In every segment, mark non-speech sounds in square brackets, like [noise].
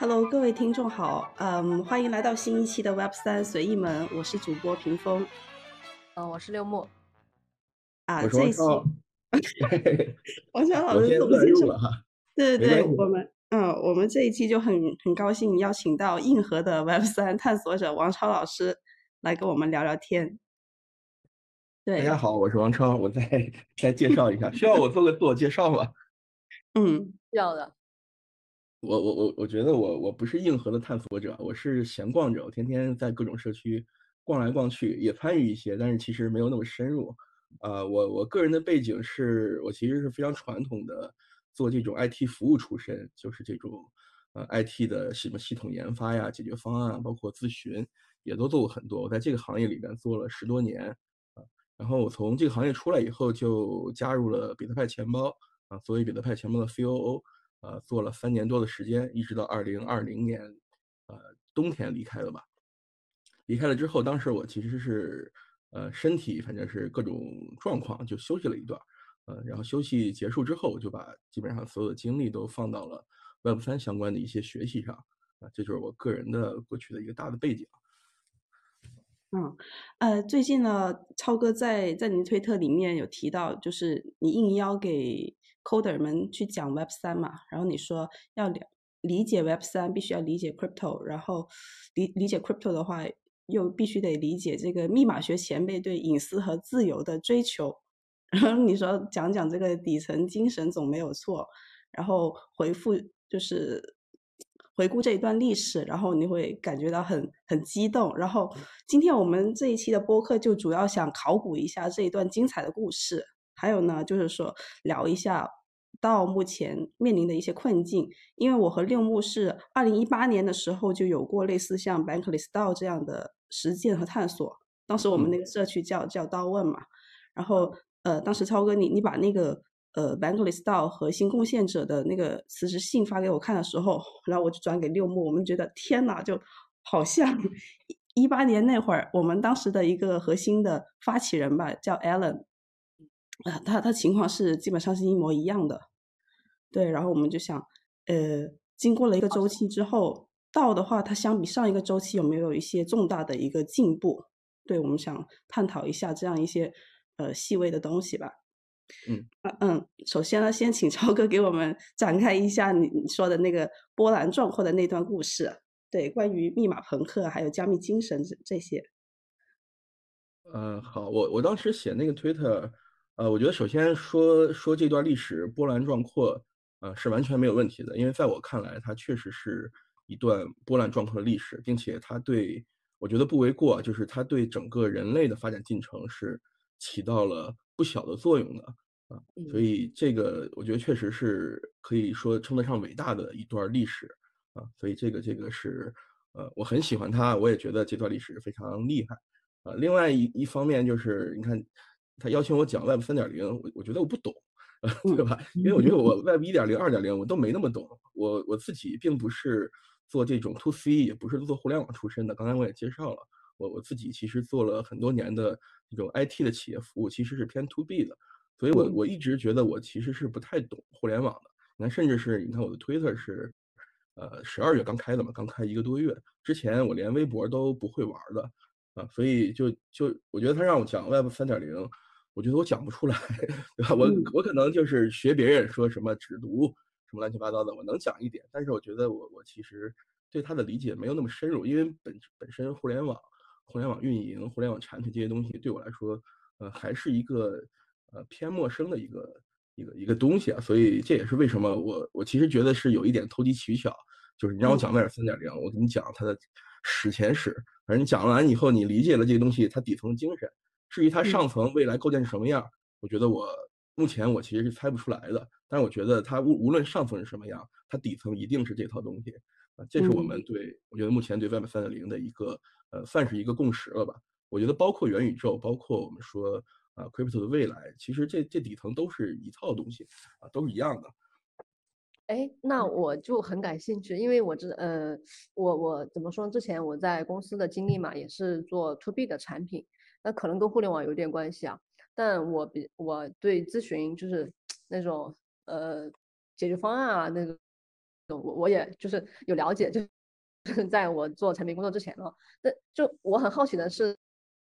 Hello，各位听众好，嗯，欢迎来到新一期的 Web 三随意门，我是主播屏风，嗯，我是六木，啊，这一期王强 [laughs] 老我先师总是说，乱入了哈，对对对，我们，嗯，我们这一期就很很高兴邀请到硬核的 Web 三探索者王超老师来跟我们聊聊天。对，大家好，我是王超，我再再介绍一下，[laughs] 需要我做个自我介绍吗？嗯需要的，我我我我觉得我我不是硬核的探索者，我是闲逛者，我天天在各种社区逛来逛去，也参与一些，但是其实没有那么深入。啊、我我个人的背景是我其实是非常传统的，做这种 IT 服务出身，就是这种呃 IT 的什么系统研发呀、解决方案，包括咨询，也都做过很多。我在这个行业里边做了十多年，啊，然后我从这个行业出来以后，就加入了比特派钱包啊，作为比特派钱包的 COO，呃，做了三年多的时间，一直到二零二零年，呃，冬天离开了吧。离开了之后，当时我其实是，呃，身体反正是各种状况，就休息了一段，呃，然后休息结束之后，我就把基本上所有的精力都放到了 Web 三相关的一些学习上，啊，这就是我个人的过去的一个大的背景。嗯，呃，最近呢，超哥在在您推特里面有提到，就是你应邀给 coder 们去讲 Web 三嘛，然后你说要了理解 Web 三，必须要理解 crypto，然后理理解 crypto 的话，又必须得理解这个密码学前辈对隐私和自由的追求。[laughs] 然后你说讲讲这个底层精神总没有错，然后回复就是回顾这一段历史，然后你会感觉到很很激动。然后今天我们这一期的播客就主要想考古一下这一段精彩的故事，还有呢就是说聊一下到目前面临的一些困境。因为我和六木是二零一八年的时候就有过类似像 Bankless DAO 这样的实践和探索，当时我们那个社区叫叫刀问嘛，然后呃，当时超哥你你把那个呃 Bankless DAO 和新贡献者的那个辞职信发给我看的时候，然后我就转给六木，我们觉得天呐，就好像一八年那会儿，我们当时的一个核心的发起人吧，叫 Alan，啊、他他情况是基本上是一模一样的，对，然后我们就想，呃，经过了一个周期之后，到的话，它相比上一个周期有没有一些重大的一个进步？对，我们想探讨一下这样一些呃细微的东西吧。嗯啊嗯，首先呢，先请超哥给我们 [laughs] 展开一下你你说的那个波澜壮阔的那段故事，对，关于密码朋克还有加密精神这这些。呃，好，我我当时写那个推特，呃，我觉得首先说说这段历史波澜壮阔，呃，是完全没有问题的，因为在我看来，它确实是一段波澜壮阔的历史，并且它对，我觉得不为过，就是它对整个人类的发展进程是起到了不小的作用的，啊，所嗯以这个我觉得确实是可以说称得上伟大的一段历史，啊，所以这个这个是，呃，我很喜欢它，我也觉得这段历史非常厉害。啊，另外一一方面就是你看，他邀请我讲 Web 三点零，我我觉得我不懂，呃，[laughs] 对吧？因为我觉得我 Web 一点零、二点零我都没那么懂，我我自己并不是做这种 to C，也不是做互联网出身的。刚才我也介绍了，我我自己其实做了很多年的这种 IT 的企业服务，其实是偏 to B 的，所以我嗯我一直觉得我其实是不太懂互联网的。你看，甚至是你看我的 Twitter 是，呃，十二月刚开的嘛，刚开一个多月，之前我连微博都不会玩的。啊，所以就就我觉得他让我讲 Web 三点零，我觉得我讲不出来，[laughs] 对吧？我嗯我可能就是学别人说什么只读什么乱七八糟的，我能讲一点，但是我觉得我我其实对它的理解没有那么深入，因为本本身互联网、互联网运营、互联网产品这些东西对我来说，呃，还是一个呃偏陌生的一个一个一个东西啊，所以这也是为什么我我其实觉得是有一点投机取巧，就是你让我讲迈尔三点零，我给你讲它的史前史。反正你讲完以后，你理解了这个东西它底层精神。至于它上层未来构建是什么样，我觉得我目前我其实是猜不出来的。但是我觉得它无无论上层是什么样，它底层一定是这套东西。啊，这是我们对我觉得目前对 Web 三点零的一个呃，算是一个共识了吧。我觉得包括元宇宙，包括我们说啊 crypto 的未来，其实这这底层都是一套东西啊，都是一样的。哎，那我就很感兴趣，因为我知呃，我我怎么说？之前我在公司的经历嘛，也是做 to B 的产品，那可能跟互联网有点关系啊。但我比我对咨询就是那种呃解决方案啊，那个我我也就是有了解，就就是 [laughs] 在我做产品工作之前呢，那就我很好奇的是，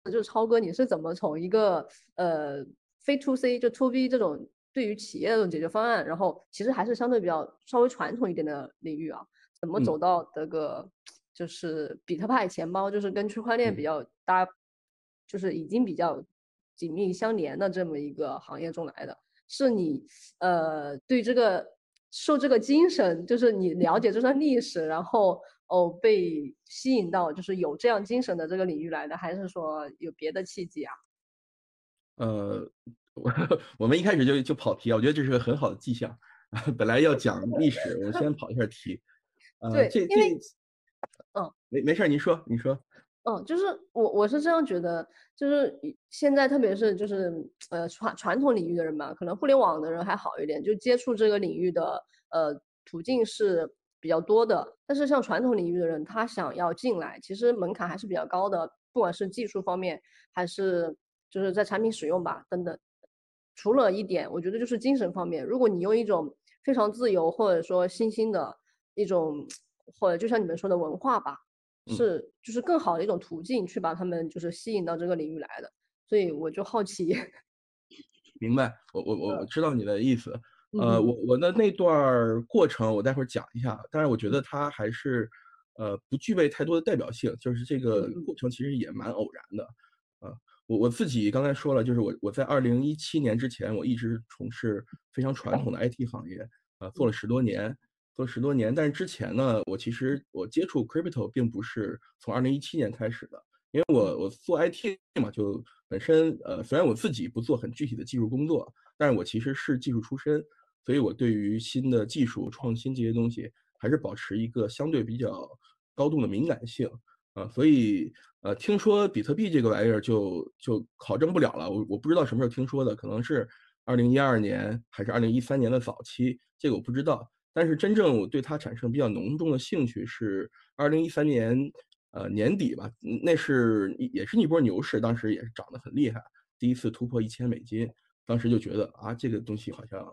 就是超哥你是怎么从一个呃非 to C 就 to B 这种对于企业的这种解决方案，然后其实还是相对比较稍微传统一点的领域啊，怎么走到这个就是比特派钱包，就是跟区块链比较搭，就是已经比较紧密相连的这么一个行业中来的？是你呃对这个受这个精神，就是你了解这段历史，然后哦被吸引到就是有这样精神的这个领域来的，还是说有别的契机啊？呃，我我们一开始就就跑题啊，我觉得这是个很好的迹象。[laughs] 本来要讲历史，我先 [laughs] 跑一下题。呃，这这，嗯，没没事，您说，您说。嗯，就是我我是这样觉得，就是现在特别是就是呃传传统领域的人吧，可能互联网的人还好一点，就接触这个领域的呃途径是比较多的。但是像传统领域的人，他想要进来，其实门槛还是比较高的，不管是技术方面，还是就是在产品使用吧等等。除了一点，我觉得就是精神方面，如果你用一种非常自由或者说新兴的一种，或者就像你们说的文化吧。是，就是更好的一种途径去把他们就是吸引到这个领域来的，所以我就好奇。[laughs] 明白，我我我我知道你的意思。呃，我我的那段过程我待会儿讲一下，但是我觉得它还是呃不具备太多的代表性，就是这个过程其实也蛮偶然的。呃，我我自己刚才说了，就是我我在二零一七年之前，我一直从事非常传统的 IT 行业，呃，做了十多年。做十多年，但是之前呢，我其实我接触 crypto 并不是从二零一七年开始的，因为我我做 IT 嘛，就本身呃，虽然我自己不做很具体的技术工作，但是我其实是技术出身，所以我对于新的技术创新这些东西还是保持一个相对比较高度的敏感性啊，所以呃，听说比特币这个玩意儿就就考证不了了，我我不知道什么时候听说的，可能是二零一二年还是二零一三年的早期，这个我不知道。但是真正我对它产生比较浓重的兴趣是二零一三年，呃年底吧，那是也是一波牛市，当时也是涨得很厉害，第一次突破一千美金，当时就觉得啊这个东西好像，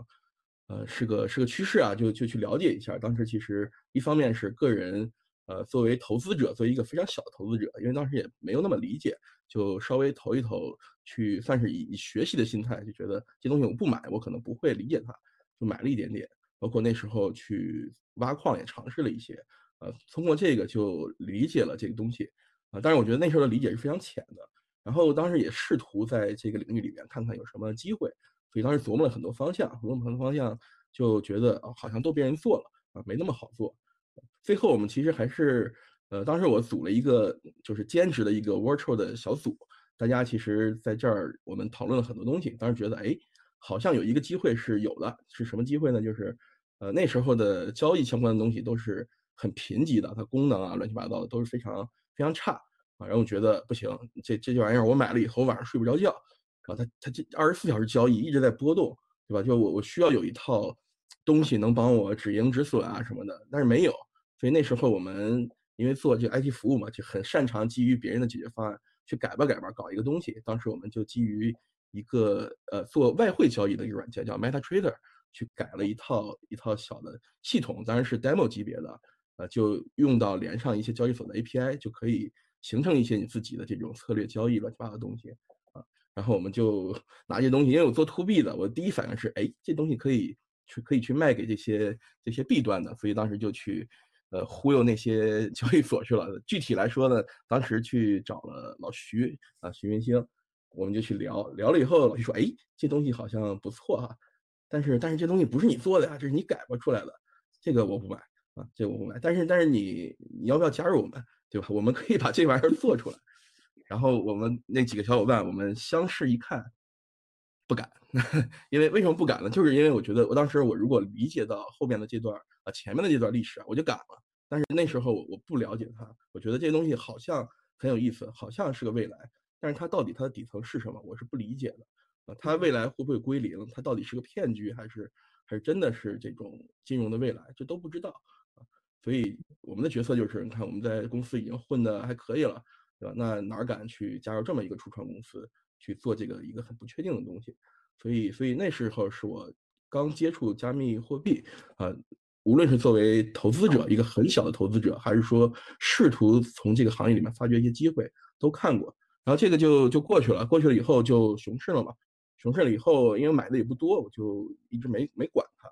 呃是个是个趋势啊，就就去了解一下。当时其实一方面是个人，呃作为投资者，作为一个非常小的投资者，因为当时也没有那么理解，就稍微投一投，去算是以以学习的心态，就觉得这东西我不买，我可能不会理解它，就买了一点点。包括那时候去挖矿也尝试了一些，呃，通过这个就理解了这个东西，啊，但是我觉得那时候的理解是非常浅的。然后当时也试图在这个领域里面看看有什么机会，所以当时琢磨了很多方向，琢磨很多方向，就觉得啊，好像都被人做了，啊，没那么好做。最后我们其实还是，呃，当时我组了一个就是兼职的一个 virtual 的小组，大家其实在这儿我们讨论了很多东西，当时觉得哎，好像有一个机会是有的，是什么机会呢？就是。呃，那时候的交易相关的东西都是很贫瘠的，它功能啊，乱七八糟的都是非常非常差啊。然后我觉得不行，这这玩意儿我买了以后晚上睡不着觉啊，它它这二十四小时交易一直在波动，对吧？就我我需要有一套东西能帮我止盈止损啊什么的，但是没有。所以那时候我们因为做这 IT 服务嘛，就很擅长基于别人的解决方案去改吧改吧搞一个东西。当时我们就基于一个呃做外汇交易的一个软件叫 MetaTrader。去改了一套一套小的系统，当然是 demo 级别的，呃，就用到连上一些交易所的 API，就可以形成一些你自己的这种策略交易乱七八糟的东西啊。然后我们就 [laughs] 拿这东西，因为我做 to B 的，我第一反应是，哎，这东西可以去可以去卖给这些这些 B 端的，所以当时就去呃忽悠那些 [laughs] 交易所去了。具体来说呢，当时去找了老徐啊，徐云星，我们就去聊聊了以后，老徐说，哎，这东西好像不错哈。但是但是这东西不是你做的呀，这是你改过出来的，这个我不买啊，这个我不买。但是但是你你要不要加入我们，对吧？我们可以把这玩意儿做出来。然后我们那几个小伙伴，我们相视一看，不敢，[laughs] 因为为什么不敢呢？就是因为我觉得我当时我如果理解到后面的这段啊前面的这段历史啊，我就敢了。但是那时候我不了解它，我觉得这东西好像很有意思，好像是个未来，但是它到底它的底层是什么，我是不理解的。它未来会不会归零？它到底是个骗局，还是还是真的是这种金融的未来？这都不知道啊。所以我们的角色就是，你看我们在公司已经混得还可以了，对吧？那哪敢去加入这么一个初创公司去做这个一个很不确定的东西？所以，所以那时候是我刚接触加密货币啊。无论是作为投资者，一个很小的投资者，还是说试图从这个行业里面发掘一些机会，都看过。然后这个就就过去了，过去了以后就熊市了嘛。熊市了以后，因为买的也不多，我就一直没没管它。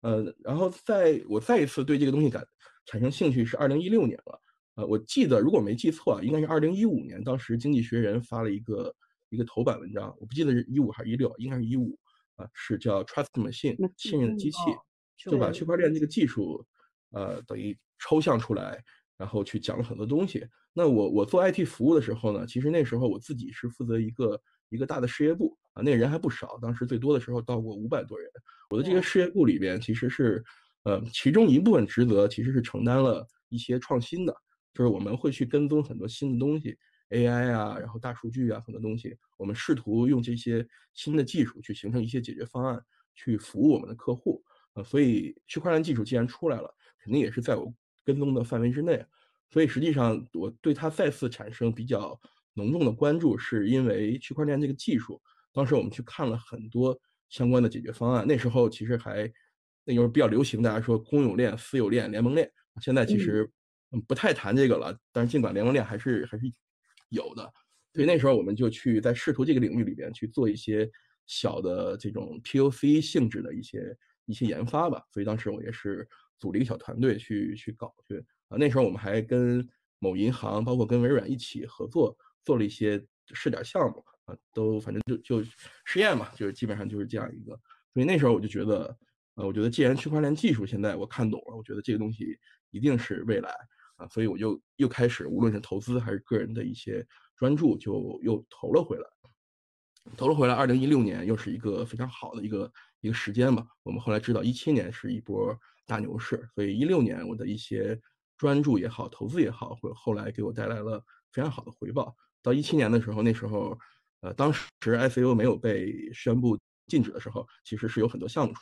呃，然后在我再一次对这个东西感产生兴趣是二零一六年了。呃，我记得如果没记错啊，应该是二零一五年，当时经济学人发了一个一个头版文章，我不记得是一五还是一六，应该是一五啊，是叫 Trust Machine 信任的机器，就把区块链这个技术呃等于抽象出来，然后去讲了很多东西。那我我做 IT 服务的时候呢，其实那时候我自己是负责一个一个大的事业部啊，那人还不少，当时最多的时候到过五百多人。我的这个事业部里边其实是呃其中一部分职责其实是承担了一些创新的。就是我们会去跟踪很多新的东西，AI 啊，然后大数据啊，很多东西，我们试图用这些新的技术去形成一些解决方案，去服务我们的客户。呃，所以区块链技术既然出来了，肯定也是在我跟踪的范围之内。所以实际上我对它再次产生比较浓重的关注，是因为区块链这个技术。当时我们去看了很多相关的解决方案，那时候其实还那时候比较流行，大家说公有链、私有链、联盟链。现在其实。嗯，不太谈这个了。但是尽管联盟链还是还是有的，所以那时候我们就去在试图这个领域里边去做一些小的这种 POC 性质的一些一些研发吧。所以当时我也是组了一个小团队去去搞去啊。那时候我们还跟某银行，包括跟微软一起合作，做了一些试点项目啊，都反正就就实验嘛，就是基本上就是这样一个。所以那时候我就觉得，呃，我觉得既然区块链技术现在我看懂了，我觉得这个东西一定是未来。啊，所以我就又开始，无论是投资还是个人的一些专注，就又投了回来。投了回来，二零一六年又是一个非常好的一个一个时间嘛。我们后来知道，一七年是一波大牛市，所以一六年我的一些专注也好，投资也好，或后来给我带来了非常好的回报。到一七年的时候，那时候，呃，当时 ICO 没有被宣布禁止的时候，其实是有很多项目出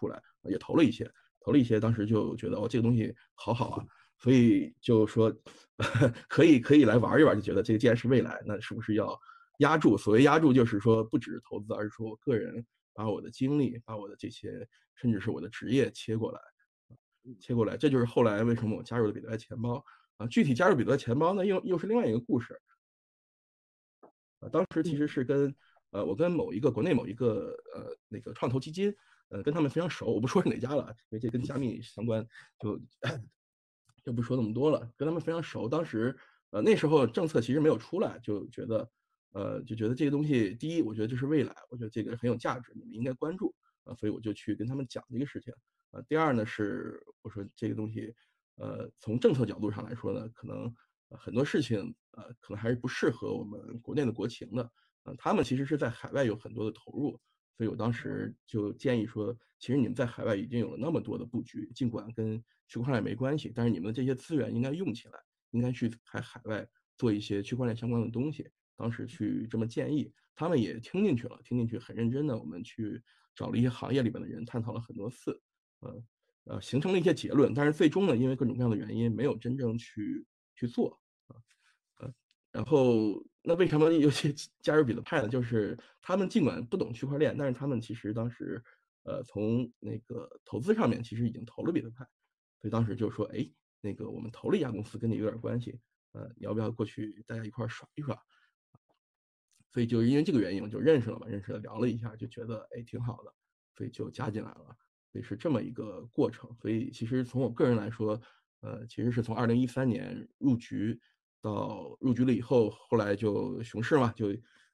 出来，也投了一些。投了一些，当时就觉得哦，这个东西好好啊，所以就说 [laughs] 可以可以来玩一玩，就觉得这个既然是未来，那是不是要压住？所谓压住，就是说不只是投资，而是说个人把我的精力、把我的这些，甚至是我的职业切过来，切过来。这就是后来为什么我加入了彼得来钱包啊。具体加入彼得钱包呢，又又是另外一个故事。啊，当时其实是跟呃，我跟某一个国内某一个呃那个创投基金。呃，跟他们非常熟，我不说是哪家了，因为这跟加密相关，就 [clears throat] 就不说那么多了。跟他们非常熟，当时呃那时候政策其实没有出来，就觉得呃就觉得这个东西，第一，我觉得这是未来，我觉得这个很有价值，你们应该关注啊，所以我就去跟他们讲这个事情啊。第二呢是我说这个东西，呃，从政策角度上来说呢，可能很多事情呃可能还是不适合我们国内的国情的，嗯，他们其实是在海外有很多的投入。所以我当时就建议说，其实你们在海外已经有了那么多的布局，尽管跟区块链没关系，但是你们的这些资源应该用起来，应该去海海外做一些区块链相关的东西。当时去这么建议，他们也听进去了，听进去很认真的，我们去找了一些行业里边的人探讨了很多次，呃呃，形成了一些结论。但是最终呢，因为各种各样的原因，没有真正去去做啊，呃，然后。那为什么有些加入比特派呢？就是他们尽管不懂区块链，但是他们其实当时，呃，从那个投资上面其实已经投了比特派，所以当时就说，哎，那个我们投了一家公司，跟你有点关系，呃，你要不要过去大家一块耍一耍？所以就因为这个原因，我就认识了嘛，认识了聊了一下，就觉得哎挺好的，所以就加进来了，所以是这么一个过程。所以其实从我个人来说，呃，其实是从二零一三年入局。到入局了以后，后来就熊市嘛，就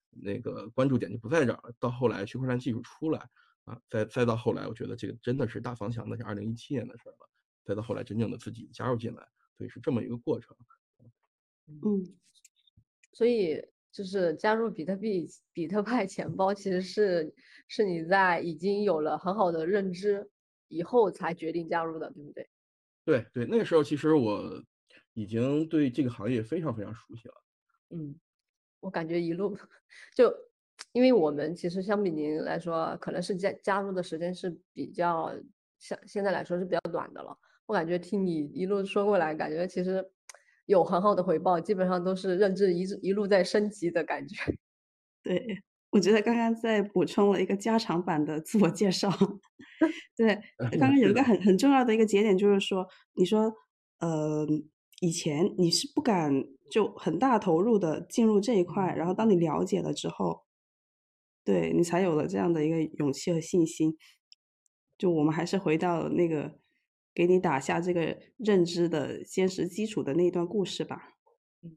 那个关注点就不在这儿了。到后来区块链技术出来啊，再再到后来，我觉得这个真的是大方向，那是二零一七年的事儿了。再到后来真正的自己加入进来，所以是这么一个过程。嗯，所以就是加入比特币、比特派钱包，其实是是你在已经有了很好的认知以后才决定加入的，对不对？对对，那个时候其实我。已经对这个行业非常非常熟悉了。嗯，我感觉一路就，因为我们其实相比您来说，可能是加加入的时间是比较像现在来说是比较短的了。我感觉听你一路说过来，感觉其实有很好的回报，基本上都是认知一一路在升级的感觉。对，我觉得刚刚在补充了一个加长版的自我介绍。[laughs] 对，刚 [laughs] 刚有一个很很重要的一个节点，就是说，你说，呃，以前你是不敢就很大投入的进入这一块，然后当你了解了之后，对你才有了这样的一个勇气和信心。就我们还是回到那个给你打下这个认知的坚实基础的那一段故事吧。嗯，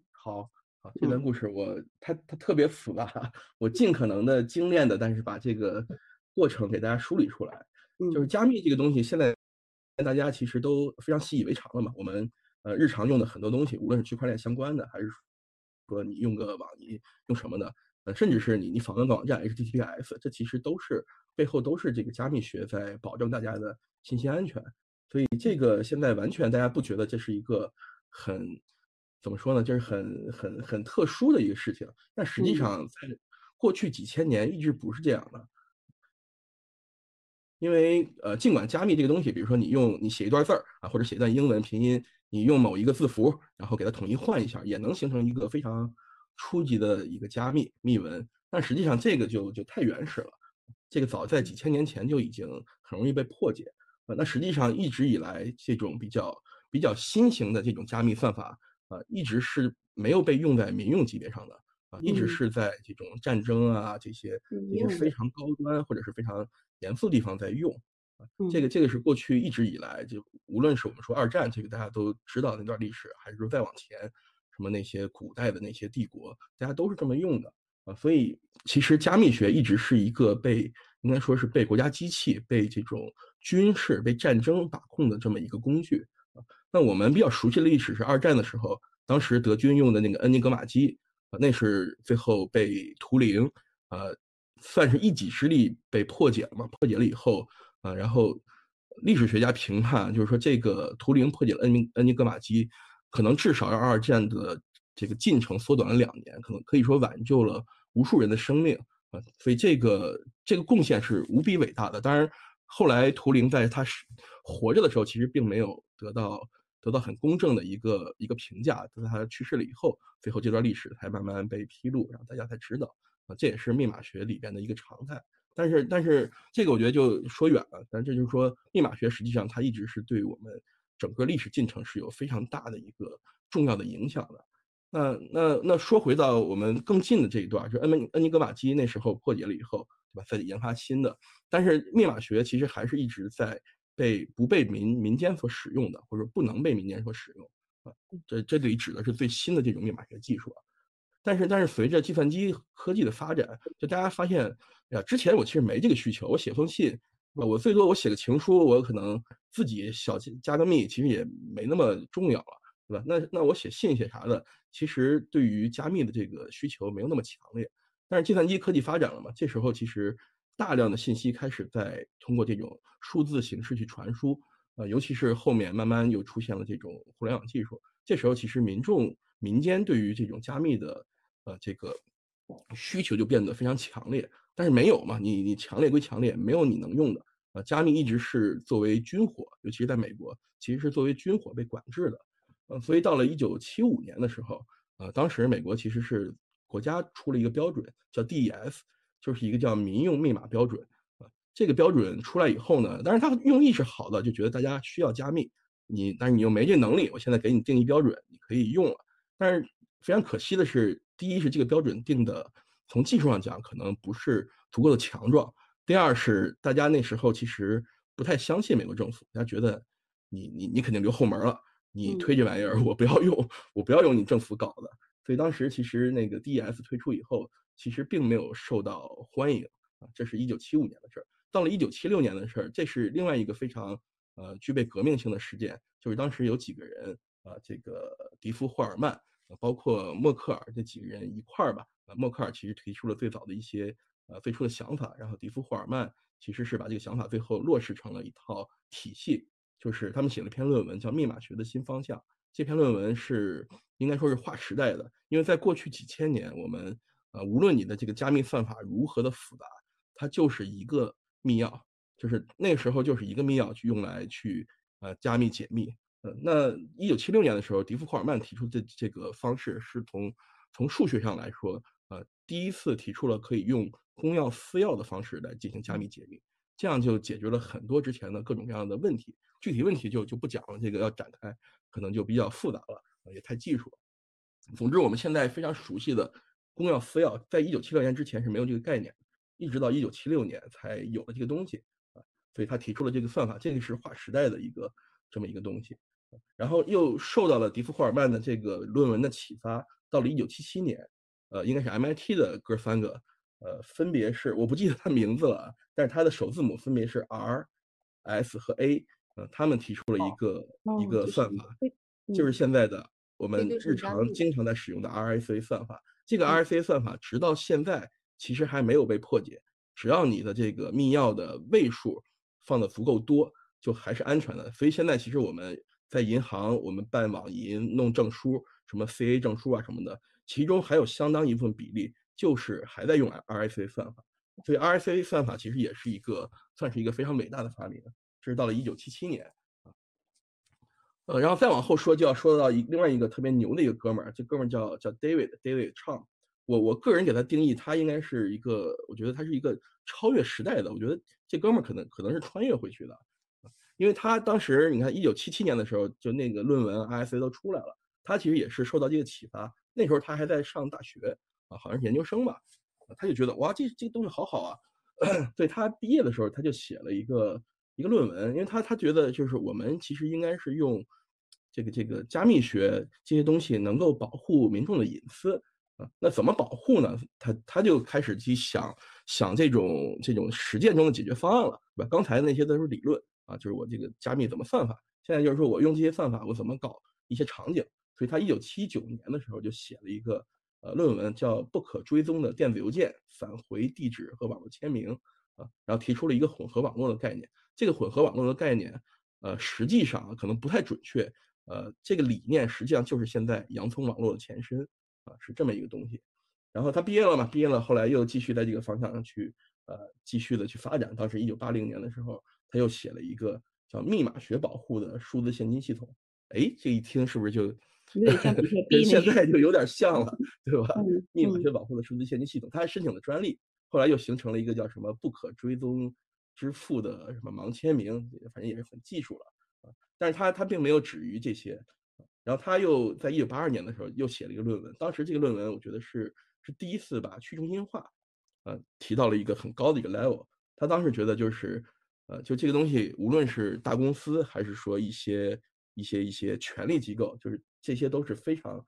好。这段故事我它它特别复杂，我尽可能的精炼的，但是把这个过程给大家梳理出来。就是加密这个东西，现在大家其实都非常习以为常了嘛。我们呃日常用的很多东西，无论是区块链相关的，还是说你用个网，你用什么的，呃，甚至是你你访问个网站 HTTPS，这其实都是背后都是这个加密学在保证大家的信息安全。所以这个现在完全大家不觉得这是一个很。怎么说呢？就是很很很特殊的一个事情。但实际上，在过去几千年一直不是这样的。因为呃，尽管加密这个东西，比如说你用你写一段字儿啊，或者写一段英文拼音，你用某一个字符，然后给它统一换一下，也能形成一个非常初级的一个加密密文。但实际上这个就就太原始了。这个早在几千年前就已经很容易被破解。呃，那实际上一直以来这种比较比较新型的这种加密算法。啊，一直是没有被用在民用级别上的啊，一直是在这种战争啊这些这些非常高端或者是非常严肃地方在用啊。这个这个是过去一直以来就无论是我们说二战这个大家都知道那段历史，还是说再往前什么那些古代的那些帝国，大家都是这么用的啊。所以其实加密学一直是一个被应该说是被国家机器、被这种军事、被战争把控的这么一个工具。那我们比较熟悉的历史是二战的时候，当时德军用的那个恩尼格玛机啊，那是最后被图灵呃，算是一己之力被破解了嘛？破解了以后啊，然后历史学家评判就是说，这个图灵破解了恩尼恩尼格玛机，可能至少让二战的这个进程缩短了两年，可能可以说挽救了无数人的生命啊。所以这个这个贡献是无比伟大的。当然，后来图灵在他是活着的时候，其实并没有得到。得到很公正的一个一个评价，在他去世了以后，最后这段历史才慢慢被披露，然后大家才知道啊，这也是密码学里边的一个常态。但是，但是这个我觉得就说远了。但这就是说，密码学实际上它一直是对我们整个历史进程是有非常大的一个重要的影响的。那那那说回到我们更近的这一段，就恩恩尼格玛机那时候破解了以后，对吧？再研发新的，但是密码学其实还是一直在。被不被民民间所使用的，或者不能被民间所使用啊，这这里指的是最新的这种密码学技术啊。但是但是随着计算机科技的发展，就大家发现呀，之前我其实没这个需求，我写封信，我最多我写个情书，我可能自己小加个密，其实也没那么重要了，对吧？那那我写信写啥的，其实对于加密的这个需求没有那么强烈。但是计算机科技发展了嘛，这时候其实。大量的信息开始在通过这种数字形式去传输，呃，尤其是后面慢慢又出现了这种互联网技术，这时候其实民众民间对于这种加密的，呃，这个需求就变得非常强烈。但是没有嘛，你你强烈归强烈，没有你能用的。呃，加密一直是作为军火，尤其是在美国，其实是作为军火被管制的。呃，所以到了一九七五年的时候，呃，当时美国其实是国家出了一个标准，叫 DES。就是一个叫民用密码标准啊，这个标准出来以后呢，但是它用意是好的，就觉得大家需要加密，你但是你又没这能力，我现在给你定义标准，你可以用了。但是非常可惜的是，第一是这个标准定的从技术上讲可能不是足够的强壮，第二是大家那时候其实不太相信美国政府，大家觉得你你你肯定留后门了，你推这玩意儿我不要用，我不要用你政府搞的。所以当时其实那个 DES 推出以后。其实并没有受到欢迎啊，这是一九七五年的事儿。到了一九七六年的事儿，这是另外一个非常呃具备革命性的事件，就是当时有几个人啊，这个迪夫霍尔曼，包括默克尔这几个人一块儿吧。啊，默克尔其实提出了最早的一些呃最初的想法，然后迪夫霍尔曼其实是把这个想法最后落实成了一套体系，就是他们写了一篇论文叫《密码学的新方向》。这篇论文是应该说是划时代的，因为在过去几千年我们。啊，无论你的这个加密算法如何的复杂，它就是一个密钥，就是那时候就是一个密钥去用来去呃加密解密。呃，那一九七六年的时候，迪夫库尔曼提出这这个方式是从从数学上来说，呃，第一次提出了可以用公钥私钥的方式来进行加密解密，这样就解决了很多之前的各种各样的问题。具体问题就就不讲了，这个要展开可能就比较复杂了，也太技术了。总之，我们现在非常熟悉的公钥私钥，在一九七六年之前是没有这个概念，一直到一九七六年才有了这个东西啊。所以他提出了这个算法，这个是划时代的一个这么一个东西。然后又受到了迪夫霍尔曼的这个论文的启发，到了一九七七年，呃，应该是 MIT 的哥三个，呃，分别是我不记得他名字了，但是他的首字母分别是 R、S 和 A，呃，他们提出了一个一个算法，就是现在的我们日常经常在使用的 RSA 算法。这个 RSA 算法直到现在其实还没有被破解，只要你的这个密钥的位数放的足够多，就还是安全的。所以现在其实我们。在银行，我们办网银弄证书，什么 CA 证书啊什么的，其中还有相当一部分比例就是还在用 RSA 算法。所以 RSA 算法其实也是一个算是一个非常伟大的发明。这是到了一九七七年啊，呃，然后再往后说就要说到一另外一个特别牛的一个哥们儿，这哥们儿叫叫 David David Chang。我我个人给他定义，他应该是一个，我觉得他是一个超越时代的。我觉得这哥们儿可能可能是穿越回去的。因为他当时，你看，一九七七年的时候，就那个论文 ISA 都出来了，他其实也是受到这个启发。那时候他还在上大学啊，好像是研究生吧，他就觉得哇，这这东西好好啊。[coughs] 对他毕业的时候，他就写了一个一个论文，因为他他觉得就是我们其实应该是用这个这个加密学这些东西能够保护民众的隐私啊。那怎么保护呢？他他就开始去想想这种这种实践中的解决方案了，对吧？刚才那些都是理论。啊，就是我这个加密怎么算法？现在就是说我用这些算法，我怎么搞一些场景？所以他一九七九年的时候就写了一个呃论文，叫《不可追踪的电子邮件返回地址和网络签名》啊，然后提出了一个混合网络的概念。这个混合网络的概念，呃，实际上可能不太准确。呃，这个理念实际上就是现在洋葱网络的前身啊，是这么一个东西。然后他毕业了嘛？毕业了，后来又继续在这个方向上去呃继续的去发展。当时一九八零年的时候。他又写了一个叫密码学保护的数字现金系统，哎，这一听是不是就跟现在就有点像了，对吧？密码学保护的数字现金系统，他 [laughs] 还申请了专利，后来又形成了一个叫什么不可追踪支付的什么盲签名，反正也是很技术了啊。但是他他并没有止于这些，然后他又在一九八二年的时候又写了一个论文，当时这个论文我觉得是是第一次把去中心化，呃，提到了一个很高的一个 level。他当时觉得就是。呃，就这个东西，无论是大公司还是说一些一些一些权力机构，就是这些都是非常，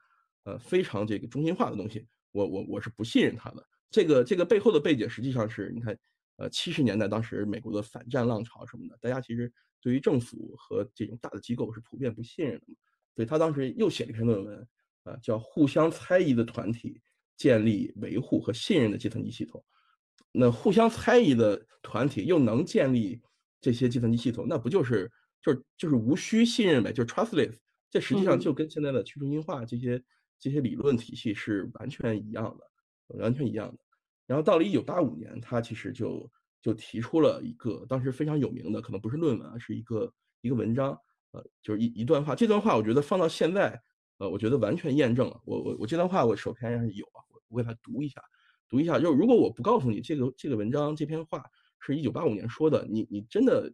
呃，非常这个中心化的东西。我我我是不信任他的。这个这个背后的背景，实际上是你看，呃，七十年代当时美国的反战浪潮什么的，大家其实对于政府和这种大的机构是普遍不信任的嘛。所以他当时又写了一篇论文，啊，叫《互相猜疑的团体建立、维护和信任的计算机系统》。那互相猜疑的团体又能建立？这些计算机系统，那不就是就是就是无需信任呗，就是 trustless。这实际上就跟现在的去中心化这些这些理论体系是完全一样的，完全一样的。然后到了一九八五年，他其实就就提出了一个当时非常有名的，可能不是论文啊，是一个一个文章，呃，就是一一段话。这段话我觉得放到现在，呃，我觉得完全验证了。我我我这段话我手边上有啊，我我给他读一下，读一下。就如果我不告诉你这个这个文章这篇话。是一九八五年说的，你你真的，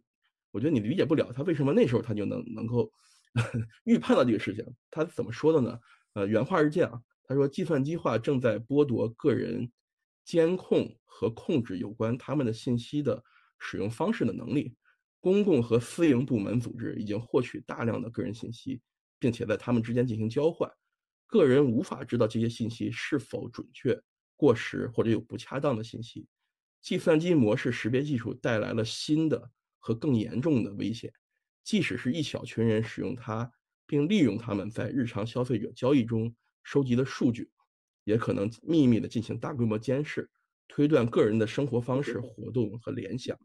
我觉得你理解不了他为什么那时候他就能能够 [laughs] 预判到这个事情。他怎么说的呢？呃，原话是这样，他说：“计算机化正在剥夺个人监控和控制有关他们的信息的使用方式的能力。公共和私营部门组织已经获取大量的个人信息，并且在他们之间进行交换。个人无法知道这些信息是否准确、过时或者有不恰当的信息。”计算机模式识别技术带来了新的和更严重的危险，即使是一小群人使用它，并利用他们在日常消费者交易中收集的数据，也可能秘密地进行大规模监视，推断个人的生活方式、活动和联想。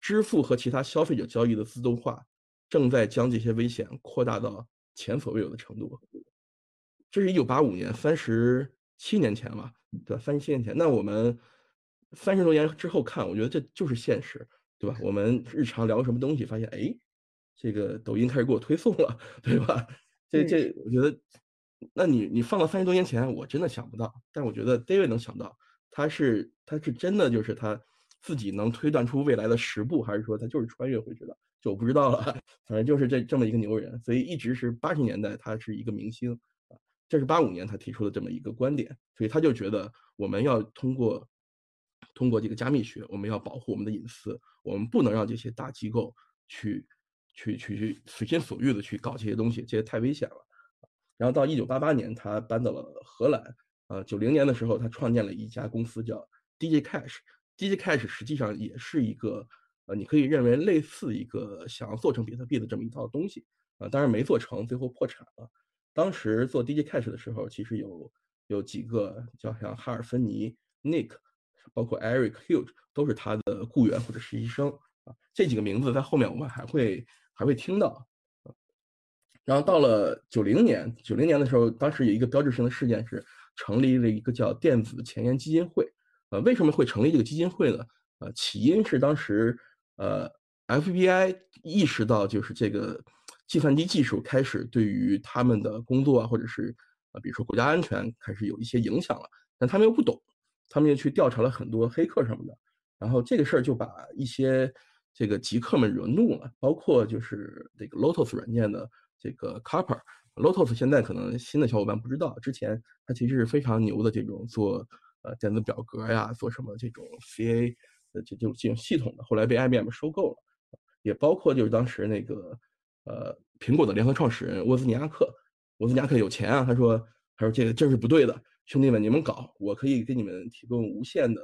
支付和其他消费者交易的自动化正在将这些危险扩大到前所未有的程度。这是一九八五年，三十七年前吧，对吧？三十七年前，那我们。三十多年之后看，我觉得这就是现实，对吧？我们日常聊什么东西，发现哎，这个抖音开始给我推送了，对吧？这这，我觉得，那你你放到三十多年前，我真的想不到。但我觉得 David 能想到，他是他是真的就是他自己能推断出未来的十步，还是说他就是穿越回去的，就我不知道了。[laughs] 反正就是这这么一个牛人，所以一直是八十年代他是一个明星。这是八五年他提出的这么一个观点，所以他就觉得我们要通过通过这个加密学，我们要保护我们的隐私，我们不能让这些大机构去去去去随心所欲的去搞这些东西，这些太危险了。然后到一九八八年，他搬到了荷兰。呃，九零年的时候，他创建了一家公司叫 DJ Cash。DJ Cash 实际上也是一个，呃，你可以认为类似一个想要做成比特币的这么一套东西。啊，当然没做成，最后破产了。当时做 DJ Cash 的时候，其实有有几个，叫像哈尔芬尼、Nick，包括 Eric Huge，都是他的雇员或者实习生。啊，这几个名字在后面我们还会还会听到。然后到了九零年，九零年的时候，当时有一个标志性的事件是。成立了一个叫电子前沿基金会，呃，为什么会成立这个基金会呢？呃，起因是当时，呃，FBI 意识到就是这个计算机技术开始对于他们的工作啊，或者是呃，比如说国家安全开始有一些影响了，但他们又不懂，他们又去调查了很多黑客什么的，然后这个事儿就把一些这个极客们惹怒了，包括就是这个 Lotus 软件的这个 Carper。Lotus 现在可能新的小伙伴不知道，之前它其实是非常牛的这种做呃电子表格呀，做什么这种 CA 的这种这种系统的，后来被 IBM 收购了，也包括就是当时那个呃苹果的联合创始人沃兹尼亚克，沃兹尼亚克有钱啊，他说他说这个这是不对的，兄弟们你们搞，我可以给你们提供无限的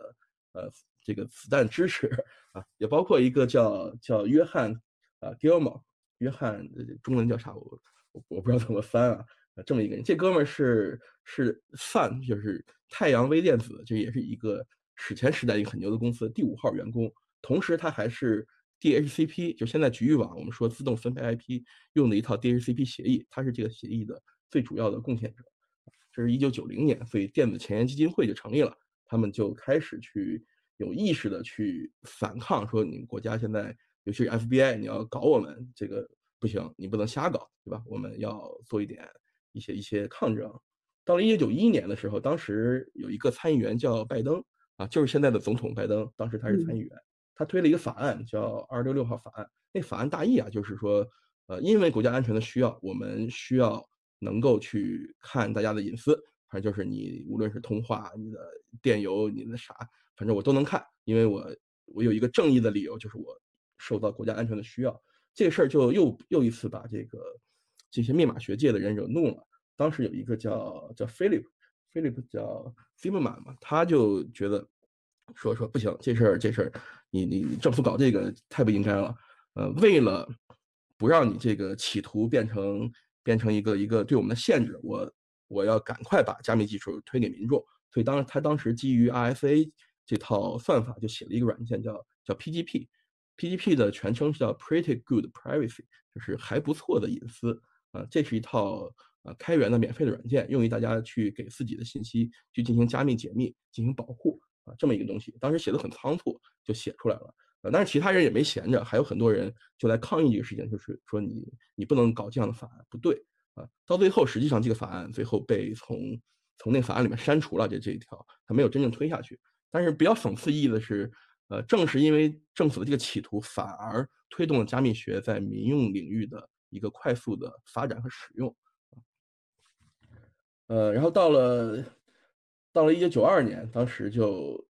呃这个子弹支持 [laughs] 啊，也包括一个叫叫约翰啊 Gilmore，约翰中文叫啥我。我我不知道怎么翻啊，这么一个人，这哥们儿是是 Sun，就是太阳微电子，这也是一个史前时代一个很牛的公司第五号员工，同时他还是 DHCP，就现在局域网我们说自动分配 IP 用的一套 DHCP 协议，他是这个协议的最主要的贡献者。这是一九九零年，所以电子前沿基金会就成立了，他们就开始去有意识的去反抗，说你们国家现在，尤其是 FBI，你要搞我们这个。不行，你不能瞎搞，对吧？我们要做一点一些一些抗争。到了一九九一年的时候，当时有一个参议员叫拜登啊，就是现在的总统拜登，当时他是参议员，他推了一个法案叫二六六号法案。那法案大意啊，就是说，呃，因为国家安全的需要，我们需要能够去看大家的隐私，反正就是你无论是通话、你的电邮、你的啥，反正我都能看，因为我我有一个正义的理由，就是我受到国家安全的需要。这事儿就又又一次把这个这些密码学界的人惹怒了。当时有一个叫叫 Philip，Philip 叫 Zima 嘛，他就觉得说说不行，这事儿这事儿，你你政府搞这个太不应该了。呃，为了不让你这个企图变成变成一个一个对我们的限制，我我要赶快把加密技术推给民众。所以当他当时基于 RSA 这套算法，就写了一个软件叫叫 PGP。PGP 的全称是叫 Pretty Good Privacy，就是还不错的隐私啊。这是一套呃开源的免费的软件，用于大家去给自己的信息去进行加密解密、进行保护啊。这么一个东西，当时写的很仓促，就写出来了啊。但是其他人也没闲着，还有很多人就来抗议这个事情，就是说你你不能搞这样的法案，不对啊。到最后，实际上这个法案最后被从从那个法案里面删除了，这这一条它没有真正推下去。但是比较讽刺意义的是。呃，正是因为政府的这个企图，反而推动了加密学在民用领域的一个快速的发展和使用。呃，然后到了到了一九九二年，当时就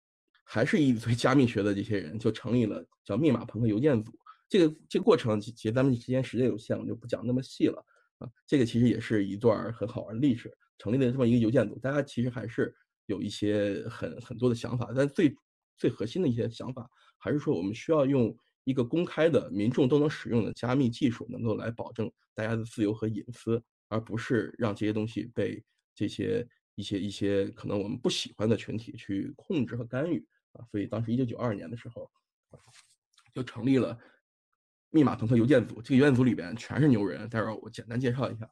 还是一堆加密学的这些人就成立了叫密码朋克邮件组。这个这个过程，其实咱们时间时间有限，我就不讲那么细了啊。这个其实也是一段很好玩的历史，成立了这么一个邮件组，大家其实还是有一些很很多的想法，但最。最核心的一些想法，还是说我们需要用一个公开的、民众都能使用的加密技术，能够来保证大家的自由和隐私，而不是让这些东西被这些一些一些可能我们不喜欢的群体去控制和干预啊。所以当时一九九二年的时候，就成立了密码朋克邮件组。这个邮件组里边全是牛人，待会儿我简单介绍一下。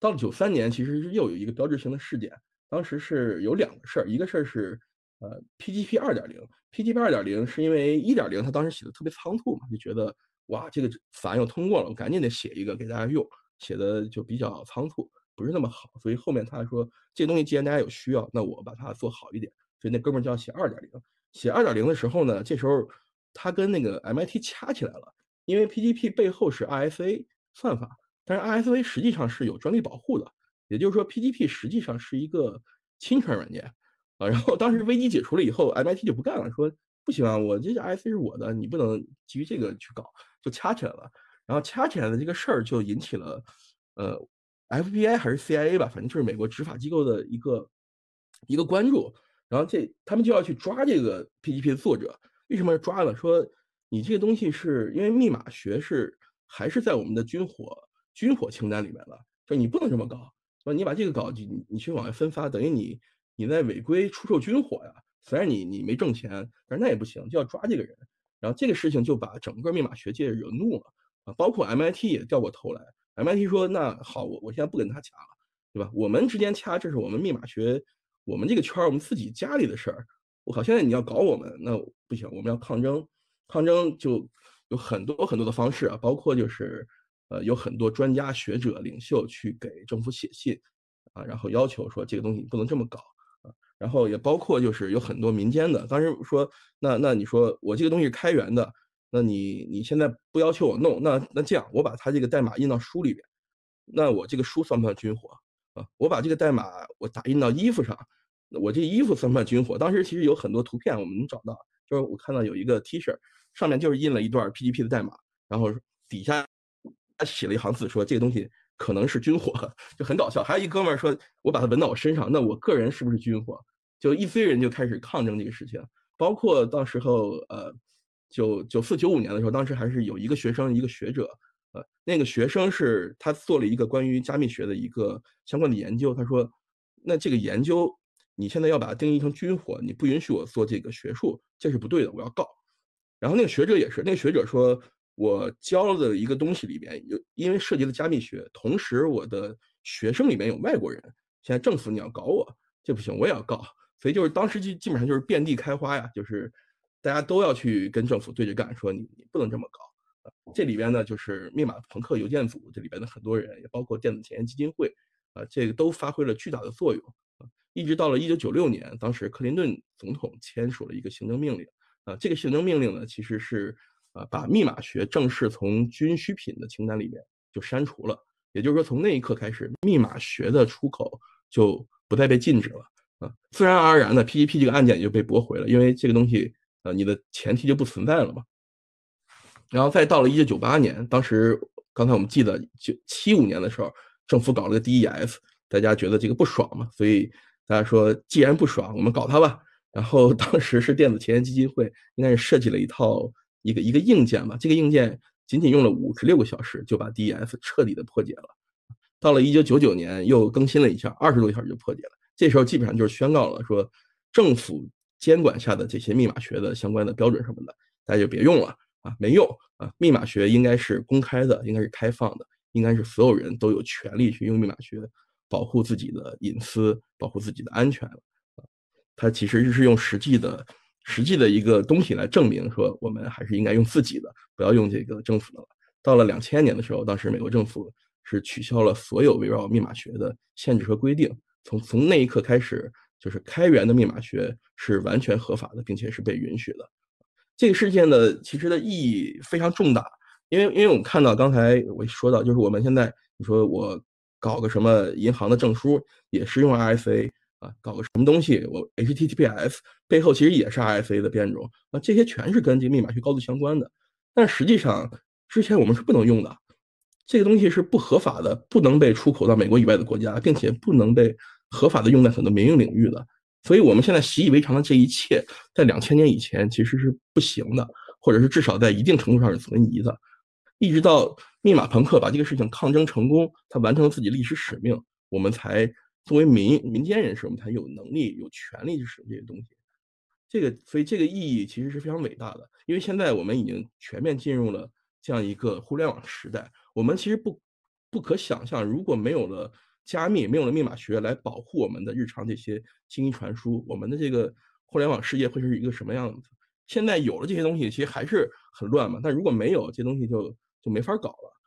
到了九三年，其实是又有一个标志性的事件，当时是有两个事儿，一个事儿是。呃，PGP 二点零，PGP 二点零是因为一点零它当时写的特别仓促嘛，就觉得哇，这个法案又通过了，我赶紧得写一个给大家用，写的就比较仓促，不是那么好，所以后面他说这东西既然大家有需要，那我把它做好一点，所以那哥们儿就要写二点零。写二点零的时候呢，这时候他跟那个 MIT 掐起来了，因为 PGP 背后是 RSA 算法，但是 RSA 实际上是有专利保护的，也就是说 PGP 实际上是一个侵权软件啊。然后当时危机解除了以后，MIT 就不干了，说不行啊，我这 RSA 是我的，你不能基于这个去搞，就掐起来了。然后掐起来的这个事儿就引起了，呃，FBI 还是 CIA 吧，反正就是美国执法机构的一个一个关注。然后这他们就要去抓这个 PGP 的作者，为什么要抓呢？说你这个东西是因为密码学是还是在我们的军火军火清单里面了，就你不能这么搞，说你把这个搞你你去往外分发，等于你你在违规出售军火呀。虽然你你没挣钱，但是那也不行，就要抓这个人。然后这个事情就把整个密码学界惹怒了。啊，包括 MIT 也掉过头来。MIT 说：“那好，我我现在不跟他掐了，对吧？我们之间掐，这是我们密码学，我们这个圈儿，我们自己家里的事儿。我靠，现在你要搞我们，那不行，我们要抗争。抗争就有很多很多的方式啊，包括就是，呃，有很多专家学者领袖去给政府写信，啊，然后要求说这个东西你不能这么搞。然后也包括就是有很多民间的，当时说，那那你说我这个东西是开源的。”那你你现在不要求我弄，那那这样，我把它这个代码印到书里边，那我这个书算不算军火啊？我把这个代码我打印到衣服上，我这衣服算不算军火？当时其实有很多图片，我们能找到，就是我看到有一个 T 恤，上面就是印了一段 PGP 的代码，然后底下他写了一行字，说这个东西可能是军火，[laughs] 就很搞笑。还有一哥们儿说，我把它纹到我身上，那我个人是不是军火？就一堆人就开始抗争这个事情，包括到时候呃。九九四九五年的时候，当时还是有一个学生，一个学者，呃，那个学生是他做了一个关于加密学的一个相关的研究。他说，那这个研究你现在要把它定义成军火，你不允许我做这个学术，这是不对的，我要告。然后那个学者也是，那个学者说，我教的一个东西里边有，因为涉及了加密学，同时我的学生里面有外国人，现在政府你要搞我，这不行，我也要告。所以就是当时基基本上就是遍地开花呀，就是。大家都要去跟政府对着干，说你你不能这么搞！这里边呢，就是密码朋克邮件组这里边的很多人，也包括电子前沿基金会啊，这个都发挥了巨大的作用。一直到了一九九六年，当时克林顿总统签署了一个行政命令啊，这个行政命令呢，其实是啊把密码学正式从军需品的清单里面就删除了。也就是说，从那一刻开始，密码学的出口就不再被禁止了啊。自然而然的，PGP 这个案件也就被驳回了，因为这个东西。呃，你的前提就不存在了嘛。然后再到了一九九八年，当时刚才我们记得，九七五年的时候，政府搞了个 DES，大家觉得这个不爽嘛，所以大家说，既然不爽，我们搞它吧。然后当时是电子前沿基金会，应该是设计了一套一个一个硬件嘛，这个硬件仅仅用了五十六个小时就把 DES 彻底的破解了。到了一九九九年又更新了一下，二十多小时就破解了。这时候基本上就是宣告了说，政府。监管下的这些密码学的相关的标准什么的，大家就别用了啊，没用啊！密码学应该是公开的，应该是开放的，应该是所有人都有权利去用密码学保护自己的隐私、保护自己的安全啊。它其实是用实际的、实际的一个东西来证明说，我们还是应该用自己的，不要用这个政府的了。到了两千年的时候，当时美国政府是取消了所有围绕密码学的限制和规定，从从那一刻开始。就是开源的密码学是完全合法的，并且是被允许的。这个事件的其实的意义非常重大，因为因为我们看到刚才我说到，就是我们现在你说我搞个什么银行的证书也是用 RSA 啊，搞个什么东西我 HTTPS 背后其实也是 RSA 的变种啊，这些全是跟这个密码学高度相关的。但实际上之前我们是不能用的，这个东西是不合法的，不能被出口到美国以外的国家，并且不能被。合法的用在很多民用领域的，所以我们现在习以为常的这一切，在两千年以前其实是不行的，或者是至少在一定程度上是存疑的。一直到密码朋克把这个事情抗争成功，他完成了自己历史使命，我们才作为民民间人士，我们才有能力、有权利去使用这些东西。这个，所以这个意义其实是非常伟大的，因为现在我们已经全面进入了这样一个互联网时代。我们其实不不可想象，如果没有了。加密没有了密码学来保护我们的日常这些信息传输，我们的这个互联网世界会是一个什么样子？现在有了这些东西，其实还是很乱嘛。但如果没有这些东西，就就没法搞了。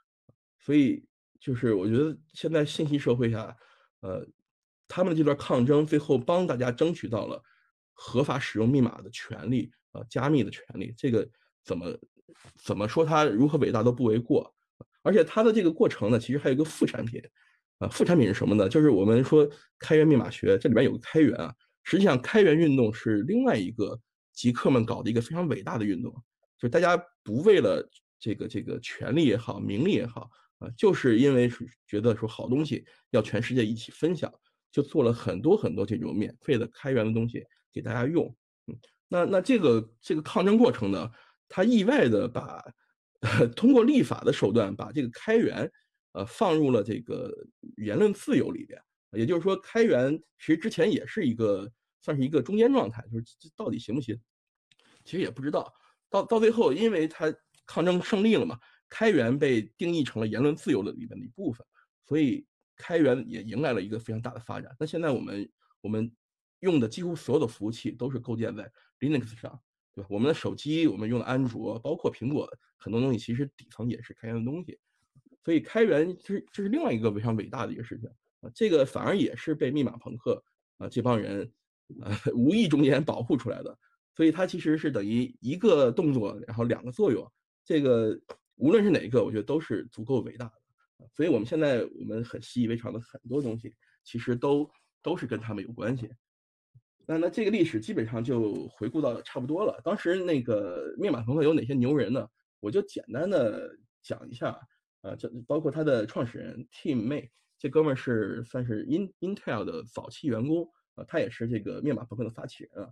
所以就是我觉得现在信息社会下，呃，他们这段抗争最后帮大家争取到了合法使用密码的权利，呃，加密的权利，这个怎么怎么说它如何伟大都不为过。而且它的这个过程呢，其实还有一个副产品，啊，副产品是什么呢？就是我们说开源密码学，这里边有个开源啊，实际上开源运动是另外一个极客们搞的一个非常伟大的运动，就是大家不为了这个这个权利也好，名利也好，啊，就是因为是觉得说好东西要全世界一起分享，就做了很多很多这种免费的开源的东西给大家用，嗯，那那这个这个抗争过程呢，它意外的把。[laughs] 通过立法的手段把这个开源，呃，放入了这个言论自由里边。也就是说，开源其实之前也是一个算是一个中间状态，就是这到底行不行？其实也不知道。到到最后，因为它抗争胜利了嘛，开源被定义成了言论自由的里面的一部分，所以开源也迎来了一个非常大的发展。那现在我们我们用的几乎所有的服务器都是构建在 Linux 上。对吧？我们的手机，我们用的安卓，包括苹果，很多东西其实底层也是开源的东西，所以开源这是这是另外一个非常伟大的一个事情啊。这个反而也是被密码朋克啊这帮人啊 [laughs] 无意中间保护出来的，所以它其实是等于一个动作，然后两个作用。这个无论是哪一个，我觉得都是足够伟大的。所以我们现在我们很习以为常的很多东西，其实都都是跟他们有关系。那那这个历史基本上就回顾到差不多了。当时那个密码朋克有哪些牛人呢？我就简单的讲一下。呃，这包括他的创始人 Tim May，这哥们儿是算是 In Intel 的早期员工啊，他也是这个密码朋克的发起人啊。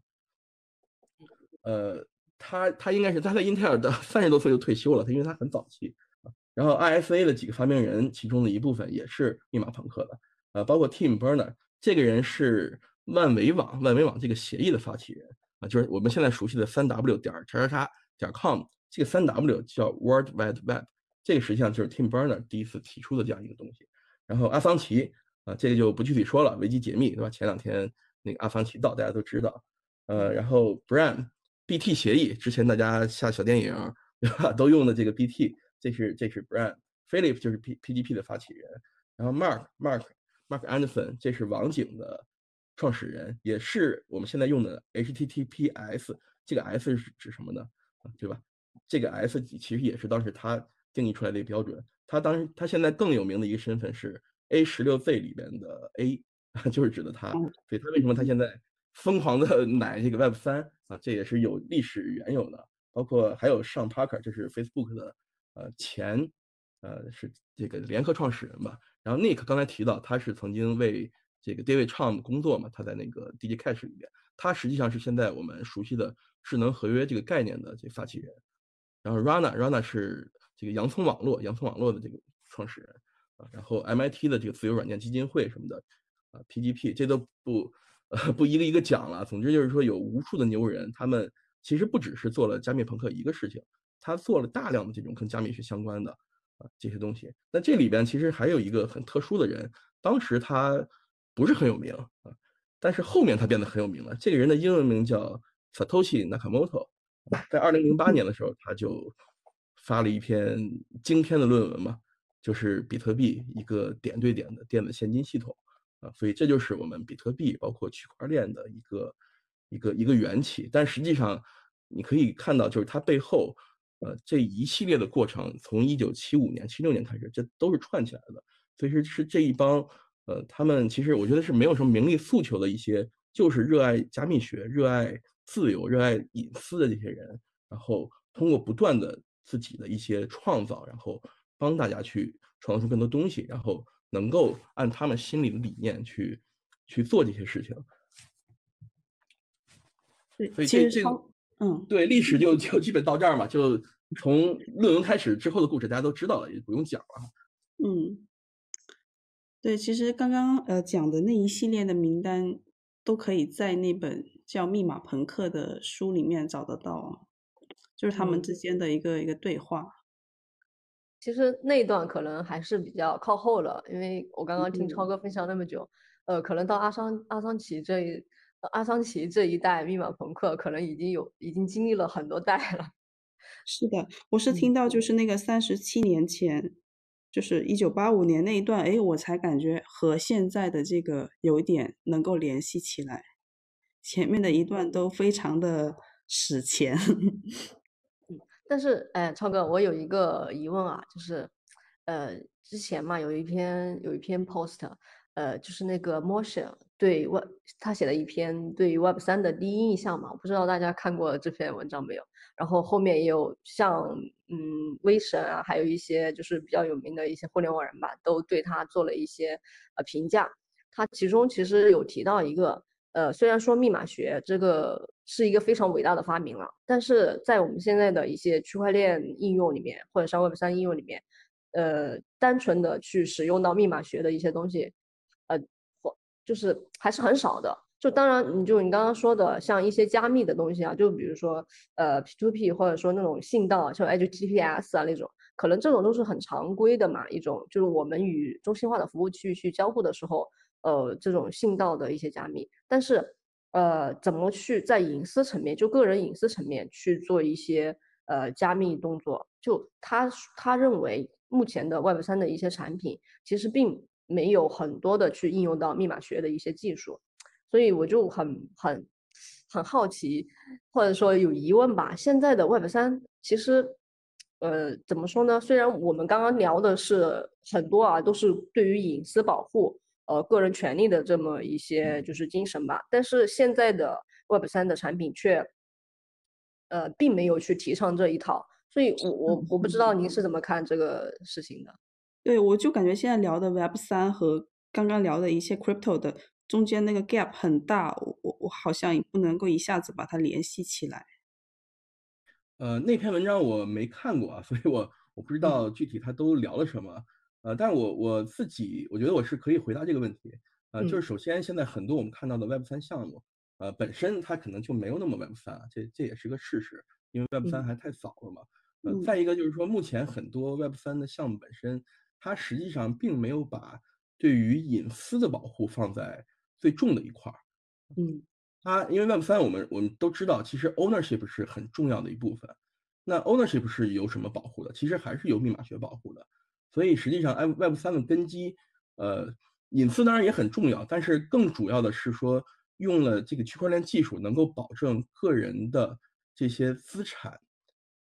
呃，他他应该是他在 Intel 的三十多岁就退休了，他因为他很早期啊。然后 ISA 的几个发明人其中的一部分也是密码朋克的，呃，包括 Tim Berners，这个人是。万维网，万维网这个协议的发起人啊，就是我们现在熟悉的三 W 点叉叉叉点 com，这个三 W 叫 World Wide Web，这个实际上就是 Tim Berner 第一次提出的这样一个东西。然后阿桑奇啊，这个就不具体说了，维基解密对吧？前两天那个阿桑奇到，大家都知道。呃，然后 Brian BT 协议，之前大家下小电影对吧，都用的这个 BT，这是这是 Brian Philip 就是 P PGP 的发起人。然后 Mark Mark Mark Anderson，这是网景的。创始人也是我们现在用的 HTTPS，这个 S 是指什么呢？对吧？这个 S 其实也是当时他定义出来的一个标准。他当时他现在更有名的一个身份是 A 十六 Z 里边的 A，[laughs] 就是指的他。所以他为什么他现在疯狂的 [laughs] 买这个 Web 三啊？这也是有历史缘由的。包括还有上 Parker，这是 Facebook 的呃前呃是这个联合创始人吧。然后 Nick 刚才提到他是曾经为这个 David Chaum 工作嘛，他在那个 DJ Cache 里边，他实际上是现在我们熟悉的智能合约这个概念的这发起人。然后 Rana，Rana 是这个洋葱网络，洋葱网络的这个创始人啊。然后 MIT 的这个自由软件基金会什么的啊，PGP 这都不呃不一个一个讲了。总之就是说有无数的牛人，他们其实不只是做了加密朋克一个事情，他做了大量的这种跟加密学相关的啊这些东西。那这里边其实还有一个很特殊的人，当时他。不是很有名啊，但是后面他变得很有名了。这个人的英文名叫 Satoshi Nakamoto，在二零零八年的时候，他就发了一篇惊天的论文嘛，就是比特币一个点对点的电子现金系统啊，所以这就是我们比特币包括区块链的一个一个一个缘起。但实际上你可以看到，就是它背后呃这一系列的过程，从一九七五年、七六年开始，这都是串起来的。所以是是这一帮。呃，他们其实我觉得是没有什么名利诉求的一些，就是热爱加密学、热爱自由、热爱隐私的这些人，然后通过不断的自己的一些创造，然后帮大家去创造出更多东西，然后能够按他们心里的理念去去做这些事情。对，所以这这个，嗯，对，历史就就基本到这儿嘛，就从论文开始之后的故事大家都知道了，也不用讲了。嗯。对，其实刚刚呃讲的那一系列的名单，都可以在那本叫《密码朋克》的书里面找得到，就是他们之间的一个一个对话。其实那一段可能还是比较靠后了，因为我刚刚听超哥分享那么久，呃，可能到阿桑阿桑奇这一阿桑奇这一代密码朋克，可能已经有已经经历了很多代了。[laughs] 是的，我是听到就是那个三十七年前。就是一九八五年那一段，哎，我才感觉和现在的这个有一点能够联系起来。前面的一段都非常的史前。但是哎，超哥，我有一个疑问啊，就是呃，之前嘛有一篇有一篇 post，呃，就是那个 motion 对 Web 他写了一篇对于 Web 三的第一印象嘛，我不知道大家看过这篇文章没有？然后后面也有像嗯威神啊，还有一些就是比较有名的一些互联网人吧，都对他做了一些呃评价。他其中其实有提到一个，呃，虽然说密码学这个是一个非常伟大的发明了，但是在我们现在的一些区块链应用里面，或者像 Web 三应用里面，呃，单纯的去使用到密码学的一些东西，呃，或就是还是很少的。就当然，你就你刚刚说的，像一些加密的东西啊，就比如说呃 P2P 或者说那种信道，像 H T P S 啊那种，可能这种都是很常规的嘛，一种就是我们与中心化的服务器去交互的时候，呃，这种信道的一些加密。但是，呃，怎么去在隐私层面，就个人隐私层面去做一些呃加密动作？就他他认为目前的 Web 三的一些产品，其实并没有很多的去应用到密码学的一些技术。所以我就很很很好奇，或者说有疑问吧。现在的 Web 三其实，呃，怎么说呢？虽然我们刚刚聊的是很多啊，都是对于隐私保护、呃个人权利的这么一些就是精神吧，但是现在的 Web 三的产品却，呃，并没有去提倡这一套。所以我我我不知道您是怎么看这个事情的。对，我就感觉现在聊的 Web 三和刚刚聊的一些 Crypto 的。中间那个 gap 很大，我我我好像也不能够一下子把它联系起来。呃，那篇文章我没看过啊，所以我我不知道具体他都聊了什么。呃，但我我自己我觉得我是可以回答这个问题。呃，就是首先现在很多我们看到的 Web 三项目，呃，本身它可能就没有那么 Web 三，这这也是个事实，因为 Web 三还太早了嘛。呃，再一个就是说，目前很多 Web 三的项目本身，它实际上并没有把对于隐私的保护放在。最重的一块儿，嗯，它因为 Web 三我们我们都知道，其实 ownership 是很重要的一部分。那 ownership 是有什么保护的？其实还是有密码学保护的。所以实际上，Web Web 三的根基，呃，隐私当然也很重要，但是更主要的是说，用了这个区块链技术，能够保证个人的这些资产、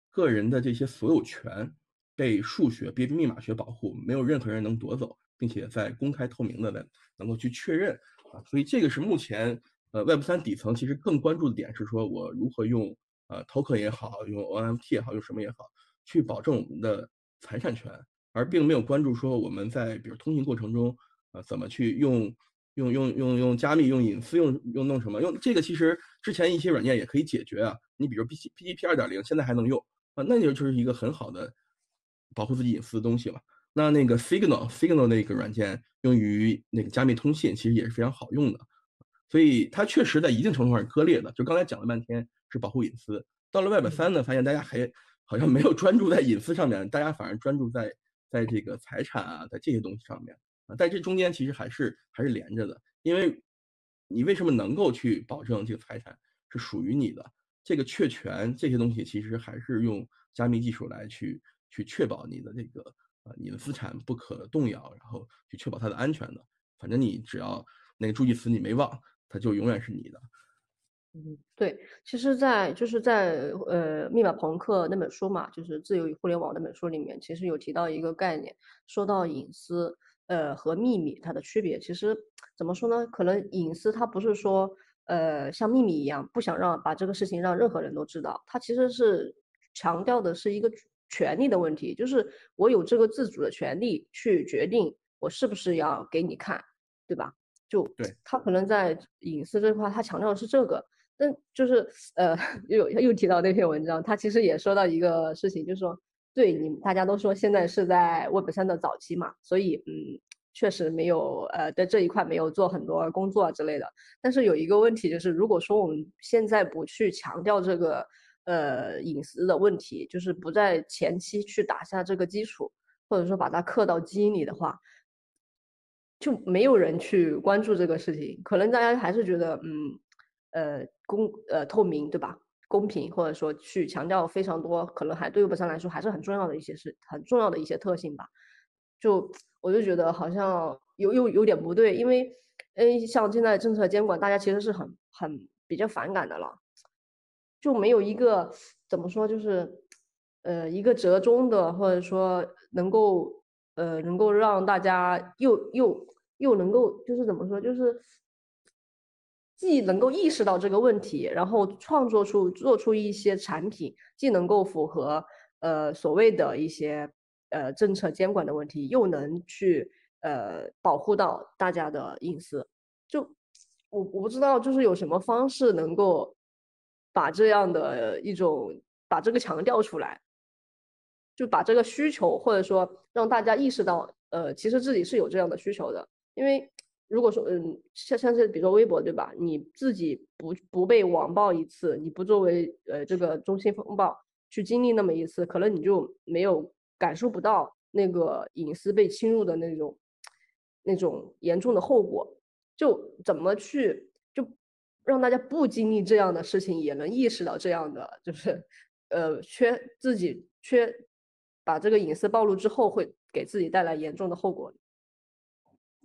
个人的这些所有权被数学、被密码学保护，没有任何人能夺走，并且在公开透明的的能够去确认。啊，所以这个是目前呃 Web 三底层其实更关注的点是说，我如何用呃 token 也好，用 NFT 也好，用什么也好，去保证我们的财产权，而并没有关注说我们在比如通信过程中，呃怎么去用用用用用加密、用隐私、用用弄什么？用这个其实之前一些软件也可以解决啊。你比如 P P G P 二点零现在还能用啊，那就就是一个很好的保护自己隐私的东西了。那那个 Signal Signal 那个软件用于那个加密通信，其实也是非常好用的，所以它确实在一定程度上是割裂的。就刚才讲了半天是保护隐私，到了 Web 三呢，发现大家还好像没有专注在隐私上面，大家反而专注在在这个财产啊，在这些东西上面啊。在这中间其实还是还是连着的，因为你为什么能够去保证这个财产是属于你的？这个确权这些东西其实还是用加密技术来去去确保你的这个。啊，你的资产不可动摇，然后去确保它的安全的。反正你只要那个助记词你没忘，它就永远是你的。嗯，对。其实，在就是在呃《密码朋克》那本书嘛，就是《自由与互联网》那本书里面，其实有提到一个概念，说到隐私呃和秘密它的区别。其实怎么说呢？可能隐私它不是说呃像秘密一样，不想让把这个事情让任何人都知道，它其实是强调的是一个。权利的问题，就是我有这个自主的权利去决定我是不是要给你看，对吧？就对他可能在隐私这块，他强调的是这个，但就是呃，又又提到那篇文章，他其实也说到一个事情，就是说，对你们大家都说现在是在 Web 三的早期嘛，所以嗯，确实没有呃在这一块没有做很多工作之类的。但是有一个问题就是，如果说我们现在不去强调这个。呃，隐私的问题就是不在前期去打下这个基础，或者说把它刻到基因里的话，就没有人去关注这个事情。可能大家还是觉得，嗯，呃，公呃透明，对吧？公平，或者说去强调非常多，可能还对 Web 三来说还是很重要的一些事，很重要的一些特性吧。就我就觉得好像有有有点不对，因为，哎，像现在政策监管，大家其实是很很。比较反感的了，就没有一个怎么说，就是呃一个折中的，或者说能够呃能够让大家又又又能够就是怎么说，就是既能够意识到这个问题，然后创作出做出一些产品，既能够符合呃所谓的一些呃政策监管的问题，又能去呃保护到大家的隐私，就。我我不知道，就是有什么方式能够把这样的一种把这个强调出来，就把这个需求或者说让大家意识到，呃，其实自己是有这样的需求的。因为如果说，嗯，像像是比如说微博对吧？你自己不不被网暴一次，你不作为呃这个中心风暴去经历那么一次，可能你就没有感受不到那个隐私被侵入的那种那种严重的后果。就怎么去就让大家不经历这样的事情，也能意识到这样的就是呃缺自己缺把这个隐私暴露之后会给自己带来严重的后果，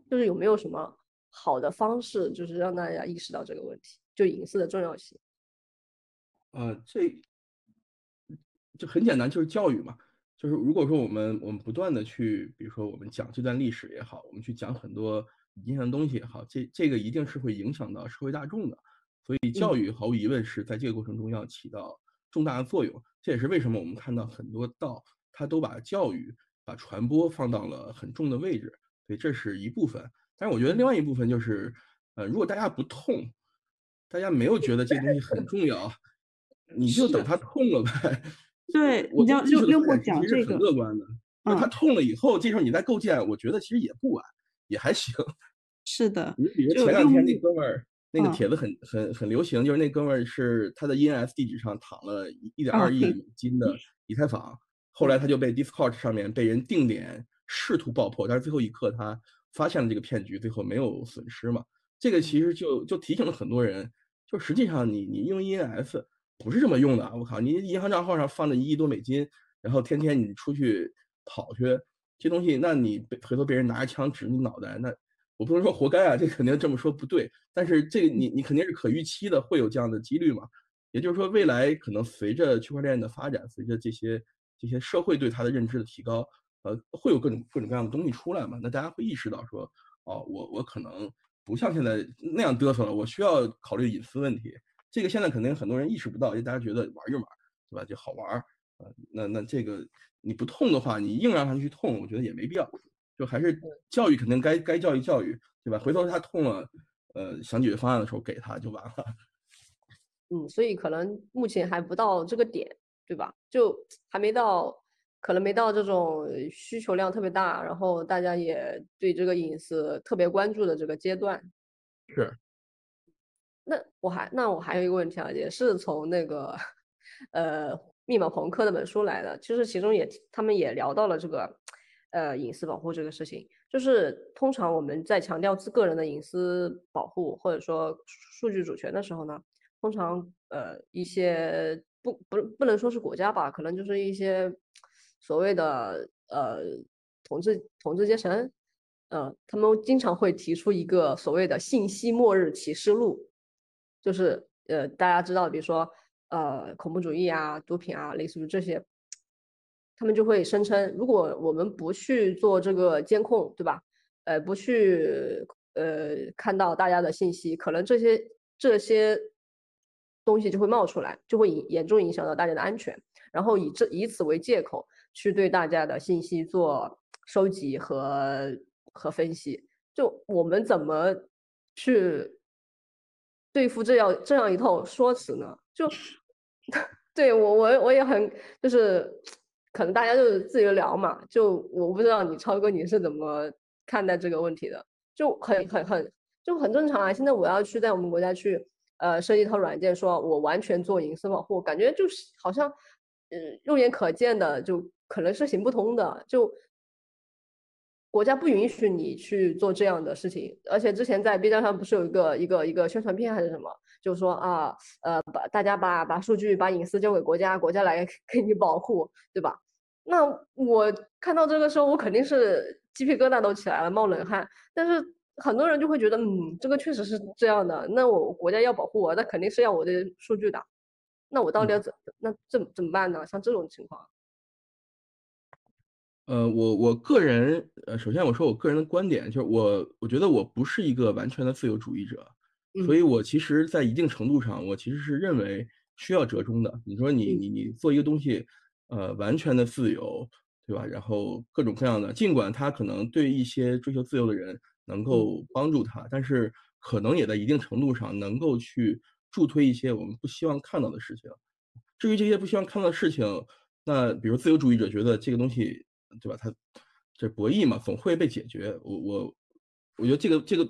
就是有没有什么好的方式，就是让大家意识到这个问题，就隐私的重要性。呃，这就很简单，就是教育嘛。就是如果说我们我们不断的去，比如说我们讲这段历史也好，我们去讲很多。影响的东西也好，这这个一定是会影响到社会大众的，所以教育毫无疑问是在这个过程中要起到重大的作用。这也是为什么我们看到很多道他都把教育、把传播放到了很重的位置。所以这是一部分。但是我觉得另外一部分就是，呃，如果大家不痛，大家没有觉得这东西很重要，你就等它痛了呗。对，我要六六步讲这个，很乐观的。那它痛了以后，这时候你再构建，我觉得其实也不晚。也还行，[laughs] 是的。你比如前两天那哥们儿那个帖子很很很流行，就是那哥们儿是他的 ENS 地址上躺了一点二亿美金的以太坊，后来他就被 Discord 上面被人定点试图爆破，但是最后一刻他发现了这个骗局，最后没有损失嘛。这个其实就就提醒了很多人，就实际上你你用 ENS 不是这么用的啊，我靠，你银行账号上放着一亿多美金，然后天天你出去跑去。这东西，那你被回头别人拿着枪指你脑袋，那我不能说活该啊，这肯定这么说不对。但是这个你你肯定是可预期的，会有这样的几率嘛？也就是说，未来可能随着区块链的发展，随着这些这些社会对它的认知的提高，呃，会有各种各种各样的东西出来嘛？那大家会意识到说，哦，我我可能不像现在那样嘚瑟了，我需要考虑隐私问题。这个现在肯定很多人意识不到，因为大家觉得玩一玩，对吧？就好玩儿。呃，那那这个你不痛的话，你硬让他去痛，我觉得也没必要。就还是教育肯定该该教育教育，对吧？回头他痛了，呃，想解决方案的时候给他就完了。嗯，所以可能目前还不到这个点，对吧？就还没到，可能没到这种需求量特别大，然后大家也对这个隐私特别关注的这个阶段。是。那我还那我还有一个问题啊，也是从那个呃。密码朋克那本书来的，其实其中也他们也聊到了这个，呃，隐私保护这个事情。就是通常我们在强调自个人的隐私保护或者说数据主权的时候呢，通常呃一些不不不能说是国家吧，可能就是一些所谓的呃统治统治阶层，呃，他们经常会提出一个所谓的信息末日启示录，就是呃大家知道，比如说。呃，恐怖主义啊，毒品啊，类似于这些，他们就会声称，如果我们不去做这个监控，对吧？呃，不去呃看到大家的信息，可能这些这些东西就会冒出来，就会影严重影响到大家的安全，然后以这以此为借口去对大家的信息做收集和和分析。就我们怎么去对付这样这样一套说辞呢？就 [laughs] 对我我我也很就是可能大家就是自由聊嘛，就我不知道你超哥你是怎么看待这个问题的，就很很很就很正常啊。现在我要去在我们国家去呃设计一套软件，说我完全做隐私保护，感觉就是好像嗯肉眼可见的就可能是行不通的，就国家不允许你去做这样的事情。而且之前在 B 站上不是有一个一个一个宣传片还是什么？就是说啊，呃，把大家把把数据、把隐私交给国家，国家来 [laughs] 给你保护，对吧？那我看到这个时候，我肯定是鸡皮疙瘩都起来了，冒冷汗。但是很多人就会觉得，嗯，这个确实是这样的。那我国家要保护我，那肯定是要我的数据的。那我到底要怎那怎怎么办呢？像这种情况，呃，我我个人，呃，首先我说我个人的观点，就是我我觉得我不是一个完全的自由主义者，所以我其实，在一定程度上，我其实是认为需要折中的。你说你你你做一个东西，呃，完全的自由，对吧？然后各种各样的，尽管它可能对一些追求自由的人能够帮助他，但是可能也在一定程度上能够去。助推一些我们不希望看到的事情。至于这些不希望看到的事情，那比如自由主义者觉得这个东西，对吧？它这博弈嘛，总会被解决。我我我觉得这个这个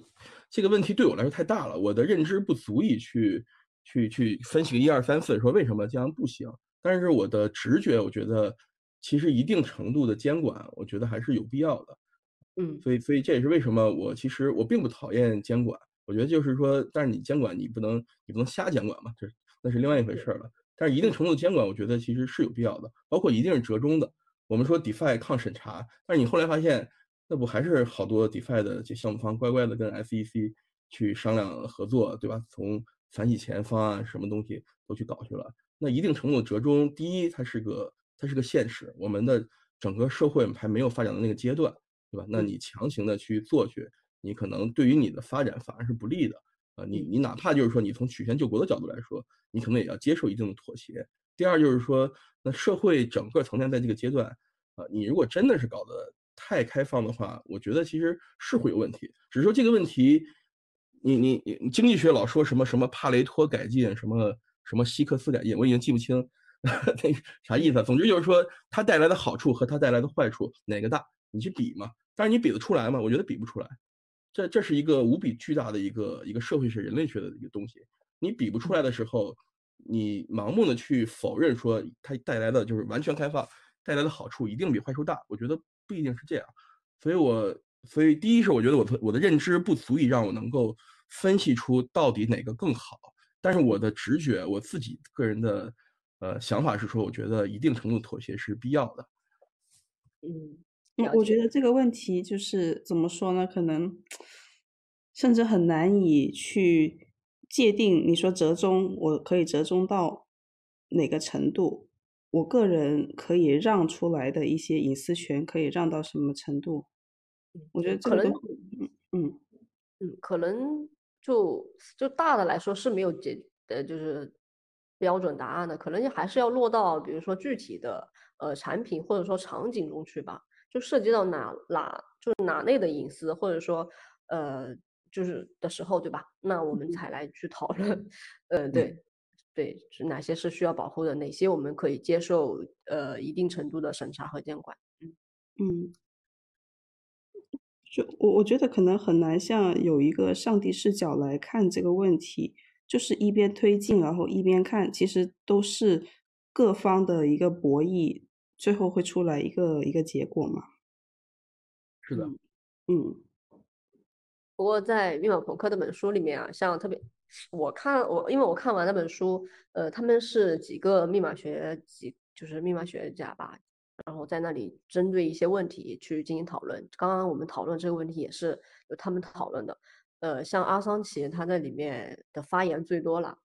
这个问题对我来说太大了，我的认知不足以去去去分析个一二三四，说为什么这样不行。但是我的直觉，我觉得其实一定程度的监管，我觉得还是有必要的。嗯，所以所以这也是为什么我其实我并不讨厌监管。我觉得就是说，但是你监管你不能，你不能瞎监管嘛，这那是另外一回事了。但是一定程度的监管，我觉得其实是有必要的，包括一定是折中的。我们说 DeFi 抗审查，但是你后来发现，那不还是好多 DeFi 的这项目方乖乖的跟 SEC 去商量合作，对吧？从反洗钱方案什么东西都去搞去了。那一定程度的折中，第一，它是个它是个现实，我们的整个社会还没有发展到那个阶段，对吧？那你强行的去做去。你可能对于你的发展反而是不利的，啊，你你哪怕就是说你从曲线救国的角度来说，你可能也要接受一定的妥协。第二就是说，那社会整个层面在这个阶段，啊，你如果真的是搞得太开放的话，我觉得其实是会有问题。只是说这个问题，你你你经济学老说什么什么帕雷托改进，什么什么希克斯改进，我已经记不清 [laughs] 那啥意思。总之就是说，它带来的好处和它带来的坏处哪个大，你去比嘛。但是你比得出来吗？我觉得比不出来。这这是一个无比巨大的一个一个社会学、人类学的一个东西，你比不出来的时候，你盲目的去否认说它带来的就是完全开放带来的好处一定比坏处大，我觉得不一定是这样。所以，我所以第一是我觉得我的我的认知不足以让我能够分析出到底哪个更好，但是我的直觉，我自己个人的呃想法是说，我觉得一定程度妥协是必要的。嗯。我觉得这个问题就是怎么说呢？可能 [tsk] 甚至很难以去界定。你说折中，我可以折中到哪个程度？我个人可以让出来的一些隐私权可以让到什么程度？我觉得可能，嗯嗯嗯，可能就就大的来说是没有解呃，就是标准答案的，可能还是要落到比如说具体的呃产品或者说场景中去吧。就涉及到哪哪就是哪类的隐私，或者说，呃，就是的时候，对吧？那我们才来去讨论，[laughs] 呃，对，对，是哪些是需要保护的，哪些我们可以接受，呃，一定程度的审查和监管。嗯嗯，就我我觉得可能很难像有一个上帝视角来看这个问题，就是一边推进，然后一边看，其实都是各方的一个博弈。最后会出来一个一个结果嘛？是的，嗯。不过在密码朋克这本书里面啊，像特别我看我因为我看完那本书，呃，他们是几个密码学几就是密码学家吧，然后在那里针对一些问题去进行讨论。刚刚我们讨论这个问题也是他们讨论的，呃，像阿桑奇他在里面的发言最多了。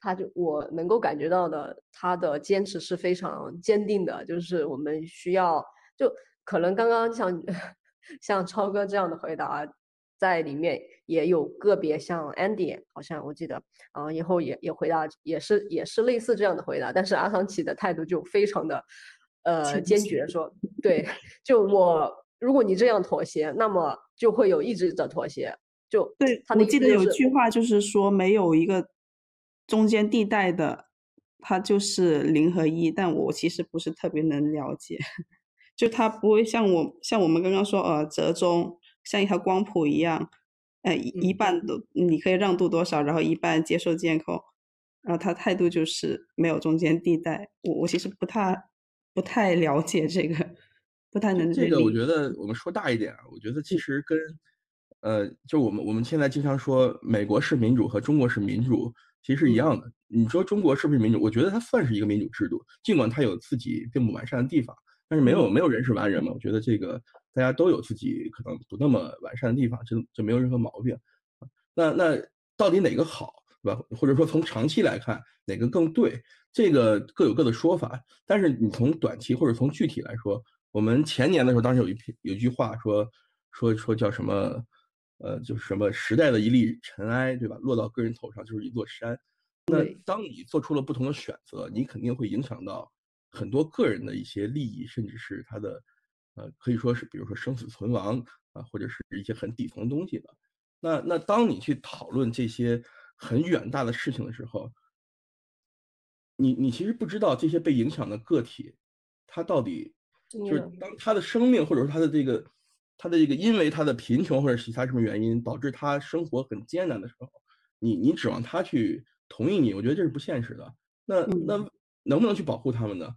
他就我能够感觉到的，他的坚持是非常坚定的。就是我们需要，就可能刚刚像 [laughs] 像超哥这样的回答，在里面也有个别像 Andy，好像我记得啊，以后也也回答也是也是类似这样的回答。但是阿桑奇的态度就非常的呃坚决，说对，就我如果你这样妥协，那么就会有一直的妥协。就对，我记得有句话就是说没有一个。中间地带的，它就是零和一，但我其实不是特别能了解，[laughs] 就它不会像我像我们刚刚说呃折中，像一条光谱一样，呃一半都你可以让渡多少，然后一半接受监控，然后他态度就是没有中间地带，我我其实不太不太了解这个，不太能这个我觉得我们说大一点啊，我觉得其实跟呃就我们我们现在经常说美国是民主和中国是民主。其实是一样的。你说中国是不是民主？我觉得它算是一个民主制度，尽管它有自己并不完善的地方，但是没有没有人是完人嘛。我觉得这个大家都有自己可能不那么完善的地方，就就没有任何毛病。那那到底哪个好，对吧？或者说从长期来看哪个更对，这个各有各的说法。但是你从短期或者从具体来说，我们前年的时候，当时有一篇有一句话说说说叫什么？呃，就是什么时代的一粒尘埃，对吧？落到个人头上就是一座山。那当你做出了不同的选择，你肯定会影响到很多个人的一些利益，甚至是他的，呃，可以说是比如说生死存亡啊，或者是一些很底层的东西的。那那当你去讨论这些很远大的事情的时候，你你其实不知道这些被影响的个体，他到底就是当他的生命或者说他的这个。他的这个，因为他的贫穷或者其他什么原因导致他生活很艰难的时候，你你指望他去同意你，我觉得这是不现实的。那那能不能去保护他们呢？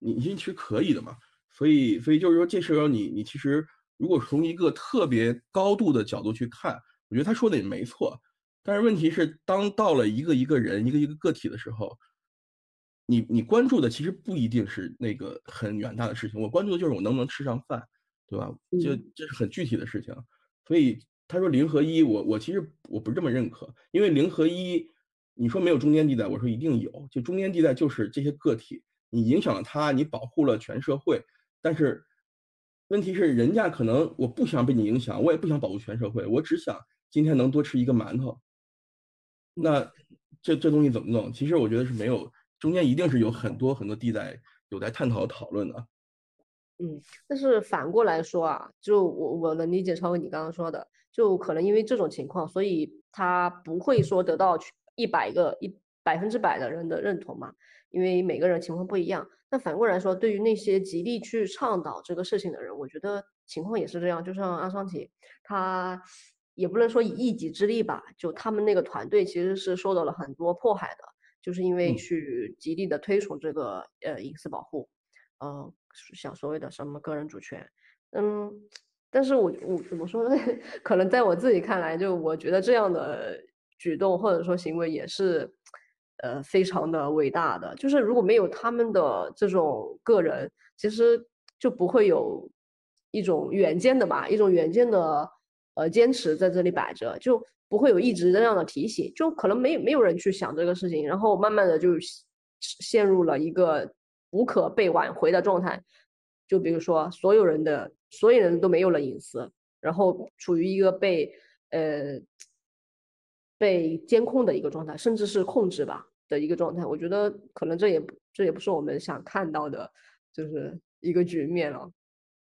你其实可以的嘛。所以所以就是说，这时候你你其实如果从一个特别高度的角度去看，我觉得他说的也没错。但是问题是，当到了一个一个人、一个一个个体的时候，你你关注的其实不一定是那个很远大的事情。我关注的就是我能不能吃上饭。对吧？这这是很具体的事情，所以他说零和一，我我其实我不是这么认可，因为零和一，你说没有中间地带，我说一定有，就中间地带就是这些个体，你影响了他，你保护了全社会，但是问题是人家可能我不想被你影响，我也不想保护全社会，我只想今天能多吃一个馒头，那这这东西怎么弄？其实我觉得是没有中间一定是有很多很多地带有待探讨讨论的。嗯，但是反过来说啊，就我我能理解超哥你刚刚说的，就可能因为这种情况，所以他不会说得到一百个一百分之百的人的认同嘛，因为每个人情况不一样。那反过来说，对于那些极力去倡导这个事情的人，我觉得情况也是这样。就像阿桑奇，他也不能说以一己之力吧，就他们那个团队其实是受到了很多迫害的，就是因为去极力的推崇这个呃隐私保护。呃，想所谓的什么个人主权，嗯，但是我我怎么说呢？[laughs] 可能在我自己看来，就我觉得这样的举动或者说行为也是，呃，非常的伟大的。就是如果没有他们的这种个人，其实就不会有一种远见的吧，一种远见的呃坚持在这里摆着，就不会有一直这样的提醒，就可能没没有人去想这个事情，然后慢慢的就陷入了一个。无可被挽回的状态，就比如说，所有人的所有人都没有了隐私，然后处于一个被呃被监控的一个状态，甚至是控制吧的一个状态。我觉得可能这也这也不是我们想看到的，就是一个局面了。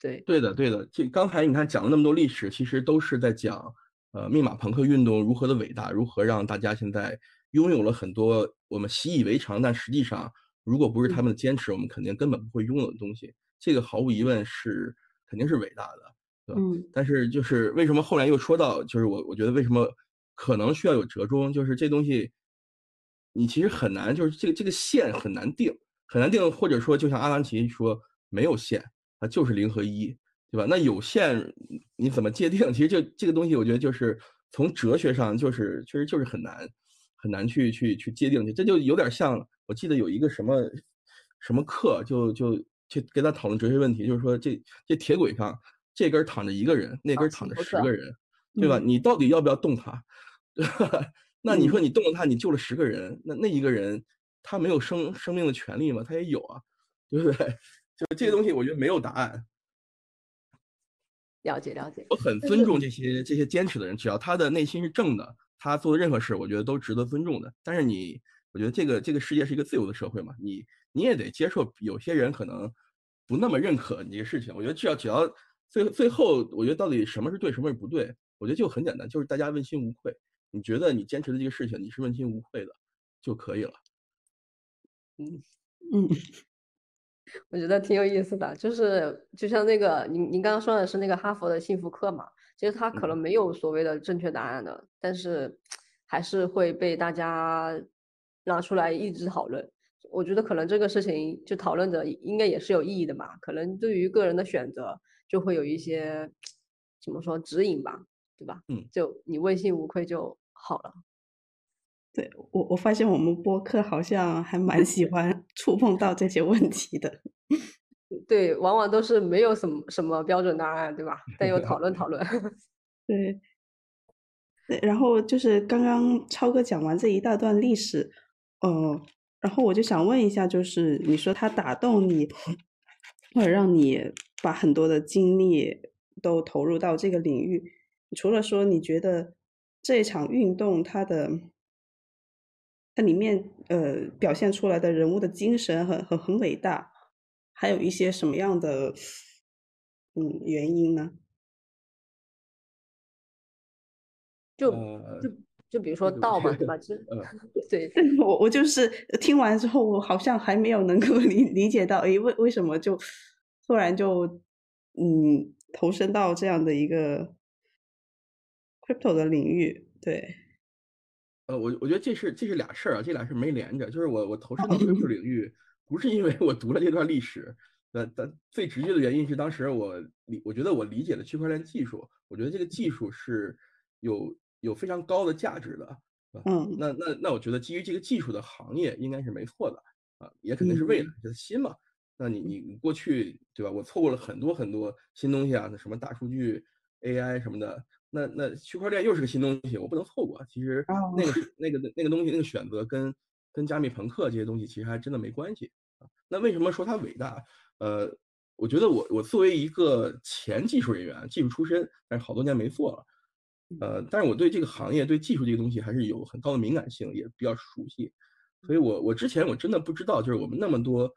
对，对的，对的。这刚才你看讲了那么多历史，其实都是在讲呃密码朋克运动如何的伟大，如何让大家现在拥有了很多我们习以为常，但实际上。如果不是他们的坚持，我们肯定根本不会拥有的东西。这个毫无疑问是肯定是伟大的，嗯。但是就是为什么后来又说到，就是我我觉得为什么可能需要有折中，就是这东西你其实很难，就是这个这个线很难定，很难定，或者说就像阿兰奇说，没有线，它就是零和一，对吧？那有线你怎么界定？其实这这个东西，我觉得就是从哲学上就是确实就是很难。很难去去去界定去，这就有点像我记得有一个什么什么课，就就去跟他讨论哲学问题，就是说这这铁轨上这根躺着一个人，那根躺着十个人，对吧？你到底要不要动它？[laughs] 那你说你动了他，你救了十个人，那那一个人他没有生生命的权利吗？他也有啊，[laughs] 对不对？就这些东西，我觉得没有答案。了解了解，我很尊重这些这些坚持的人，只要他的内心是正的。他做的任何事，我觉得都值得尊重的。但是你，我觉得这个这个世界是一个自由的社会嘛，你你也得接受有些人可能不那么认可你这个事情。我觉得只要只要最最后，我觉得到底什么是对，什么是不对，我觉得就很简单，就是大家问心无愧。你觉得你坚持的这个事情，你是问心无愧的就可以了。嗯嗯，[laughs] 我觉得挺有意思的，就是就像那个您您刚刚说的是那个哈佛的幸福课嘛。其实它可能没有所谓的正确答案的，但是还是会被大家拿出来一直讨论。我觉得可能这个事情就讨论着应该也是有意义的吧。可能对于个人的选择就会有一些怎么说指引吧，对吧？嗯，就你问心无愧就好了。对我，我发现我们播客好像还蛮喜欢触碰到这些问题的。[laughs] 对，往往都是没有什么什么标准答案，对吧？但又讨论讨论。[laughs] 对，对，然后就是刚刚超哥讲完这一大段历史，呃，然后我就想问一下，就是你说他打动你，或者让你把很多的精力都投入到这个领域，除了说你觉得这一场运动它的它里面呃表现出来的人物的精神很很很伟大，还有一些什么样的嗯原因呢？就呃，就就比如说道嘛，对吧？[laughs] 其实呃，[laughs] 对，[laughs] 我我就是听完之后，我好像还没有能够理理解到，诶，为为什么就突然就嗯投身到这样的一个 crypto 的领域？对，呃，我我觉得这是这是俩事儿啊，这俩事没连着。就是我我投身到 crypto 领域，不是因为我读了这段历史，呃，但最直接的原因是当时我理，我觉得我理解了区块链技术，我觉得这个技术是有有非常高的价值的，啊，嗯那那那我觉得基于这个技术的行业应该是没错的，啊，也肯定是未来，就是新嘛。那你你你过去对吧？我错过了很多很多新东西啊，那什么大数据、AI 什么的，那那区块链又是个新东西，我不能错过。其实哦那个是那个那个东西那个选择跟跟加密朋克这些东西其实还真的没关系啊。那为什么说它伟大？呃，我觉得我我作为一个前技术人员，技术出身，但是好多年没做了。呃，但是我对这个行业、对技术这个东西还是有很高的敏感性，也比较熟悉，所以我我之前我真的不知道，就是我们那么多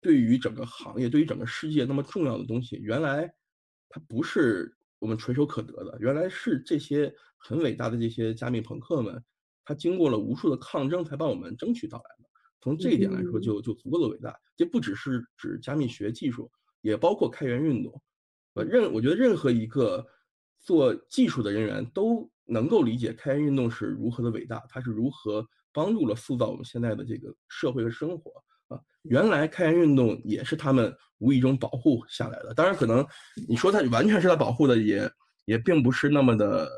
对于整个行业、对于整个世界那么重要的东西，原来它不是我们垂手可得的，原来是这些很伟大的这些加密朋克们，他经过了无数的抗争才帮我们争取到来的。从这一点来说嗯就，就足够的伟大。这不只是指加密学技术，也包括开源运动。呃，任我觉得任何一个做技术的人员都能够理解开源运动是如何的伟大，它是如何帮助了塑造我们现在的这个社会和生活啊。原来开源运动也是他们无意中保护下来的，当然可能你说它完全是他保护的也也并不是那么的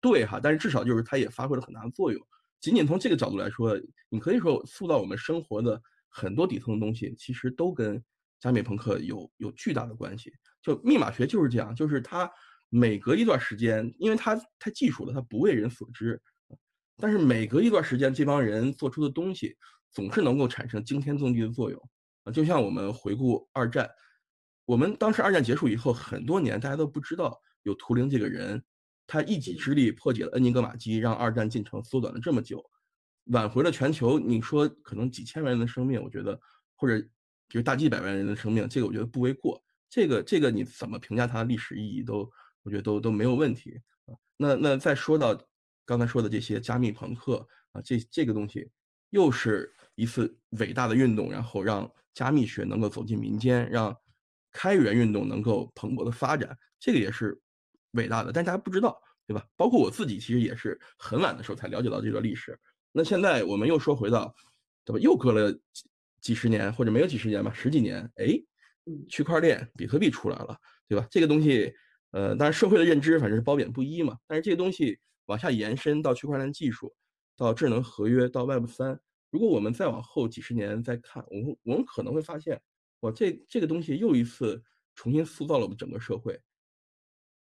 对哈，但是至少就是它也发挥了很大的作用。仅仅从这个角度来说，你可以说塑造我们生活的很多底层的东西，其实都跟加密朋克有有巨大的关系。就密码学就是这样，就是它每隔一段时间，因为它太技术了，它不为人所知，但是每隔一段时间，这帮人做出的东西总是能够产生惊天动地的作用！就像我们回顾二战，我们当时二战结束以后很多年，大家都不知道有图灵这个人，他一己之力破解了恩尼格玛机，让二战进程缩短了这么久，挽回了全球，你说可能几千万人的生命，我觉得或者比如大几百万人的生命，这个我觉得不为过。这个这个你怎么评价它的历史意义都，我觉得都都没有问题啊。那那再说到刚才说的这些加密朋克啊，这这个东西又是一次伟大的运动，然后让加密学能够走进民间，让开源运动能够蓬勃的发展，这个也是伟大的，但是大家不知道，对吧？包括我自己，其实也是很晚的时候才了解到这段历史。那现在我们又说回到，对吧？又隔了几几十年，或者没有几十年吧，十几年，哎，区块链、比特币出来了，对吧？这个东西，呃，当然社会的认知反正是褒贬不一嘛。但是这个东西往下延伸到区块链技术，到智能合约，到 Web 三，如果我们再往后几十年再看，我们我们可能会发现，哇，这这个东西又一次重新塑造了我们整个社会。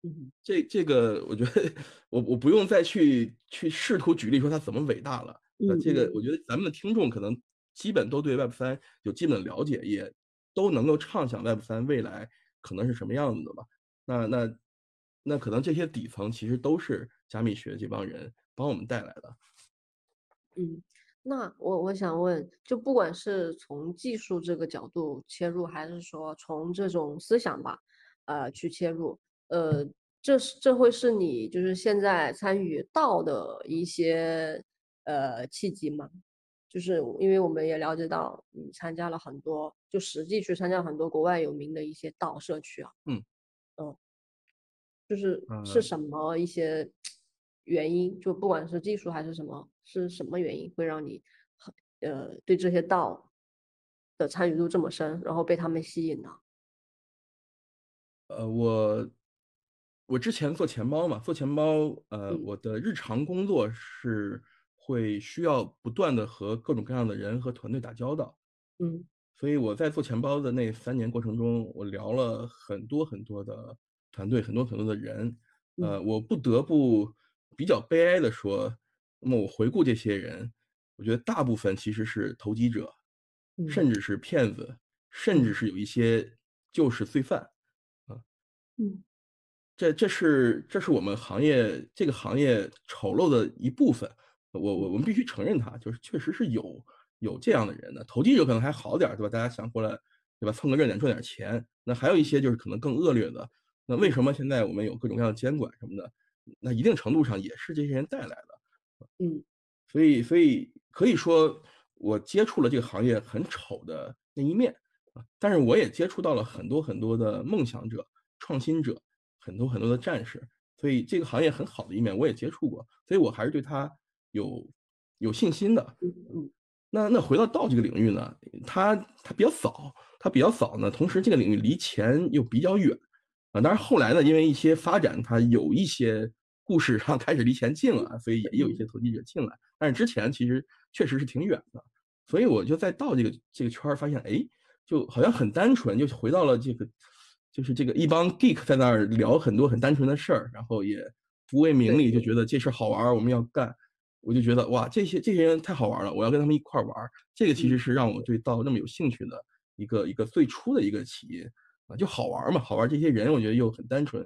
嗯这这个，我觉得我我不用再去去试图举例说它怎么伟大了。呃，嗯这个嗯我觉得咱们的听众可能基本都对 Web 三有基本的了解，也都能够畅想 Web 三未来可能是什么样子的吧。那那那可能这些底层其实都是加密学这帮人帮我们带来的。嗯，那我我想问，就不管是从技术这个角度切入，还是说从这种思想吧，呃，去切入，呃，这是这会是你就是现在参与道的一些呃契机吗？就是因为我们也了解到你参加了很多，就实际去参加很多国外有名的一些道社区啊，嗯嗯，就是是呃什么一些原因？就不管是技术还是什么，是什么原因会让你很呃对这些道的参与度这么深，然后被他们吸引呢？呃，我我之前做钱包嘛，做钱包，呃，嗯我的日常工作是会需要不断的和各种各样的人和团队打交道。嗯所以我在做钱包的那三年过程中，我聊了很多很多的团队，很多很多的人。呃，我不得不比较悲哀的说，那么我回顾这些人，我觉得大部分其实是投机者，甚至是骗子，甚至是有一些就是罪犯，啊，嗯，这这是这是我们行业这个行业丑陋的一部分。我我我们必须承认它，就是确实是有有这样的人的，投机者可能还好点儿，对吧？大家想过来，对吧？蹭个热点赚点钱。那还有一些就是可能更恶劣的。那为什么现在我们有各种各样的监管什么的？那一定程度上也是这些人带来的，嗯，所以所以可以说我接触了这个行业很丑的那一面啊，但是我也接触到了很多很多的梦想者、创新者，很多很多的战士，所以这个行业很好的一面我也接触过，所以我还是对他有有信心的。嗯，那那回到道这个领域呢，它它比较早，它比较早呢，同时这个领域离钱又比较远。啊，当然后来呢，因为一些发展，它有一些故事上开始离钱近了，所以也有一些投机者进来。但是之前其实确实是挺远的，所以我就在到这个这个圈儿，发现哎，就好像很单纯，就回到了这个，就是这个一帮 geek 在那儿聊很多很单纯的事儿，然后也不为名利，就觉得这事儿好玩，我们要干。我就觉得哇，这些这些人太好玩了，我要跟他们一块儿玩。这个其实是让我对道那么有兴趣的一个一个最初的一个起因。啊，就好玩嘛，好玩。这些人我觉得又很单纯，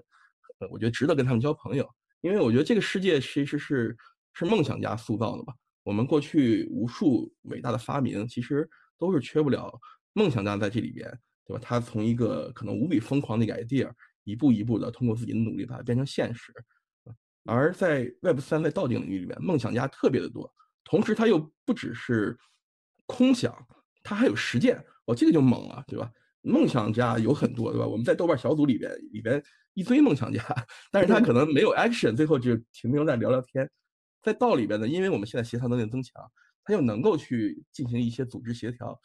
呃，我觉得值得跟他们交朋友。因为我觉得这个世界其实是是梦想家塑造的吧。我们过去无数伟大的发明，其实都是缺不了梦想家在这里边，对吧？他从一个可能无比疯狂的一个 idea，一步一步的通过自己的努力把它变成现实。而在 Web 三在道景领域里面，梦想家特别的多，同时他又不只是空想，他还有实践。哦，这个就猛了，对吧？梦想家有很多，对吧？我们在豆瓣小组里边，里边一堆梦想家，但是他可能没有 action，最后就停留在聊聊天。在道里边呢，因为我们现在协调能力增强，他又能够去进行一些组织协调，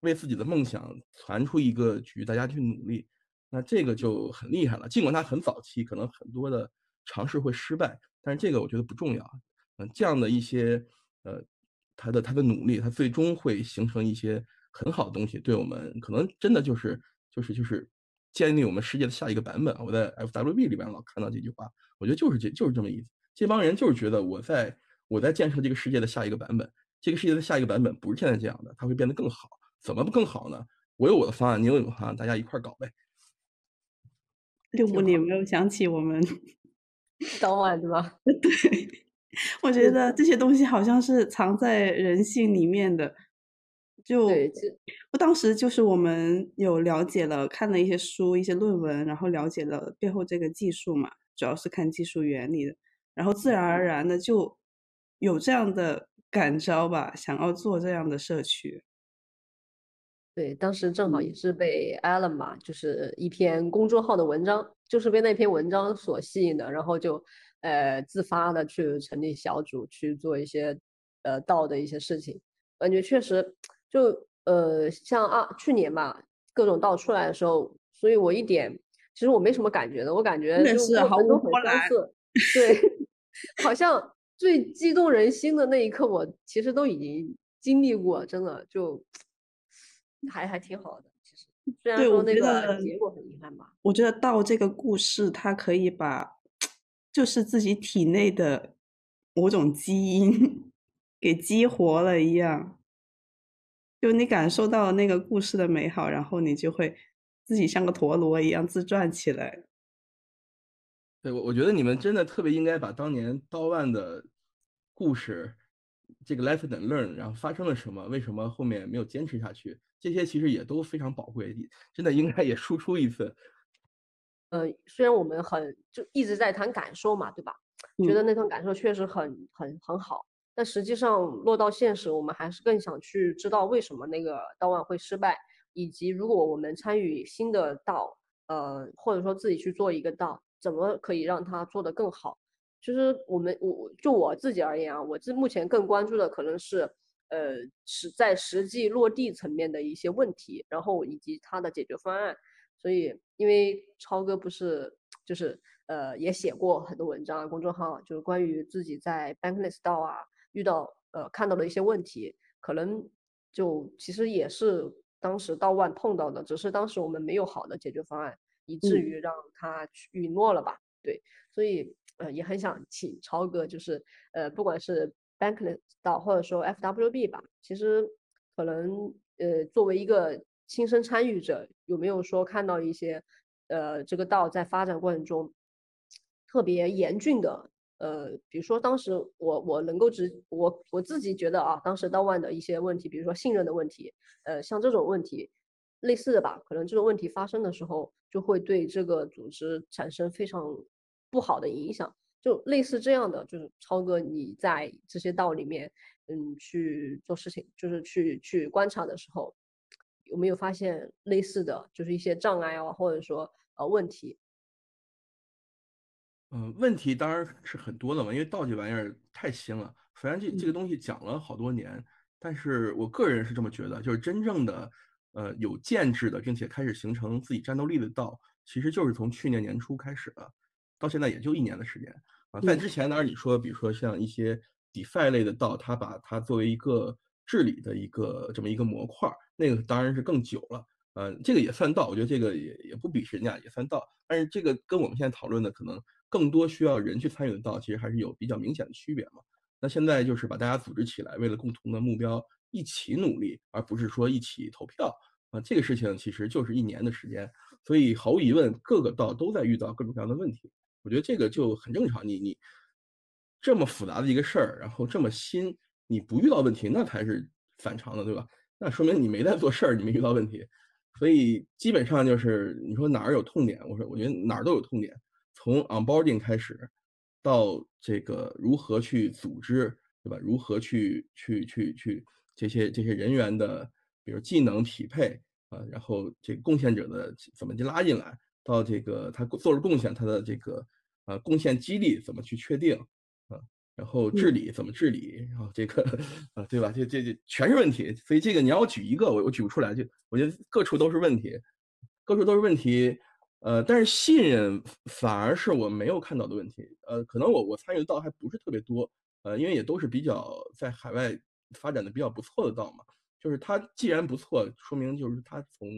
为自己的梦想传出一个局，大家去努力，那这个就很厉害了。尽管他很早期，可能很多的尝试会失败，但是这个我觉得不重要。嗯，这样的一些呃，他的他的努力，他最终会形成一些。很好的东西，对我们可能真的就是就是就是建立我们世界的下一个版本。我在 FWB 里边老看到这句话，我觉得就是这就是这么意思。这帮人就是觉得我在我在建设这个世界的下一个版本，这个世界的下一个版本不是现在这样的，它会变得更好。怎么不更好呢？我有我的方案，你有你的方案，大家一块搞呗。[laughs] 六木，你有没有想起我们 [laughs] 当晚对吧？[laughs] 对，我觉得这些东西好像是藏在人性里面的。就我当时就是我们有了解了，看了一些书、一些论文，然后了解了背后这个技术嘛，主要是看技术原理的，然后自然而然的就有这样的感召吧，想要做这样的社区。对，当时正好也是被 Alan 嘛，就是一篇公众号的文章，就是被那篇文章所吸引的，然后就呃自发的去成立小组去做一些呃道的一些事情，感觉确实。就呃，像啊，去年吧，各种道出来的时候，所以我一点其实我没什么感觉的，我感觉就是毫无波澜。对，好像最激动人心的那一刻，我其实都已经经历过，真的就还还挺好的。其实虽然说那个结果很遗憾吧。我觉得道这个故事，它可以把就是自己体内的某种基因 [laughs] 给激活了一样。就你感受到那个故事的美好，然后你就会自己像个陀螺一样自转起来。对，我我觉得你们真的特别应该把当年刀万的故事，这个 lesson learn，然后发生了什么，为什么后面没有坚持下去，这些其实也都非常宝贵，真的应该也输出一次。呃，虽然我们很就一直在谈感受嘛，对吧？觉得那段感受确实很很很好。但实际上落到现实，我们还是更想去知道为什么那个道万会失败，以及如果我们参与新的道，呃，或者说自己去做一个道，怎么可以让它做得更好？其实我们我就我自己而言啊，我这目前更关注的可能是，呃，实在实际落地层面的一些问题，然后以及它的解决方案。所以，因为超哥不是就是呃也写过很多文章啊，公众号就是关于自己在 Bankless 道啊。遇到呃看到的一些问题，可能就其实也是当时道万碰到的，只是当时我们没有好的解决方案，以至嗯于让他去陨落了吧？对，所以呃也很想请超哥，就是呃不管是 Bankless 道或者说 FWB 吧，其实可能呃作为一个亲身参与者，有没有说看到一些呃这个道在发展过程中特别严峻的？呃，比如说当时我我能够直我我自己觉得啊，当时道万的一些问题，比如说信任的问题，呃，像这种问题类似的吧，可能这种问题发生的时候，就会对这个组织产生非常不好的影响。就类似这样的，就是超哥你在这些道里面，嗯，去做事情，就是去去观察的时候，有没有发现类似的就是一些障碍啊，或者说呃问题？嗯，问题当然是很多的嘛，因为道这玩意儿太新了。虽然这这个嗯东西讲了好多年，但是我个人是这么觉得，就是真正的呃有建制的，并且开始形成自己战斗力的道，其实就是从去年年初开始的，到现在也就一年的时间啊。在嗯之前，当然你说，比如说像一些 DeFi 类的道，它把它作为一个治理的一个这么一个模块儿，那个当然是更久了。呃，这个也算道，我觉得这个也也不比人家也算道，但是这个跟我们现在讨论的可能更多需要人去参与的道，其实还是有比较明显的区别嘛。那现在就是把大家组织起来，为了共同的目标一起努力，而不是说一起投票啊。这个事情其实就是一年的时间，所以毫无疑问，各个道都在遇到各种各样的问题。我觉得这个就很正常。你你这么复杂的一个事儿，然后这么新，你不遇到问题，那才是反常的，对吧？那说明你没在做事儿，你没遇到问题。所以基本上就是你说哪儿有痛点，我说我觉得哪儿都有痛点，从 onboarding 开始，到这个如何去组织，对吧？如何去去去去这些这些人员的，比如技能匹配啊，然后这个贡献者的怎么去拉进来，到这个他做了贡献，他的这个呃贡献激励怎么去确定啊？然后治理怎么治理，然后这个啊，对吧？这这这全是问题，所以这个你要我举一个，我我举不出来，就我觉得各处都是问题，各处都是问题。呃，但是信任反而是我没有看到的问题。呃，可能我我参与的道还不是特别多，呃，因为也都是比较在海外发展的比较不错的道嘛。就是它既然不错，说明就是它从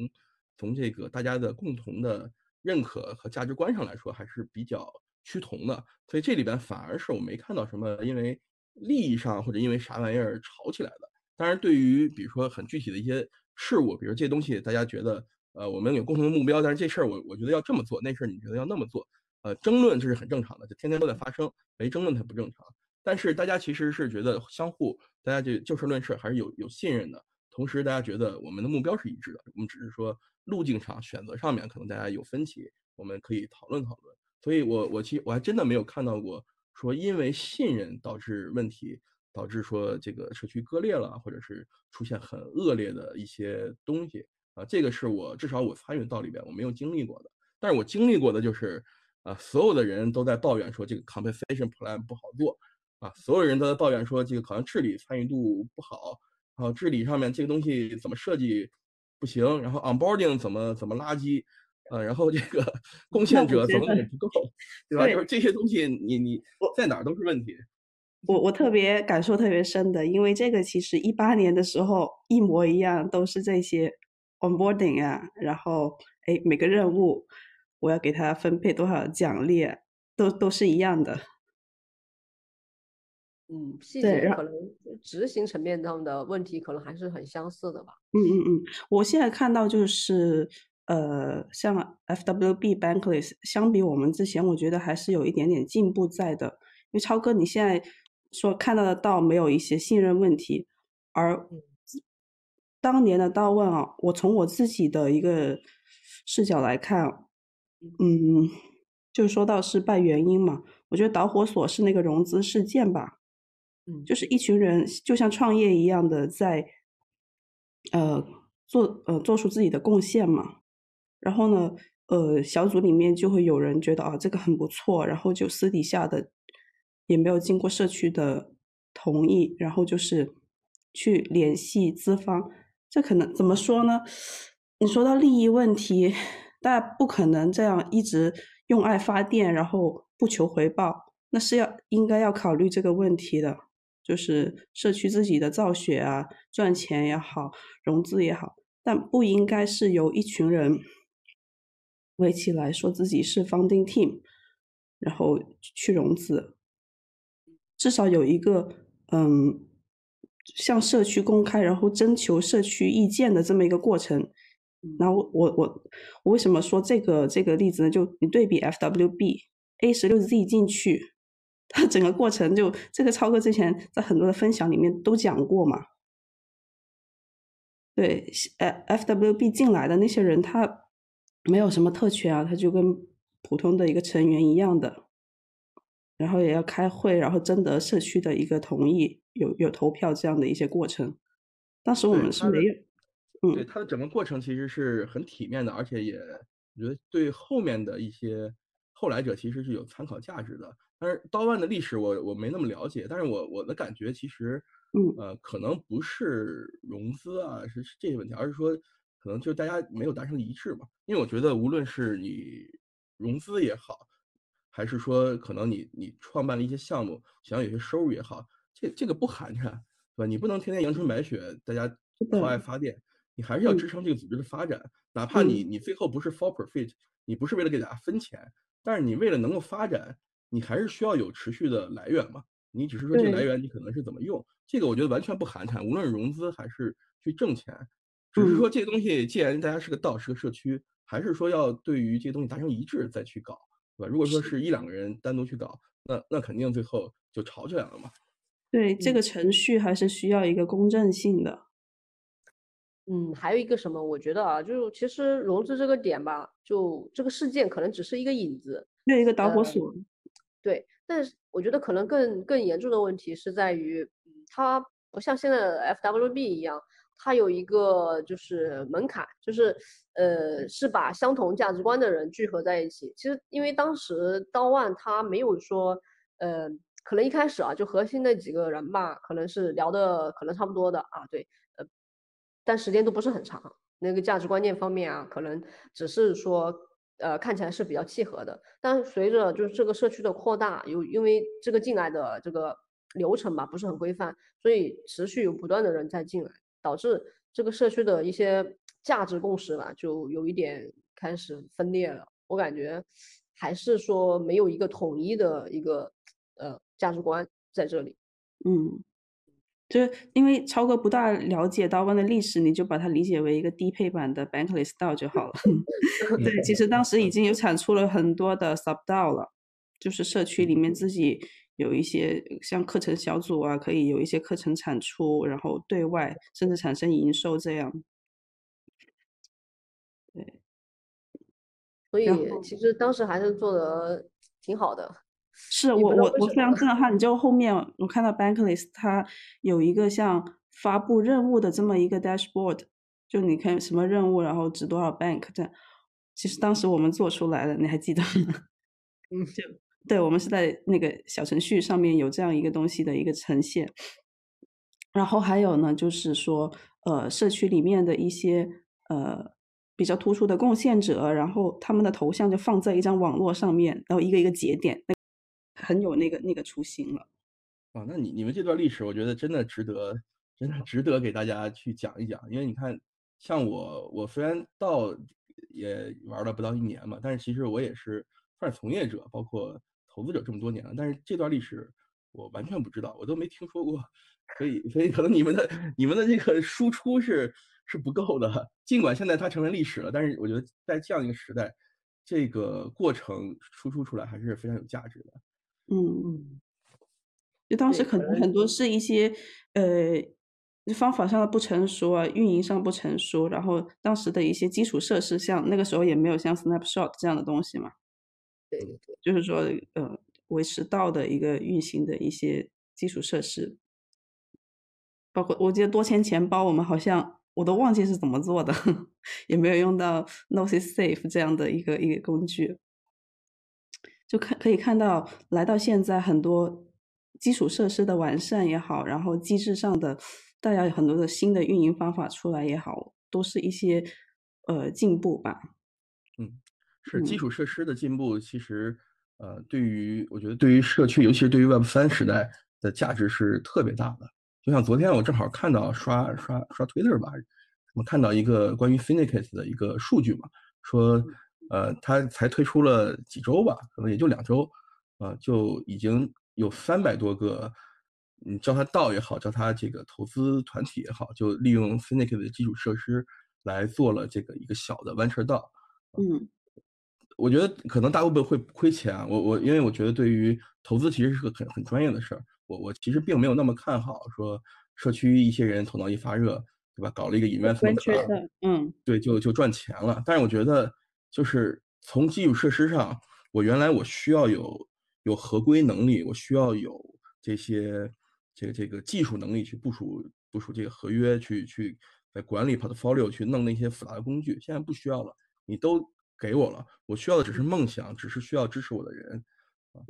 从这个大家的共同的认可和价值观上来说还是比较趋同的。所以这里边反而是我没看到什么因为利益上或者因为啥玩意儿吵起来的。当然，对于比如说很具体的一些事物，比如这东西，大家觉得。呃，我们有共同的目标，但是这事儿我我觉得要这么做，那事儿你觉得要那么做，呃，争论这是很正常的，就天天都在发生，没争论它不正常。但是大家其实是觉得相互，大家就就事论事，还是有有信任的。同时，大家觉得我们的目标是一致的，我们只是说路径上、选择上面可能大家有分歧，我们可以讨论讨论。所以我我其实我还真的没有看到过说因为信任导致问题，导致说这个社区割裂了，或者是出现很恶劣的一些东西。啊，这个是我至少我参与到里边我没有经历过的，但是我经历过的就是，啊，所有的人都在抱怨说这个 compensation plan 不好做，啊，所有人都在抱怨说这个好像治理参与度不好，然后治理上面这个东西怎么设计不行，然后 onboarding 怎么怎么垃圾，呃，然后这个 [laughs] 贡献者怎么怎么不够，对吧？就是这些东西你你在哪儿都是问题。我我特别感受特别深的，因为这个其实一八年的时候一模一样，都是这些。Onboarding 啊，然后哎，每个任务我要给他分配多少奖励，都都是一样的。嗯，细节可能执行层面上的问题可能还是很相似的吧。嗯嗯嗯，我现在看到就是呃，像 FWB Bankless 相比我们之前，我觉得还是有一点点进步在的。因为超哥你现在说看到的到没有一些信任问题，而当年的道问啊，我从我自己的一个视角来看，嗯，就说到失败原因嘛，我觉得导火索是那个融资事件吧，嗯，就是一群人就像创业一样的在，呃，做呃做出自己的贡献嘛，然后呢，呃，小组里面就会有人觉得啊这个很不错，然后就私底下的也没有经过社区的同意，然后就是去联系资方。这可能怎么说呢？你说到利益问题，大家不可能这样一直用爱发电，然后不求回报。那是要应该要考虑这个问题的，就是社区自己的造血啊，赚钱也好，融资也好。但不应该是由一群人围起来说自己是 founding team，然后去融资。至少有一个嗯，向社区公开，然后征求社区意见的这么一个过程。然后我我我为什么说这个这个例子呢？就你对比 FWB A 十六 Z 进去，它整个过程就这个超哥之前在很多的分享里面都讲过嘛。对，呃，FWB 进来的那些人，他没有什么特权啊，他就跟普通的一个成员一样的，然后也要开会，然后征得社区的一个同意，有有投票这样的一些过程。当时我们是没有。对它的整个过程其实是很体面的，而且也我觉得对后面的一些后来者其实是有参考价值的。但是刀万的历史我我没那么了解，但是我我的感觉其实，嗯呃，可能不是融资啊是是这些问题，而是说可能就大家没有达成一致嘛。因为我觉得无论是你融资也好，还是说可能你你创办了一些项目想要有些收入也好，这这个不寒碜，对吧？你不能天天阳春白雪，大家靠爱发电。你还是要支撑这个组织的发展，哪怕你你最后不是 for profit，你不是为了给大家分钱，但是你为了能够发展，你还是需要有持续的来源嘛。你只是说这个来源你可能是怎么用，这个我觉得完全不寒碜。无论是融资还是去挣钱，只是说这个东西既然大家是个道是个社区，还是说要对于这些东西达成一致再去搞，对吧？如果说是一两个人单独去搞，那那肯定最后就吵起来了嘛。对，这个程序还是需要一个公正性的。嗯，还有一个什么？我觉得啊，就其实融资这个点吧，就这个事件可能只是一个引子，另一个导火索。对，但是我觉得可能更更严重的问题是在于，嗯，它不像现在的 FWB 一样，它有一个就是门槛，就是呃，是把相同价值观的人聚合在一起。其实因为当时刀万他没有说，呃，可能一开始啊，就核心那几个人吧，可能是聊的可能差不多的啊，对。呃但时间都不是很长，那个价值观念方面啊，可能只是说，呃，看起来是比较契合的。但随着就是这个社区的扩大，有因为这个进来的这个流程吧不是很规范，所以持续有不断的人在进来，导致这个社区的一些价值共识吧就有一点开始分裂了。我感觉还是说没有一个统一的一个呃价值观在这里。嗯。就是因为超哥不大了解刀湾的历史，你就把它理解为一个低配版的 Bankless DAO 就好了。[laughs] [laughs] 对，其实当时已经有产出了很多的 Sub DAO 了，就是社区里面自己有一些像课程小组啊，可以有一些课程产出，然后对外甚至产生营收这样。对，所以其实当时还是做的挺好的。是我我我非常震撼，你就后面我看到 Bankless 它有一个像发布任务的这么一个 dashboard，就你看什么任务，然后值多少 bank 这样。其实当时我们做出来了，你还记得吗？嗯，[laughs] 就对，我们是在那个小程序上面有这样一个东西的一个呈现。然后还有呢，就是说呃社区里面的一些呃比较突出的贡献者，然后他们的头像就放在一张网络上面，然后一个一个节点。那很有那个那个雏形了，啊，那你你们这段历史，我觉得真的值得，真的 [laughs] 值得给大家去讲一讲。因为你看，像我，我虽然到也玩了不到一年嘛，但是其实我也是算是从业者，包括投资者这么多年了。但是这段历史我完全不知道，我都没听说过。所以，所以可能你们的你们的这个输出是是不够的。尽管现在它成为历史了，但是我觉得在这样一个时代，这个过程输出出来还是非常有价值的。嗯嗯，就当时可能很多是一些呃方法上的不成熟啊，运营上不成熟，然后当时的一些基础设施，像那个时候也没有像 Snapshot 这样的东西嘛。对对对，就是说呃维持到的一个运行的一些基础设施，包括我记得多签钱包，我们好像我都忘记是怎么做的，[laughs] 也没有用到 Nosis Safe 这样的一个一个工具。就看可以看到，来到现在很多基础设施的完善也好，然后机制上的大家有很多的新的运营方法出来也好，都是一些呃进步吧。嗯，是基础设施的进步，其实呃对于我觉得对于社区，尤其是对于 Web 三时代的价值是特别大的。就像昨天我正好看到刷刷刷 Twitter 吧，我们看到一个关于 Finicus 的一个数据嘛，说，呃，它才推出了几周吧，可能也就两周，呃，就已经有三百多个，你叫它道也好，叫它这个投资团体也好，就利用 Finicus 的基础设施来做了这个一个小的 venture 道。嗯，我觉得可能大部分会亏钱啊，我我因为我觉得对于投资其实是个很很专业的事儿，我我其实并没有那么看好说社区一些人头脑一发热，对吧？搞了一个 investment，嗯，对，就就赚钱了。但是我觉得就是从基础设施上，我原来我需要有有合规能力，我需要有这些这个这个技术能力去部署部署这个合约，去去在管理 portfolio 去弄那些复杂的工具，现在不需要了。你都给我了，我需要的只是梦想，只是需要支持我的人，啊，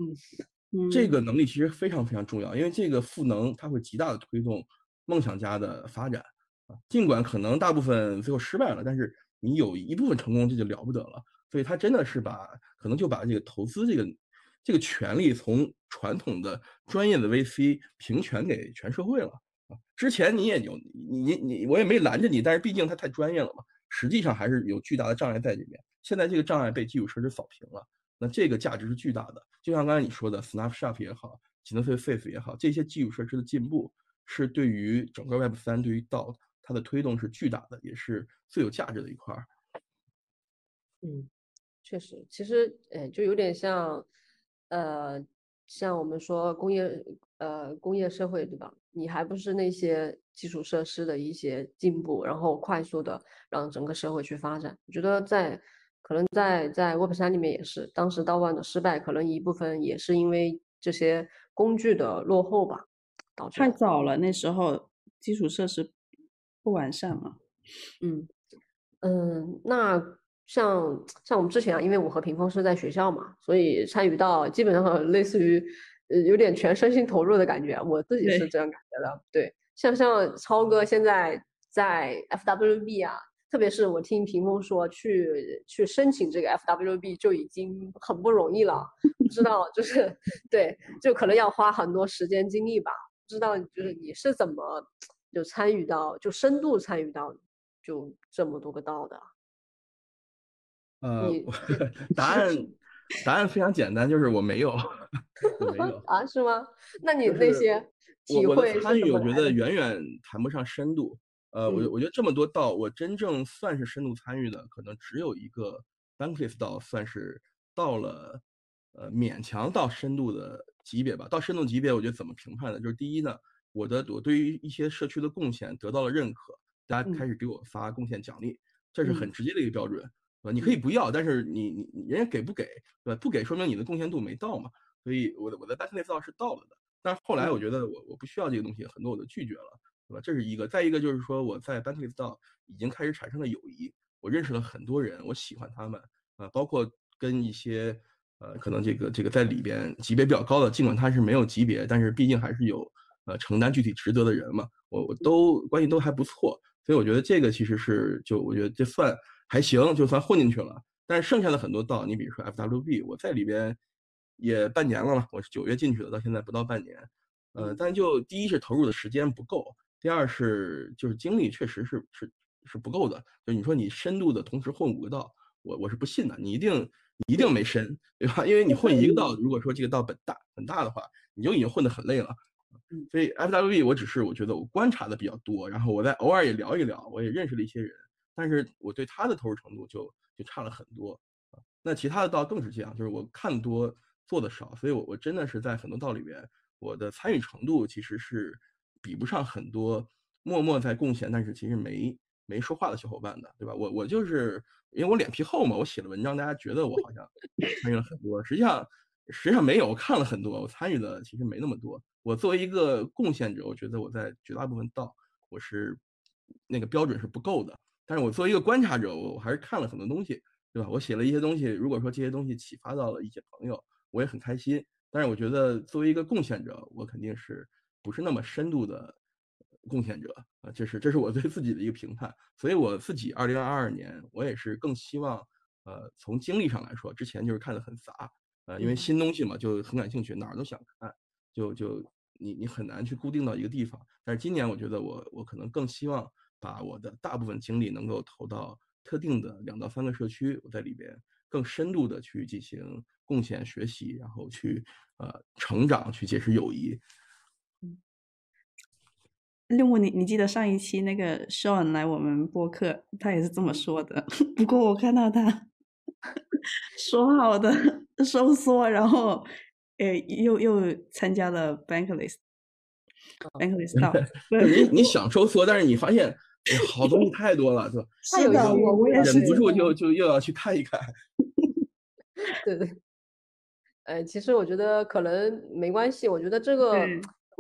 嗯，这个能力其实非常非常重要，因为这个赋能它会极大的推动梦想家的发展，啊，尽管可能大部分最后失败了，但是你有一部分成功，这就了不得了。所以他真的是把可能就把这个投资这个这个权利从传统的专业的 VC 平权给全社会了，啊，之前你也有你你你我也没拦着你，但是毕竟他太专业了嘛。实际上还是有巨大的障碍在里面。现在这个障碍被基础设施扫平了，那这个价值是巨大的。就像刚才你说的，Snapshot 也好 g e n e s i Face 也好，这些基础设施的进步是对于整个 Web 三对于 DAO 它的推动是巨大的，也是最有价值的一块。嗯，确实，其实，呃，就有点像，呃，像我们说工业，呃，工业社会，对吧？你还不是那些。基础设施的一些进步，然后快速的让整个社会去发展。我觉得在可能在在 Web 三里面也是，当时道万的失败，可能一部分也是因为这些工具的落后吧，导致太早了，那时候基础设施不完善嘛。嗯嗯，那像像我们之前啊，因为我和屏峰是在学校嘛，所以参与到基本上类似于呃有点全身心投入的感觉，我自己是这样感觉的，对。像像超哥现在在 FWB 啊，特别是我听屏风说去去申请这个 FWB 就已经很不容易了，不知道就是 [laughs] 对，就可能要花很多时间精力吧。不知道就是你是怎么就参与到就深度参与到就这么多个道的？呃，[laughs] 答案答案非常简单，就是我没有，没有啊？是吗？那你那些？我参与，我觉得远远谈不上深度。呃，我我觉得这么多道，我真正算是深度参与的，可能只有一个 Bankless 道，算是到了呃勉强到深度的级别吧。到深度级别，我觉得怎么评判呢？就是第一呢，我的我对于一些社区的贡献得到了认可，大家开始给我发贡献奖励，这是很直接的一个标准，对吧？你可以不要，但是你你人家给不给，对吧？不给说明你的贡献度没到嘛。所以我的我的 Bankless 道是到了的。但是后来我觉得我我不需要这个东西，很多我都拒绝了，对吧？这是一个。再一个就是说我在 b a n k l e s 道已经开始产生了友谊，我认识了很多人，我喜欢他们，啊，包括跟一些呃可能这个这个在里边级别比较高的，尽管他是没有级别，但是毕竟还是有呃承担具体职责的人嘛，我我都关系都还不错，所以我觉得这个其实是就我觉得这算还行，就算混进去了。但是剩下的很多道，你比如说 FWB，我在里边。也半年了嘛，我是九月进去的，到现在不到半年，呃，但就第一是投入的时间不够，第二是就是精力确实是是是不够的。就你说你深度的同时混五个道，我我是不信的，你一定你一定没深，对吧？因为你混一个道，如果说这个道本大很大的话，你就已经混得很累了。所以 FWB 我只是我觉得我观察的比较多，然后我在偶尔也聊一聊，我也认识了一些人，但是我对他的投入程度就就差了很多。那其他的道更是这样，就是我看多。做的少，所以我我真的是在很多道里边，我的参与程度其实是比不上很多默默在贡献，但是其实没没说话的小伙伴的，对吧？我我就是因为我脸皮厚嘛，我写了文章大家觉得我好像参与了很多，实际上实际上没有，我看了很多，我参与的其实没那么多。我作为一个贡献者，我觉得我在绝大部分道我是那个标准是不够的，但是我作为一个观察者，我我还是看了很多东西，对吧？我写了一些东西，如果说这些东西启发到了一些朋友。我也很开心，但是我觉得作为一个贡献者，我肯定是不是那么深度的贡献者啊，这是这是我对自己的一个评判。所以我自己二零二二年，我也是更希望，呃，从经历上来说，之前就是看的很杂，呃，因为新东西嘛，就很感兴趣，哪儿都想看，就就你你很难去固定到一个地方。但是今年我觉得我我可能更希望把我的大部分精力能够投到特定的两到三个社区，我在里边更深度的去进行贡献、学习，然后去呃成长、去结识友谊。六木，你你记得上一期那个 Sean 来我们播客，他也是这么说的。[laughs] 不过我看到他 [laughs] 说好的收缩，然后呃又又参加了 Bankless，Bankless 到。[laughs] 你你想收缩，但是你发现好东西太多了，对吧？[laughs] 是的，我我也忍不住就就又要去看一看。对 [laughs] 对。呃，其实我觉得可能没关系，我觉得这个。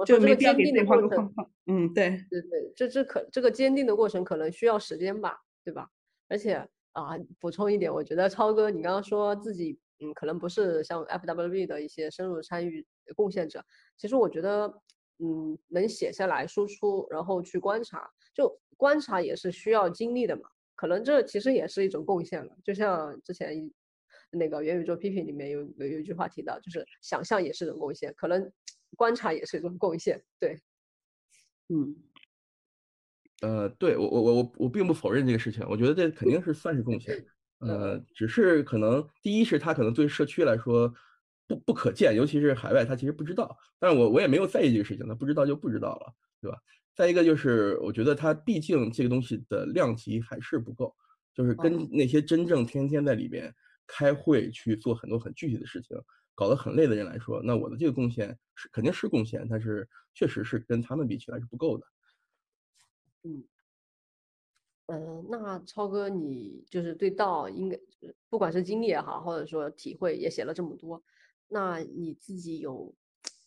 就这个坚定的过程，嗯，对对对，这这可这个坚定的过程可能需要时间吧，对吧？而且啊，补充一点，我觉得超哥，你刚刚说自己嗯，可能不是像 FWB 的一些深入参与贡献者，其实我觉得嗯，能写下来输出，然后去观察，就观察也是需要经历的嘛，可能这其实也是一种贡献了。就像之前那个元宇宙批评里面有有有一句话提到，就是想象也是一种贡献，可能。[tsk] 观察也是一种贡献，对，嗯，呃，对我我我我我并不否认这个事情，我觉得这肯定是算是贡献，[laughs] 呃，只是可能第一是他可能对社区来说不不可见，尤其是海外，他其实不知道，但是我我也没有在意这个事情，他不知道就不知道了，对吧？再一个就是我觉得他毕竟这个东西的量级还是不够，就是跟那些真正天天在里边开会去做很多很具体的事情。搞得很累的人来说，那我的这个贡献是肯定是贡献，但是确实是跟他们比起来是不够的。嗯，呃，那超哥，你就是对道应该不管是经历也好，或者说体会也写了这么多，那你自己有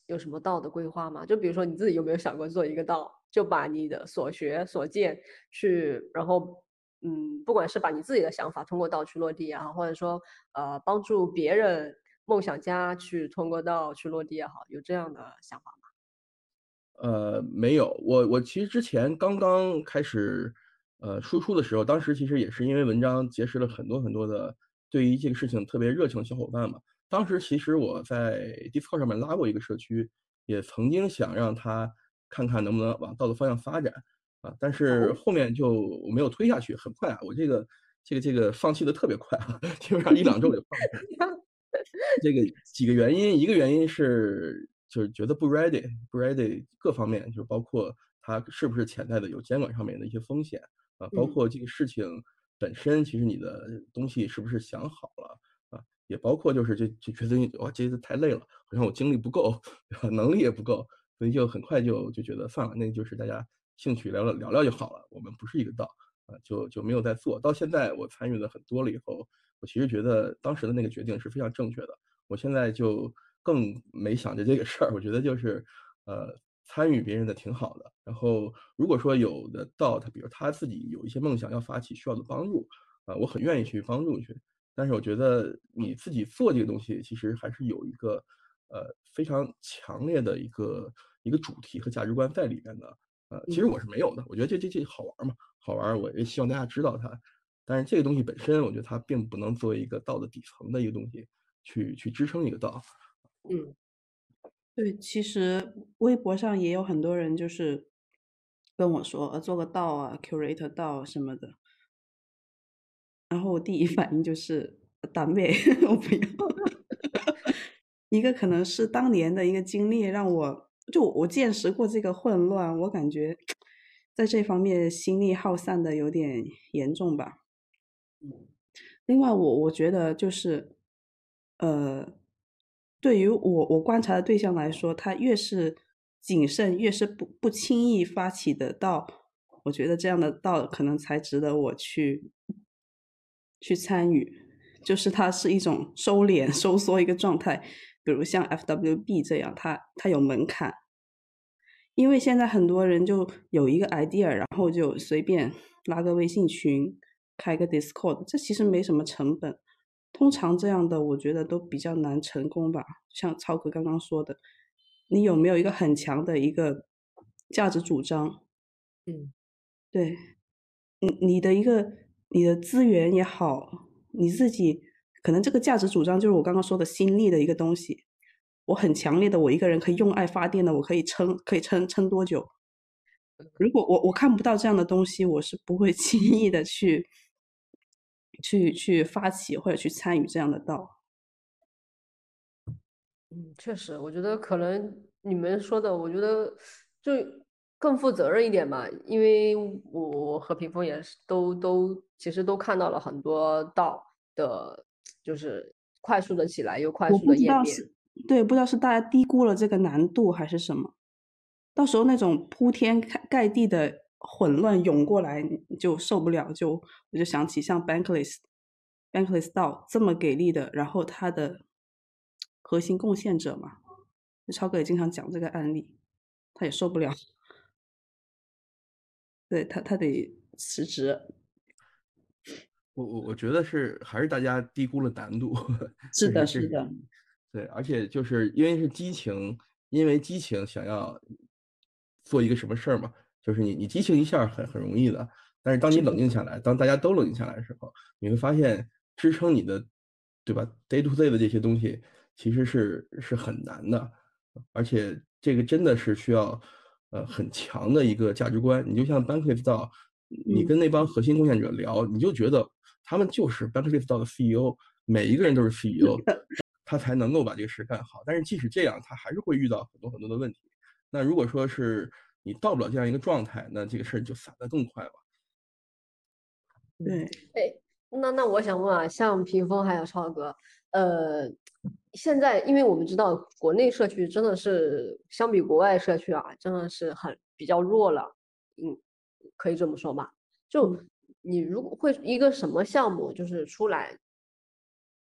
有什么道的规划吗？就比如说你自己有没有想过做一个道，就把你的所学所见去，然后嗯，不管是把你自己的想法通过道去落地啊，或者说呃帮助别人。梦想家去通过道去落地也好，有这样的想法吗？呃，没有。我我其实之前刚刚开始呃输出的时候，当时其实也是因为文章结识了很多很多的对于这个事情特别热情的小伙伴嘛。当时其实我在 Discord 上面拉过一个社区，也曾经想让他看看能不能往道的方向发展啊，但是后面就没有推下去。很快啊，我这个这个这个放弃的特别快啊，[laughs] 基本上一两周就放弃了。这个 [laughs] 几个原因，一个原因是就是觉得不 ready，不 ready，各方面就是包括它是不是潜在的有监管上面的一些风险啊，包括这个事情本身，其实你的东西是不是想好了啊，也包括就是就就觉得哇，这次太累了，好像我精力不够，[laughs] 能力也不够，所以就很快就就觉得算了，那就是大家兴趣聊聊聊聊就好了，我们不是一个道啊，就就没有再做到现在，我参与的很多了以后。我其实觉得当时的那个决定是非常正确的。我现在就更没想着这个事儿。我觉得就是，呃，参与别人的挺好的。然后如果说有的道他，比如他自己有一些梦想要发起需要的帮助，啊，我很愿意去帮助去。但是我觉得你自己做这个东西，其实还是有一个，呃，非常强烈的一个一个主题和价值观在里面的。呃，其实我是没有的。我觉得这这这好玩嘛，好玩。我也希望大家知道它。但是这个东西本身，我觉得它并不能作为一个道的底层的一个东西，去去支撑一个道。嗯，对，其实微博上也有很多人就是跟我说，呃，做个道啊，curate 道什么的。然后我第一反应就是单位，[laughs] 我不要。[laughs] 一个可能是当年的一个经历，让我就我见识过这个混乱，我感觉 [tsk] 在这方面心力耗散的有点严重吧。另外，我我觉得就是，呃，对于我我观察的对象来说，他越是谨慎，越是不不轻易发起的道，我觉得这样的道可能才值得我去去参与。就是它是一种收敛、收缩一个状态，比如像 FWB 这样，它它有门槛，因为现在很多人就有一个 idea，然后就随便拉个微信群。开个 Discord，这其实没什么成本。通常这样的，我觉得都比较难成功吧。像超哥刚刚说的，你有没有一个很强的一个价值主张？嗯，对，你你的一个你的资源也好，你自己可能这个价值主张就是我刚刚说的心力的一个东西。我很强烈的，我一个人可以用爱发电的，我可以撑，可以撑撑多久？如果我我看不到这样的东西，我是不会 [laughs] 轻易的去去去发起或者去参与这样的道。嗯，确实，我觉得可能你们说的，我觉得就更负责任一点吧，因为我和屏风也是都都其实都看到了很多道的，就是快速的起来又快速的演变。对，不知道是大家低估了这个难度还是什么。到时候那种铺天盖盖地的混乱涌过来，你就受不了。就我就想起像 Bankless Bankless 道这么给力的，然后他的核心贡献者嘛，超哥也经常讲这个案例，他也受不了，[laughs] 对他他得辞职。我我我觉得是还是大家低估了难度，[laughs] 是的，是是的，对，而且就是因为是激情，因为激情想要做一个什么事儿嘛，就是你你激情一下很很容易的，但是当你冷静下来，当大家都冷静下来的时候，你会发现支撑你的，对吧？day to day 的这些东西其实是是很难的，而且这个真的是需要呃很强的一个价值观。你就像 Bankless 道，你嗯。跟那帮核心贡献者聊，你就觉得他们就是 Bankless 道的 CEO，每一个人都是 CEO，他才能够把这个事干好。但是即使这样，他还是会遇到很多很多的问题。那如果说是你到不了这样一个状态，那这个事儿就散得更快了。对，哎，那那我想问啊，像屏风还有超哥，呃，现在因为我们知道国内社区真的是相比国外社区啊，真的是很比较弱了，嗯，可以这么说吧？就嗯你如果会一个什么项目就是出来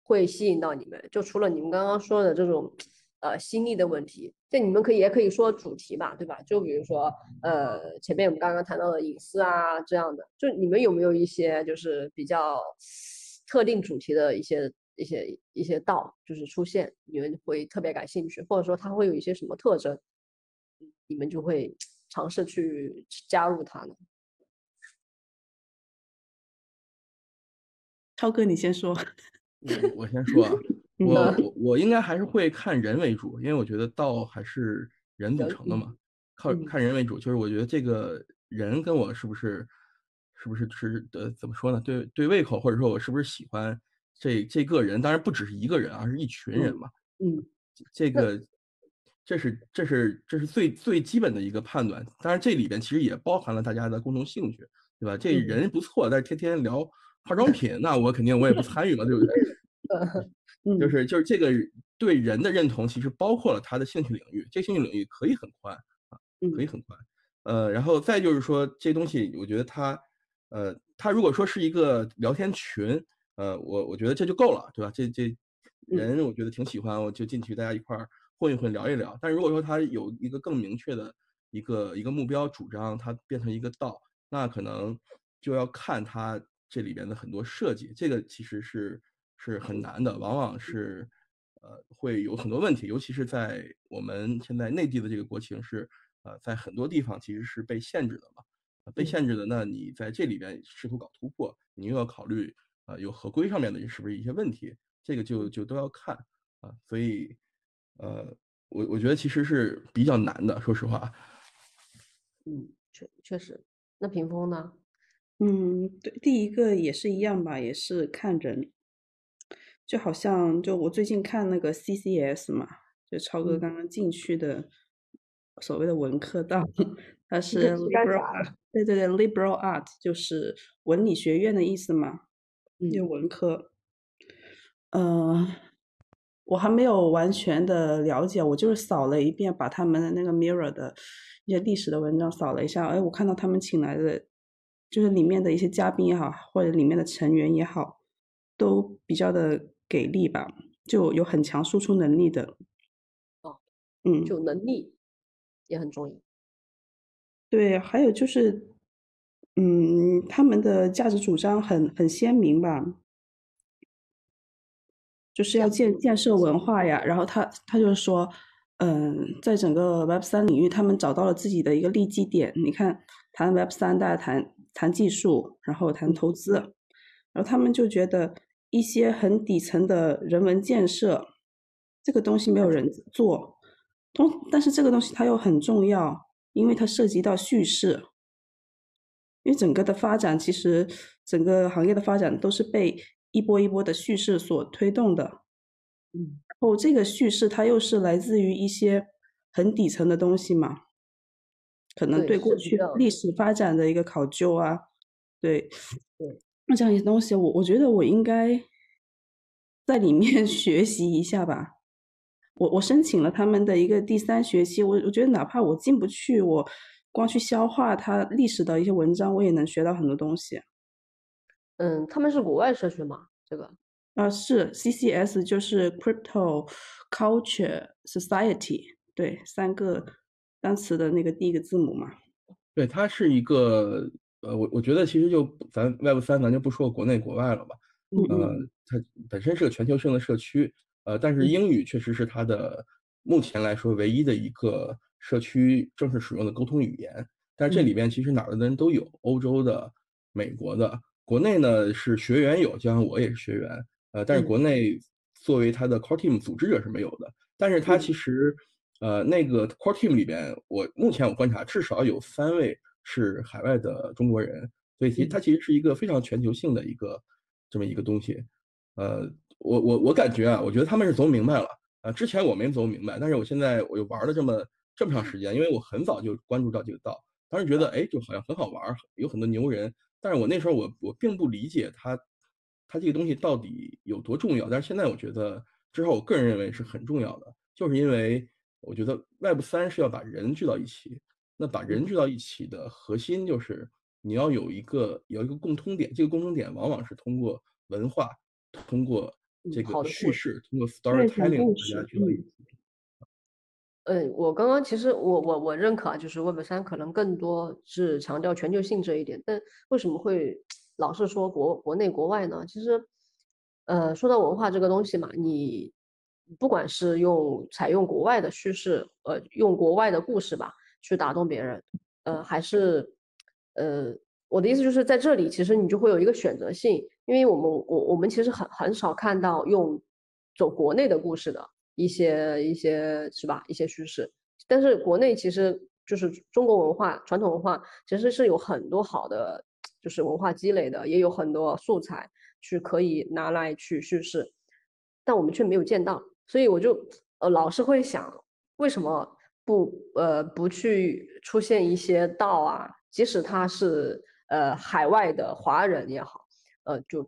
会吸引到你们，就除了你们刚刚说的这种呃心力的问题，这你们可以也可以说主题吧，对吧？就比如说呃前面我们刚刚谈到的隐私啊这样的，就你们有没有一些就是比较特定主题的一些一些一些道，就是出现你们会特别感兴趣，或者说它会有一些什么特征，你们就会尝试去加入它呢？超哥你先说。我我先说啊，[laughs] 嗯我我我应该还是会看人为主，因为我觉得道还是人组成的嘛，靠嗯看人为主。就是我觉得这个人跟我是不是是不是是呃怎么说呢？对对胃口，或者说我是不是喜欢这这个人？当然不只是一个人，而是一群人嘛。嗯这个这是这是这是最最基本的一个判断。当然这里边其实也包含了大家的共同兴趣，对吧？这嗯人不错，但是天天聊化妆品，那我肯定我也不参与嘛，对不对？[laughs] 嗯，就是就是这个对人的认同，其实包括了他的兴趣领域，这兴趣领域可以很宽啊，可以嗯很宽。呃，然后再就是说这东西，我觉得它，呃，它如果说是一个聊天群，呃，我我觉得这就够了，对吧？这这嗯人我觉得挺喜欢，我就进去大家一块儿混一混，聊一聊。但如果说他有一个更明确的一个一个目标主张，它变成一个道，那可能就要看它这里边的很多设计，这个其实是是很难的，往往是呃会有很多问题，尤其是在我们现在内地的这个国情是呃在很多地方其实是被限制的嘛，呃被嗯限制的，那你在这里边试图搞突破，你又要考虑啊、呃有合规上面的是不是一些问题，这个就就都要看啊、所以呃我我觉得其实是比较难的，说实话。嗯，确确实。那屏风呢？嗯，对，第一个也是一样吧，也是看人，就好像就我最近看那个 CCS 嘛，就超哥嗯。刚刚进去的所谓的文科道，[laughs] 它是这是干 liberal 啥 art，对对对，liberal art 就是文理学院的意思嘛，就嗯。文科。呃，我还没有完全的了解，我就是扫了一遍，把他们的那个 Mirror 的一些历史的文章扫了一下，哎，我看到他们请来的，就是里面的一些嘉宾也好，或者里面的成员也好，都比较的给力吧，就有很强输出能力的。哦，嗯，就能力也很重要。对，还有就是，嗯，他们的价值主张很很鲜明吧，就是要建建设文化呀。然后他他就是说，嗯，在整个 Web 三领域，他们找到了自己的一个利基点。你看，谈 Web 三，大家谈谈技术，然后谈投资，然后他们就觉得一些很底层的人文建设，这个东西没有人做，东，但是这个东西它又很重要。因为它涉及到叙事，因为整个的发展其实整个行业的发展都是被一波一波的叙事所推动的。嗯，然后这个叙事它又是来自于一些很底层的东西嘛，可能对对过去历史发展的一个考究啊，对，对，那这样一些东西，我我觉得我应该在里面 [laughs] 学习一下吧。我我申请了他们的一个第三学期，我我觉得哪怕我进不去，我光去消化它历史的一些文章，我也能学到很多东西。嗯，他们是国外社区嘛？这个啊，是 CCS 就是 Crypto Culture Society，对，三个单词的那个第一个字母嘛。对，它是一个呃，我我觉得其实就咱 Web 三咱就不说国内国外了吧，嗯。呃嗯，它本身是个全球性的社区，呃，但是嗯。英语确实是它的目前来说唯一的一个社区正式使用的沟通语言。但是这里嗯。边其实哪儿的人都有，欧洲的、美国的，国内呢是学员有，就像我也是学员，呃，但是嗯。国内作为它的 core team 组织者是没有的。但是它嗯。其实，呃，那个 core team 里边，我目前我观察至少有三位是海外的中国人，所以其实它嗯其实是一个非常全球性的一个这么一个东西。呃，我我我感觉啊，我觉得他们是走明白了。啊，之前我没走明白，但是我现在我又玩了这么这么长时间，因为我很早就关注到这个道，当时觉得哎，就好像很好玩儿，有很多牛人，但是我那时候我我并不理解它，它这个东西到底有多重要。但是现在我觉得，至少我个人认为是很重要的，就是因为我觉得 Web 三是要把人聚到一起，那把人聚到一起的核心就是你要有一个有一个共通点，这个共通点往往是通过文化，通过这个叙事，通过 storytelling 大家聚到一嗯起。嗯，我刚刚其实我我我认可啊，就是 Web 三可能更多是强调全球性这一点，但为什么会老是说国国内国外呢？其实，呃，说到文化这个东西嘛，你不管是用采用国外的叙事，呃，用国外的故事吧去打动别人，呃，还是呃，我的意思就是在这里，其实你就会有一个选择性，因为我们我我们其实很很少看到用走国内的故事的。一些一些是吧？一些叙事，但是国内其实就是中国文化、传统文化，其实是有很多好的，就是文化积累的，也有很多素材去可以拿来去叙事，但我们却没有见到，所以我就呃老是会想，为什么不呃不去出现一些道啊？即使他是呃海外的华人也好，呃就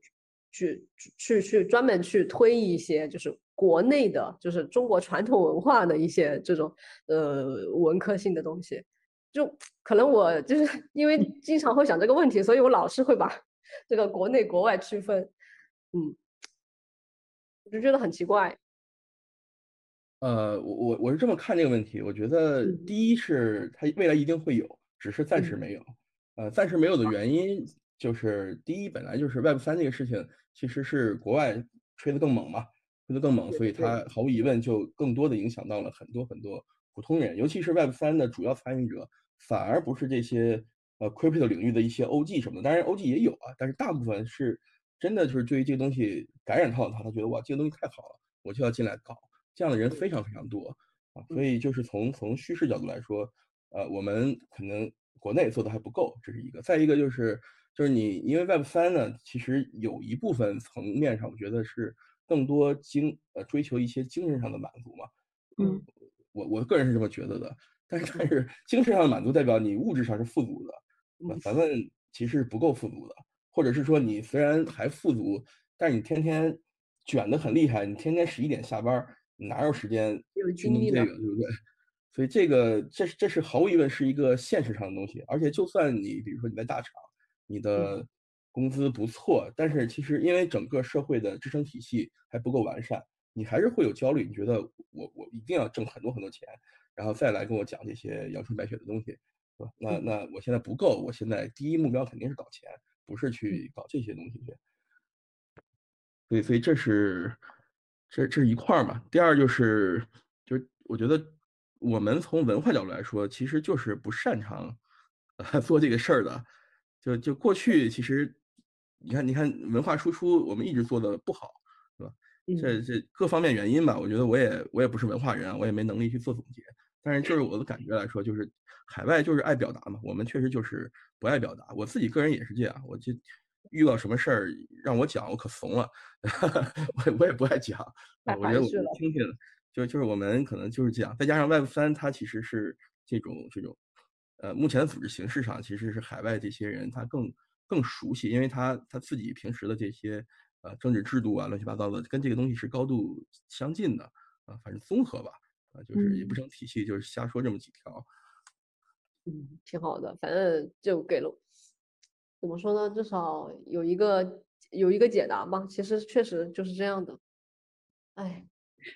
去去去专门去推一些就是。国内的，就是中国传统文化的一些这种呃文科性的东西，就可能我就是 [laughs] 因为经常会想这个问题，所以我老是会把这个国内国外区分，嗯，我就觉得很奇怪。呃，我我我是这么看这个问题，我觉得嗯第一是它未来一定会有，只是暂时嗯没有。呃，暂时没有的原因就是第一，本来就是 Web 三这个事情其实是国外吹得更猛嘛。吹得更猛，所以它毫无疑问就更多的影响到了很多很多普通人，尤其是 Web 三的主要参与者，反而不是这些呃 crypto 领域的一些 OG 什么的，当然 OG 也有啊，但是大部分是真的就是对于这个东西感染到了他，他觉得哇这个东西太好了，我就要进来搞，这样的人非常非常多啊，所以就是从从叙事角度来说，呃，我们可能国内做的还不够，这是一个，再一个就是就是你因为 Web 三呢，其实有一部分层面上，我觉得是。更多精呃追求一些精神上的满足嘛，嗯，我我个人是这么觉得的。但是但是精神上的满足代表你物质上是富足的，嗯，咱们其实是不够富足的，或者是说你虽然还富足，但是你天天卷得很厉害，你天天十一点下班，哪有时间去弄这个，对不对？所以这个这这是毫无疑问是一个现实上的东西，而且就算你比如说你在大厂，你的。工资不错，但是其实因为整个社会的支撑体系还不够完善，你还是会有焦虑。你觉得我我一定要挣很多很多钱，然后再来跟我讲这些阳春白雪的东西，是吧？那那我现在不够，我现在第一目标肯定是搞钱，不是去搞这些东西去。所以所以这是这这是一块儿嘛。第二就是就是我觉得我们从文化角度来说，其实就是不擅长呃 [laughs] 做这个事儿的。就就过去其实。你看，你看文化输出，我们一直做的不好，是吧？这这各方面原因吧，我觉得我也我也不是文化人啊，我也没能力去做总结。但是就是我的感觉来说，就是海外就是爱表达嘛，我们确实就是不爱表达。我自己个人也是这样，我就遇到什么事儿让我讲，我可怂了，[laughs] 我我也不爱讲。我觉得我听听，就就是我们可能就是这样。再加上 Web 三，它其实是这种这种，呃，目前的组织形式上其实是海外这些人他更更熟悉，因为他他自己平时的这些呃政治制度啊，乱七八糟的，跟这个东西是高度相近的啊，反正综合吧，啊，就是也不成体系，就是瞎说这么几条。嗯，挺好的，反正就给了。怎么说呢？至少有一个有一个解答吧。其实确实就是这样的。哎，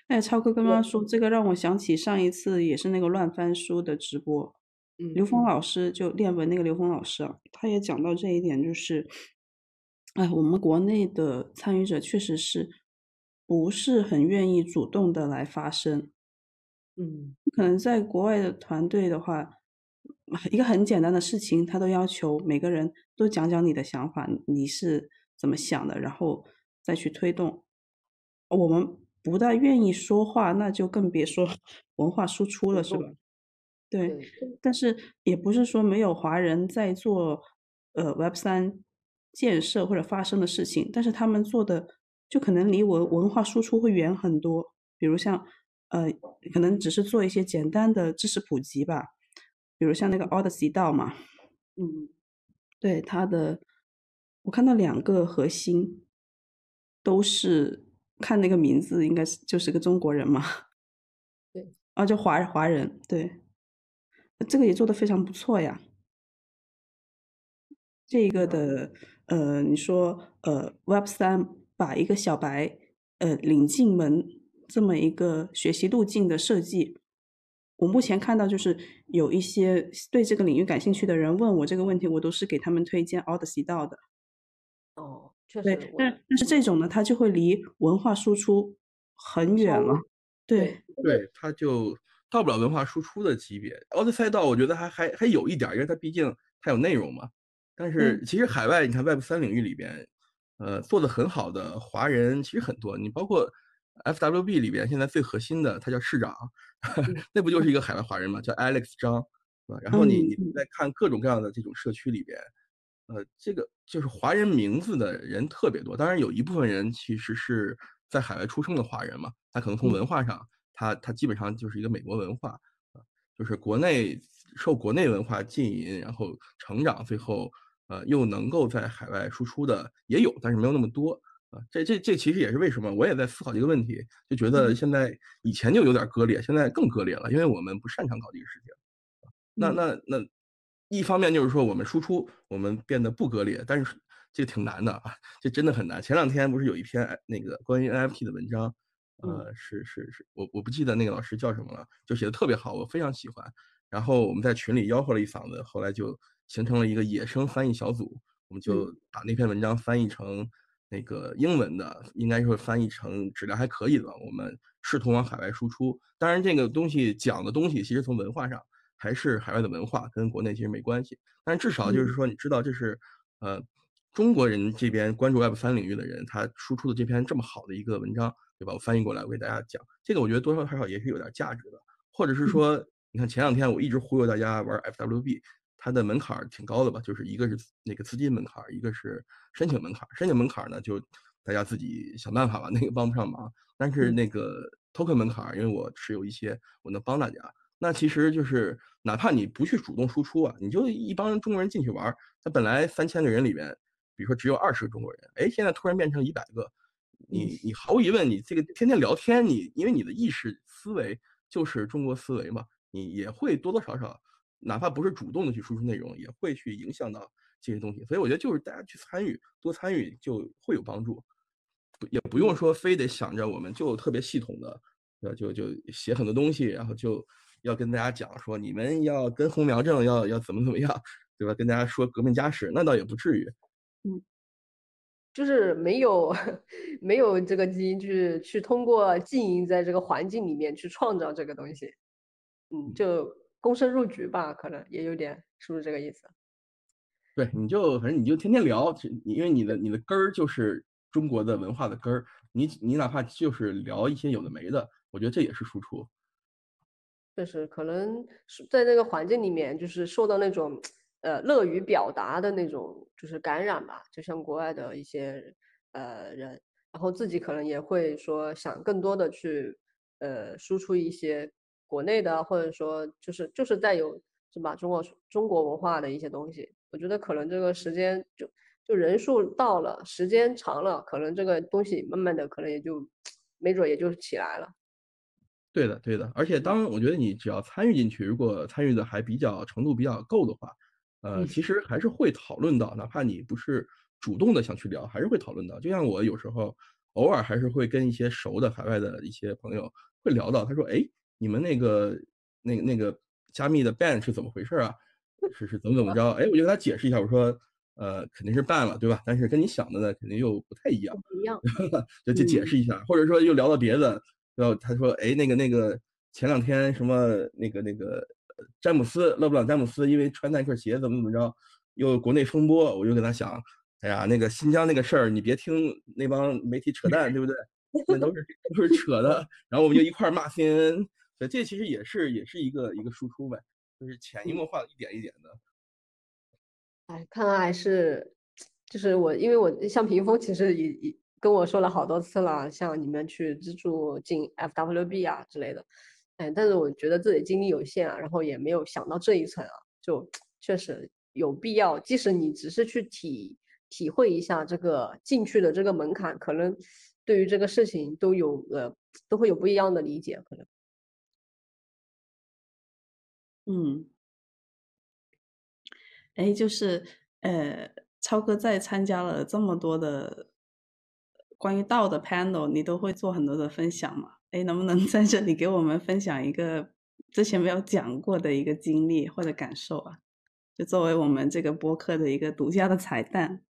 哎，超哥刚刚说这个，让我想起上一次也是那个乱翻书的直播。嗯，刘峰老师就练文那个刘峰老师啊，他也讲到这一点，就是，哎，我们国内的参与者确实是不是很愿意主动的来发声。嗯，可能在国外的团队的话。一个很简单的事情，他都要求每个人都讲讲你的想法，你是怎么想的，然后再去推动。我们不大愿意说话，那就更别说 [laughs] 文化输出了，是吧？对。但是也不是说没有华人在做呃 Web 三建设或者发生的事情，但是他们做的就可能离文文化输出会远很多。比如像呃，可能只是做一些简单的知识普及吧。比如像那个 Odyssey 道嘛，嗯，对它的，我看到两个核心都是看那个名字，应该是就是个中国人嘛，[laughs] 对，啊，就华华人，对，这个也做的非常不错呀。这个的，呃，你说，呃，Web 三把一个小白，呃，领进门这么一个学习路径的设计。我目前看到就是有一些对这个领域感兴趣的人问我这个问题，我都是给他们推荐 Odyssey 道的。哦，确实，但但是这种呢，它就会离文化输出很远了。对对，它就到不了文化输出的级别。Odyssey 道我觉得还还还有一点，因为它毕竟它有内容嘛。但是其实海外你看 Web 三领域里边，呃，做的很好的华人其实很多，你包括。F.W.B 里边现在最核心的他叫市长，[laughs] 那不就是一个海外华人嘛，叫 Alex 张？然后你你在看各种各样的这种社区里边，呃，这个就是华人名字的人特别多。当然有一部分人其实是在海外出生的华人嘛，他可能从文化上，他他基本上就是一个美国文化，啊，就是国内受国内文化浸淫，然后成长，最后呃又能够在海外输出的也有，但是没有那么多。啊，这这这其实也是为什么我也在思考这个问题，就觉得现在以前就有点割裂，现在更割裂了，因为我们不擅长搞这个事情。那那那，一方面就是说我们输出，我们变得不割裂，但是这个挺难的啊，这真的很难。前两天不是有一篇那个关于 NFT 的文章，呃，是是是，我我不记得那个老师叫什么了，就写的特别好，我非常喜欢。然后我们在群里吆喝了一嗓子，后来就形成了一个野生翻译小组，我们就把那篇文章翻译成。那个英文的应该说翻译成质量还可以的，我们试图往海外输出。当然，这个东西讲的东西其实从文化上还是海外的文化，跟国内其实没关系。但至少就是说，你知道这是呃中国人这边关注 Web 三领域的人，他输出的这篇这么好的一个文章，对吧？我翻译过来，我给大家讲这个，我觉得多多少少也是有点价值的。或者是说，你看前两天我一直忽悠大家玩 FWB。它的门槛挺高的吧？就是一个是那个资金门槛，一个是申请门槛。申请门槛呢，就大家自己想办法吧，那个帮不上忙。但是那个 token 门槛，因为我持有一些，我能帮大家。那其实就是哪怕你不去主动输出啊，你就一帮中国人进去玩，他本来三千个人里面，比如说只有二十个中国人，哎，现在突然变成一百个，你你毫无疑问，你这个天天聊天，你因为你的意识思维就是中国思维嘛，你也会多多少少。哪怕不是主动的去输出内容，也会去影响到这些东西。所以我觉得就是大家去参与，多参与就会有帮助，不也不用说非得想着我们就特别系统的，呃，就就写很多东西，然后就要跟大家讲说你们要跟红苗正，要要怎么怎么样，对吧？跟大家说革命家史，那倒也不至于。嗯，就是没有 [laughs] 没有这个基因去去通过经营在这个环境里面去创造这个东西，嗯，就。躬身入局吧，可能也有点，是不是这个意思？对，你就反正你就天天聊，因为你的你的根儿就是中国的文化的根儿，你你哪怕就是聊一些有的没的，我觉得这也是输出。确实可能是在那个环境里面，就是受到那种呃乐于表达的那种就是感染吧，就像国外的一些呃人，然后自己可能也会说想更多的去呃输出一些国内的，或者说就是就是带有什么中国中国文化的一些东西。我觉得可能这个时间就就人数到了，时间长了，可能这个东西慢慢的可能也就没准也就起来了。对的，对的，而且当我觉得你只要参与进去，如果参与的还比较程度比较够的话，呃，其实还是会讨论到，哪怕你不是主动的想去聊，还是会讨论到。就像我有时候偶尔还是会跟一些熟的海外的一些朋友会聊到，他说：“哎，你们那个那个那个加密的 ban 是怎么回事啊？是是怎么怎么着？”哎，我就跟他解释一下，我说：“呃，肯定是 ban 了，对吧？但是跟你想的呢，肯定又不太一样，不一样，[laughs] 就就解释一下，或者说又聊到别的。”然后他说：“哎，那个那个，前两天什么那个那个詹姆斯勒布朗詹姆斯因为穿耐克鞋怎么怎么着，又国内风波。”我就跟他想：“哎呀，那个新疆那个事儿，你别听那帮媒体扯淡，对不对？那都是都是扯的。”然后我们就一块骂 CNN，所以这其实也是也是一个一个输出呗，就是潜移默化的一点一点的。哎，看来是，就是我，因为我像屏风，其实也也。跟我说了好多次了，像你们去资助进 FWB 啊之类的，哎，但是我觉得自己精力有限啊，然后也没有想到这一层啊，就确实有必要，即使你只是去体体会一下这个进去的这个门槛，可能对于这个事情都有呃都会有不一样的理解，可能。嗯，哎，就是呃，超哥在参加了这么多的。关于道的 panel，你都会做很多的分享嘛？哎，能不能 [laughs] 在这里给我们分享一个之前没有讲过的一个经历或者感受啊？就作为我们这个播客的一个独家的彩蛋。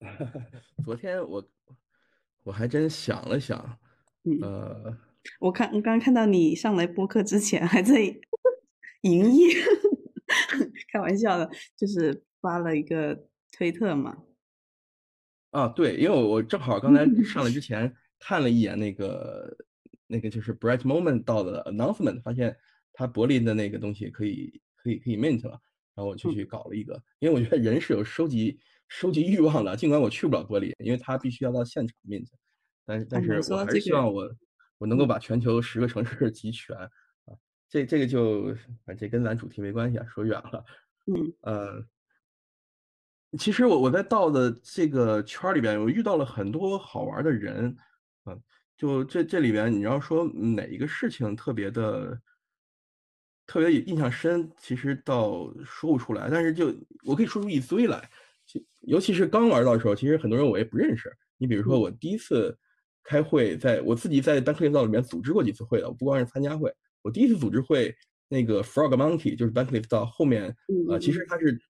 [laughs] 昨天我我还真想了想，呃，我看我刚刚看到你上来播客之前还在 [laughs] 营业，[laughs] 开玩笑的，就是发了一个推特嘛。啊，对，因为我我正好刚才上来之 [laughs] 前看了一眼那个那个就是 Bright Moment 到的 announcement，发现他柏林的那个东西可以可以可以 mint 了，然后我就去搞了一个，因为我觉得人是有收集收集欲望的，尽管我去不了柏林，因为他必须要到现场 mint，但是但是我还是希望我我能够把全球十个城市集全啊，这这个就反正跟咱主题没关系啊，说远了，嗯呃。其实我我在到的这个圈里边，我遇到了很多好玩的人，啊，就这这里边你要说哪一个事情特别的特别印象深，其实倒说不出来。但是就我可以说出一堆来，尤其是刚玩到的时候，其实很多人我也不认识。你比如说我第一次开会，在我自己在班克利道里面组织过几次会的，不光是参加会。我第一次组织会，那个 Frog Monkey 就是 Banklift 道后面，呃，其实他是。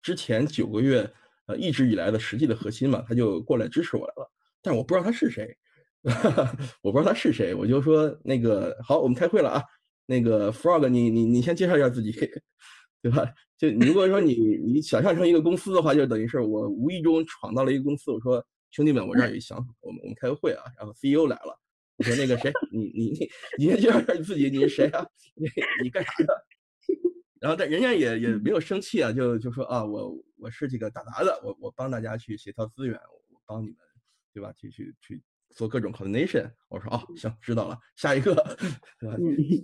之前九个月，呃，一直以来的实际的核心嘛，他就过来支持我来了，但我不知道他是谁，[laughs] 我不知道他是谁，我就说那个好，我们开会了啊，那个 Frog，你你你先介绍一下自己，[laughs] 对吧？就如果说你你想象成一个公司的话，就等于是我无意中闯到了一个公司，我说兄弟们，我这儿有一想法，我们我们开个会啊，然后 CEO 来了，我说那个谁，你你你你先介绍一下你自己，你是谁啊？你你干啥的？[laughs] 然后但人家也也没有生气啊，就就说啊，我我是这个打杂的，我我帮大家去协调资源，我帮你们，对吧？去去去做各种 coordination。我说哦，行，知道了，下一个，[laughs] 对吧？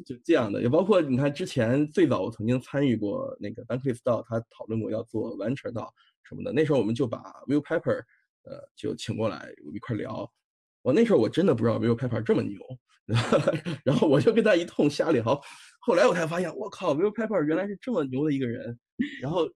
就这样的，也包括你看之前最早我曾经参与过那个 Bankless 道，他讨论过要做 venture 道什么的，那时候我们就把 Will Pepper 呃就请过来我们一块聊。我那时候我真的不知道 Will Pepper 这么牛，[laughs] 然后我就跟他一通瞎聊。后来我才发现，我靠，Will Pepper 原来是这么牛的一个人。然后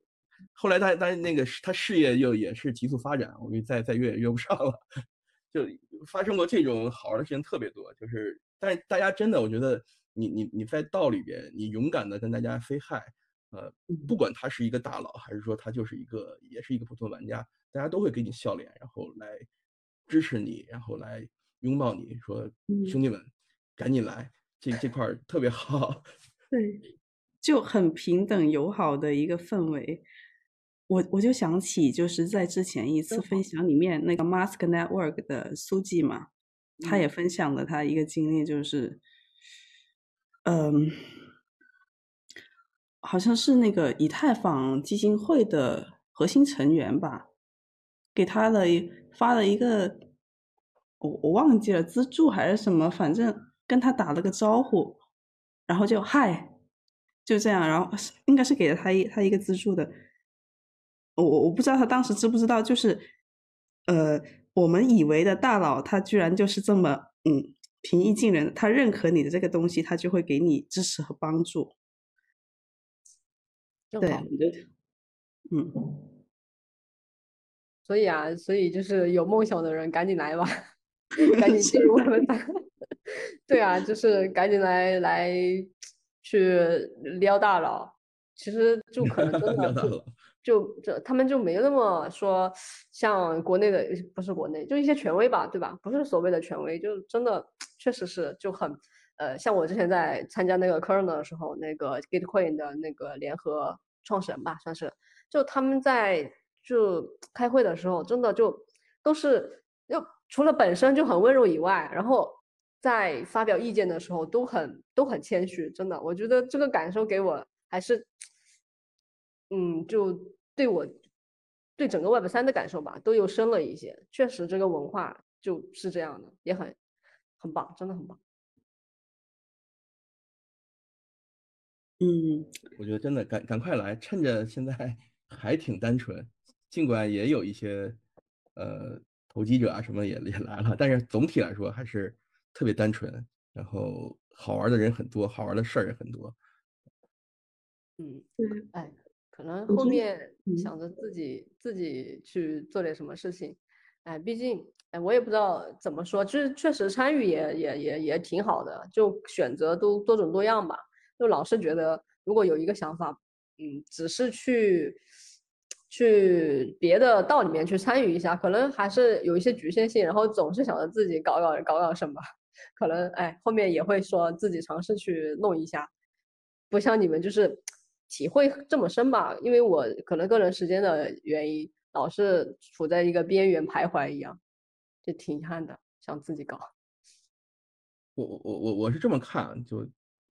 后来他他那个他事业又也是急速发展，我们再再约也约不上了。[laughs] 就发生过这种好玩的事情特别多。就是，但是大家真的，我觉得你你你在道里边，你勇敢的跟大家 say hi，呃，不管他是一个大佬，还是说他就是一个也是一个普通玩家，大家都会给你笑脸，然后来支持你，然后来拥抱你，说兄弟们，赶紧来。这这块儿特别好，[laughs] 对，就很平等友好的一个氛围。我我就想起，就是在之前一次分享里面那个 Mask Network 的书记嘛，他也分享了他一个经历，就是，嗯，好像是那个以太坊基金会的核心成员吧，给他了一发了一个，我我忘记了资助还是什么，反正跟他打了个招呼，然后就嗨，就这样，然后应该是给了他一他一个资助的，我我我不知道他当时知不知道，就是呃，我们以为的大佬，他居然就是这么嗯平易近人，他认可你的这个东西，他就会给你支持和帮助。对，嗯，所以啊，所以就是有梦想的人赶紧来吧，[laughs] 赶紧 [laughs] 进入我们大。[laughs] 对啊，就是赶紧来来去撩大佬。其实就可能真的就就这他们就没那么说像国内的不是国内，就一些权威吧，对吧？不是所谓的权威，就真的确实是就很呃，像我之前在参加那个 Kernel 的时候，那个 Gitcoin 的那个联合创始人吧，算是，就他们在就开会的时候，真的就都是就除了本身就很温柔以外，然后在发表意见的时候都很都很谦虚，真的，我觉得这个感受给我还是，嗯，就对我对整个 Web 三的感受吧，都又深了一些。确实，这个文化就是这样的，也很很棒，真的很棒。嗯，我觉得真的赶赶快来，趁着现在还挺单纯，尽管也有一些呃投机者啊什么也 [laughs] 也来了，但是总体来说还是特别单纯，然后好玩的人很多，好玩的事儿也很多。嗯，对，哎，可能后面嗯想着自己自己去做点什么事情，哎，毕竟哎，我也不知道怎么说，就是确实参与也也也也挺好的，就选择都多种多样吧。就老是觉得如果有一个想法，嗯，只是去去别的道里面去参与一下，可能还是有一些局限性，然后总是想着自己搞搞搞搞什么，可能哎后面也会说自己尝试去弄一下。不像你们就是体会这么深吧，因为我可能个人时间的原因，老是处在一个边缘徘徊一样，就挺遗憾的，想自己搞。我我我我我是这么看，就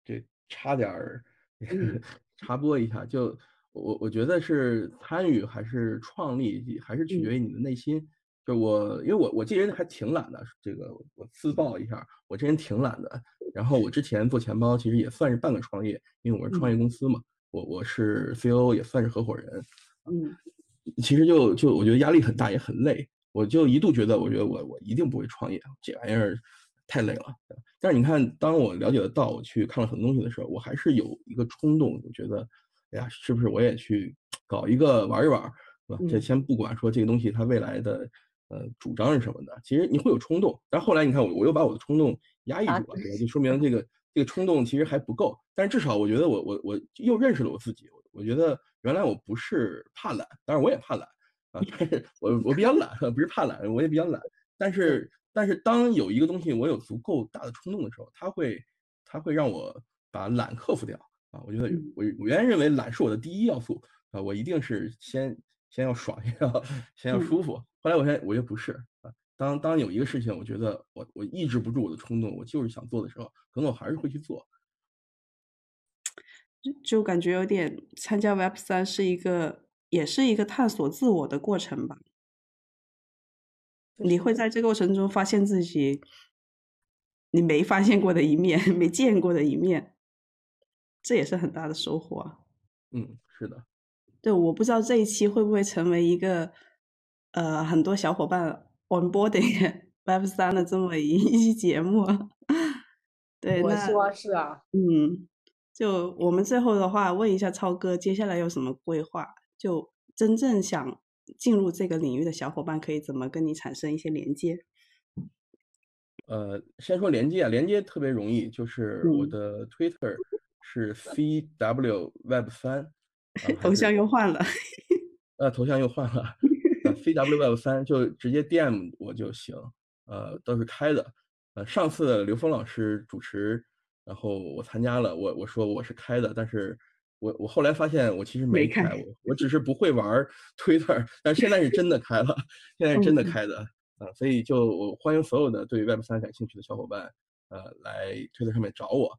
这差点儿嗯 [laughs] 插播一下，就我我觉得是参与还是创立，还是取决于你的内心。就我，因为我我这人还挺懒的，这个我自曝一下，我这人挺懒的。然后我之前做钱包，其实也算是半个创业，因为我是创业公司嘛，我我是 CEO 也算是合伙人。嗯其实就就我觉得压力很大，也很累。我就一度觉得，我觉得我我一定不会创业，这玩意儿太累了。但是你看，当我了解的到，我去看了很多东西的时候，我还是有一个冲动，我觉得，哎呀，是不是我也去搞一个玩一玩，对吧？这嗯先不管说这个东西它未来的呃主张是什么的，其实你会有冲动。但后来你看我我又把我的冲动压抑住啊了，对吧？就说明这个这个冲动其实还不够。但是至少我觉得我我我又认识了我自己，我觉得原来我不是怕懒，当然我也怕懒啊，[laughs] 但是我我比较懒，不是怕懒，我也比较懒。但是但是当有一个东西我有足够大的冲动的时候，它会它会让我把懒克服掉啊。我觉得嗯我我原来认为懒是我的第一要素啊，我一定是先先要爽，[laughs] 先要先要嗯舒服。后来我发现我觉得不是啊，当当有一个事情我觉得我我抑制不住我的冲动，我就是想做的时候，可能我还是会去做。就就感觉有点参加 Web 三是一个，也是一个探索自我的过程吧。你会在这个过程中发现自己你没发现过的一面，[laughs] 没见过的一面，这也是很大的收获啊。嗯，是的，对，我不知道这一期会不会成为一个呃很多小伙伴 onboarding [laughs] Web 三的这么一 [laughs] 一期节目啊。[laughs] 对，那我希望是啊，嗯，就我们最后的话，问一下超哥，接下来有什么规划？就真正想进入这个领域的小伙伴，可以怎么跟你产生一些连接？呃，先说连接啊，连接特别容易，就是我嗯的 Twitter 是 CW Web 三，[laughs] 头像又换了，[laughs] 呃，头像又换了，呃，CW Web 三就直接 DM 我就行，呃，都是开的。呃，上次刘峰老师主持，然后我参加了，我我说我是开的，但是我我后来发现我其实没开我我只是不会玩儿 Twitter，但是现在是真的开了，现在是真的嗯开的。呃，所以就我欢迎所有的对 Web 三感兴趣的小伙伴，呃，来推特上面找我，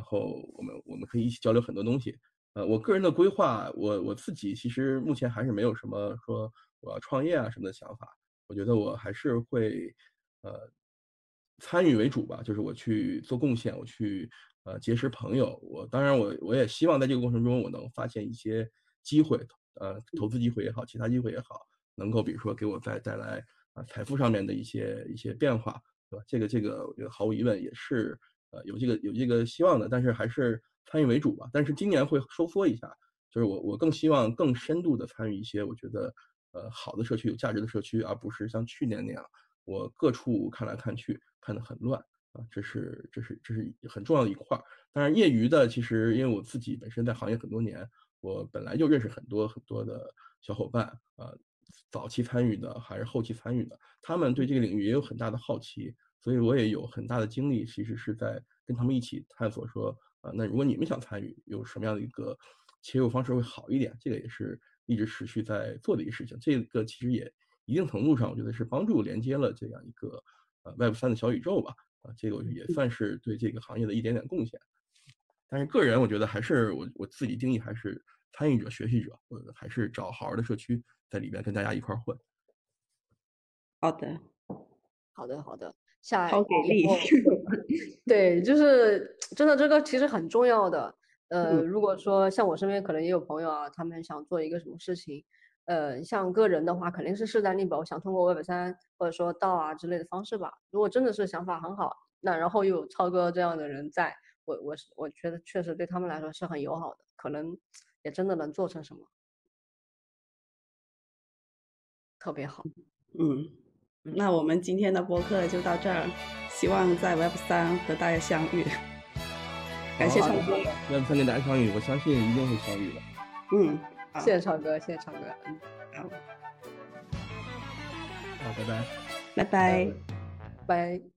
然后我们我们可以一起交流很多东西。呃，我个人的规划，我我自己其实目前还是没有什么说我要创业啊什么的想法。我觉得我还是会，呃，参与为主吧，就是我去做贡献，我去呃结识朋友。我当然我我也希望在这个过程中，我能发现一些机会，呃，投资机会也好，其他机会也好，能够比如说给我再带来啊财富上面的一些一些变化，对吧？这个这个我觉得毫无疑问也是呃有这个有这个希望的，但是还是。参与为主吧，但是今年会收缩一下，就是我我更希望更深度的参与一些我觉得呃好的社区、有价值的社区，而不是像去年那样，我各处看来看去看得很乱啊，这是这是这是很重要的一块儿。当然，业余的其实因为我自己本身在行业很多年，我本来就认识很多很多的小伙伴啊，早期参与的还是后期参与的，他们对这个领域也有很大的好奇，所以我也有很大的精力，其实是在跟他们一起探索说。啊，那如果你们想参与，有什么样的一个切入方式会好一点？这个也是一直持续在做的一个事情。这个其实也一定程度上，我觉得是帮助连接了这样一个呃 Web 三的小宇宙吧。啊，这个我也算是对这个行业的一点点贡献。但是个人我觉得还是我我自己定义还是参与者、学习者，我还是找好玩的社区在里边跟大家一块混。好的，好的，好的。下好给力，对，就是真的这个其实很重要的。呃，如果说像我身边可能也有朋友啊，他们想做一个什么事情，呃，像个人的话肯定是势单力薄，想通过 Web 三或者说道啊之类的方式吧。如果真的是想法很好，那然后又有超哥这样的人在，我我是我觉得确实对他们来说是很友好的，可能也真的能做成什么，特别好，嗯。那我们今天的播客就到这儿，希望在 Web 三和大家相遇。感谢唱歌，Web 三跟大家相遇，我相信一定会相遇的。嗯，谢谢唱歌，谢谢唱歌，嗯，好，好，拜拜，拜拜，拜。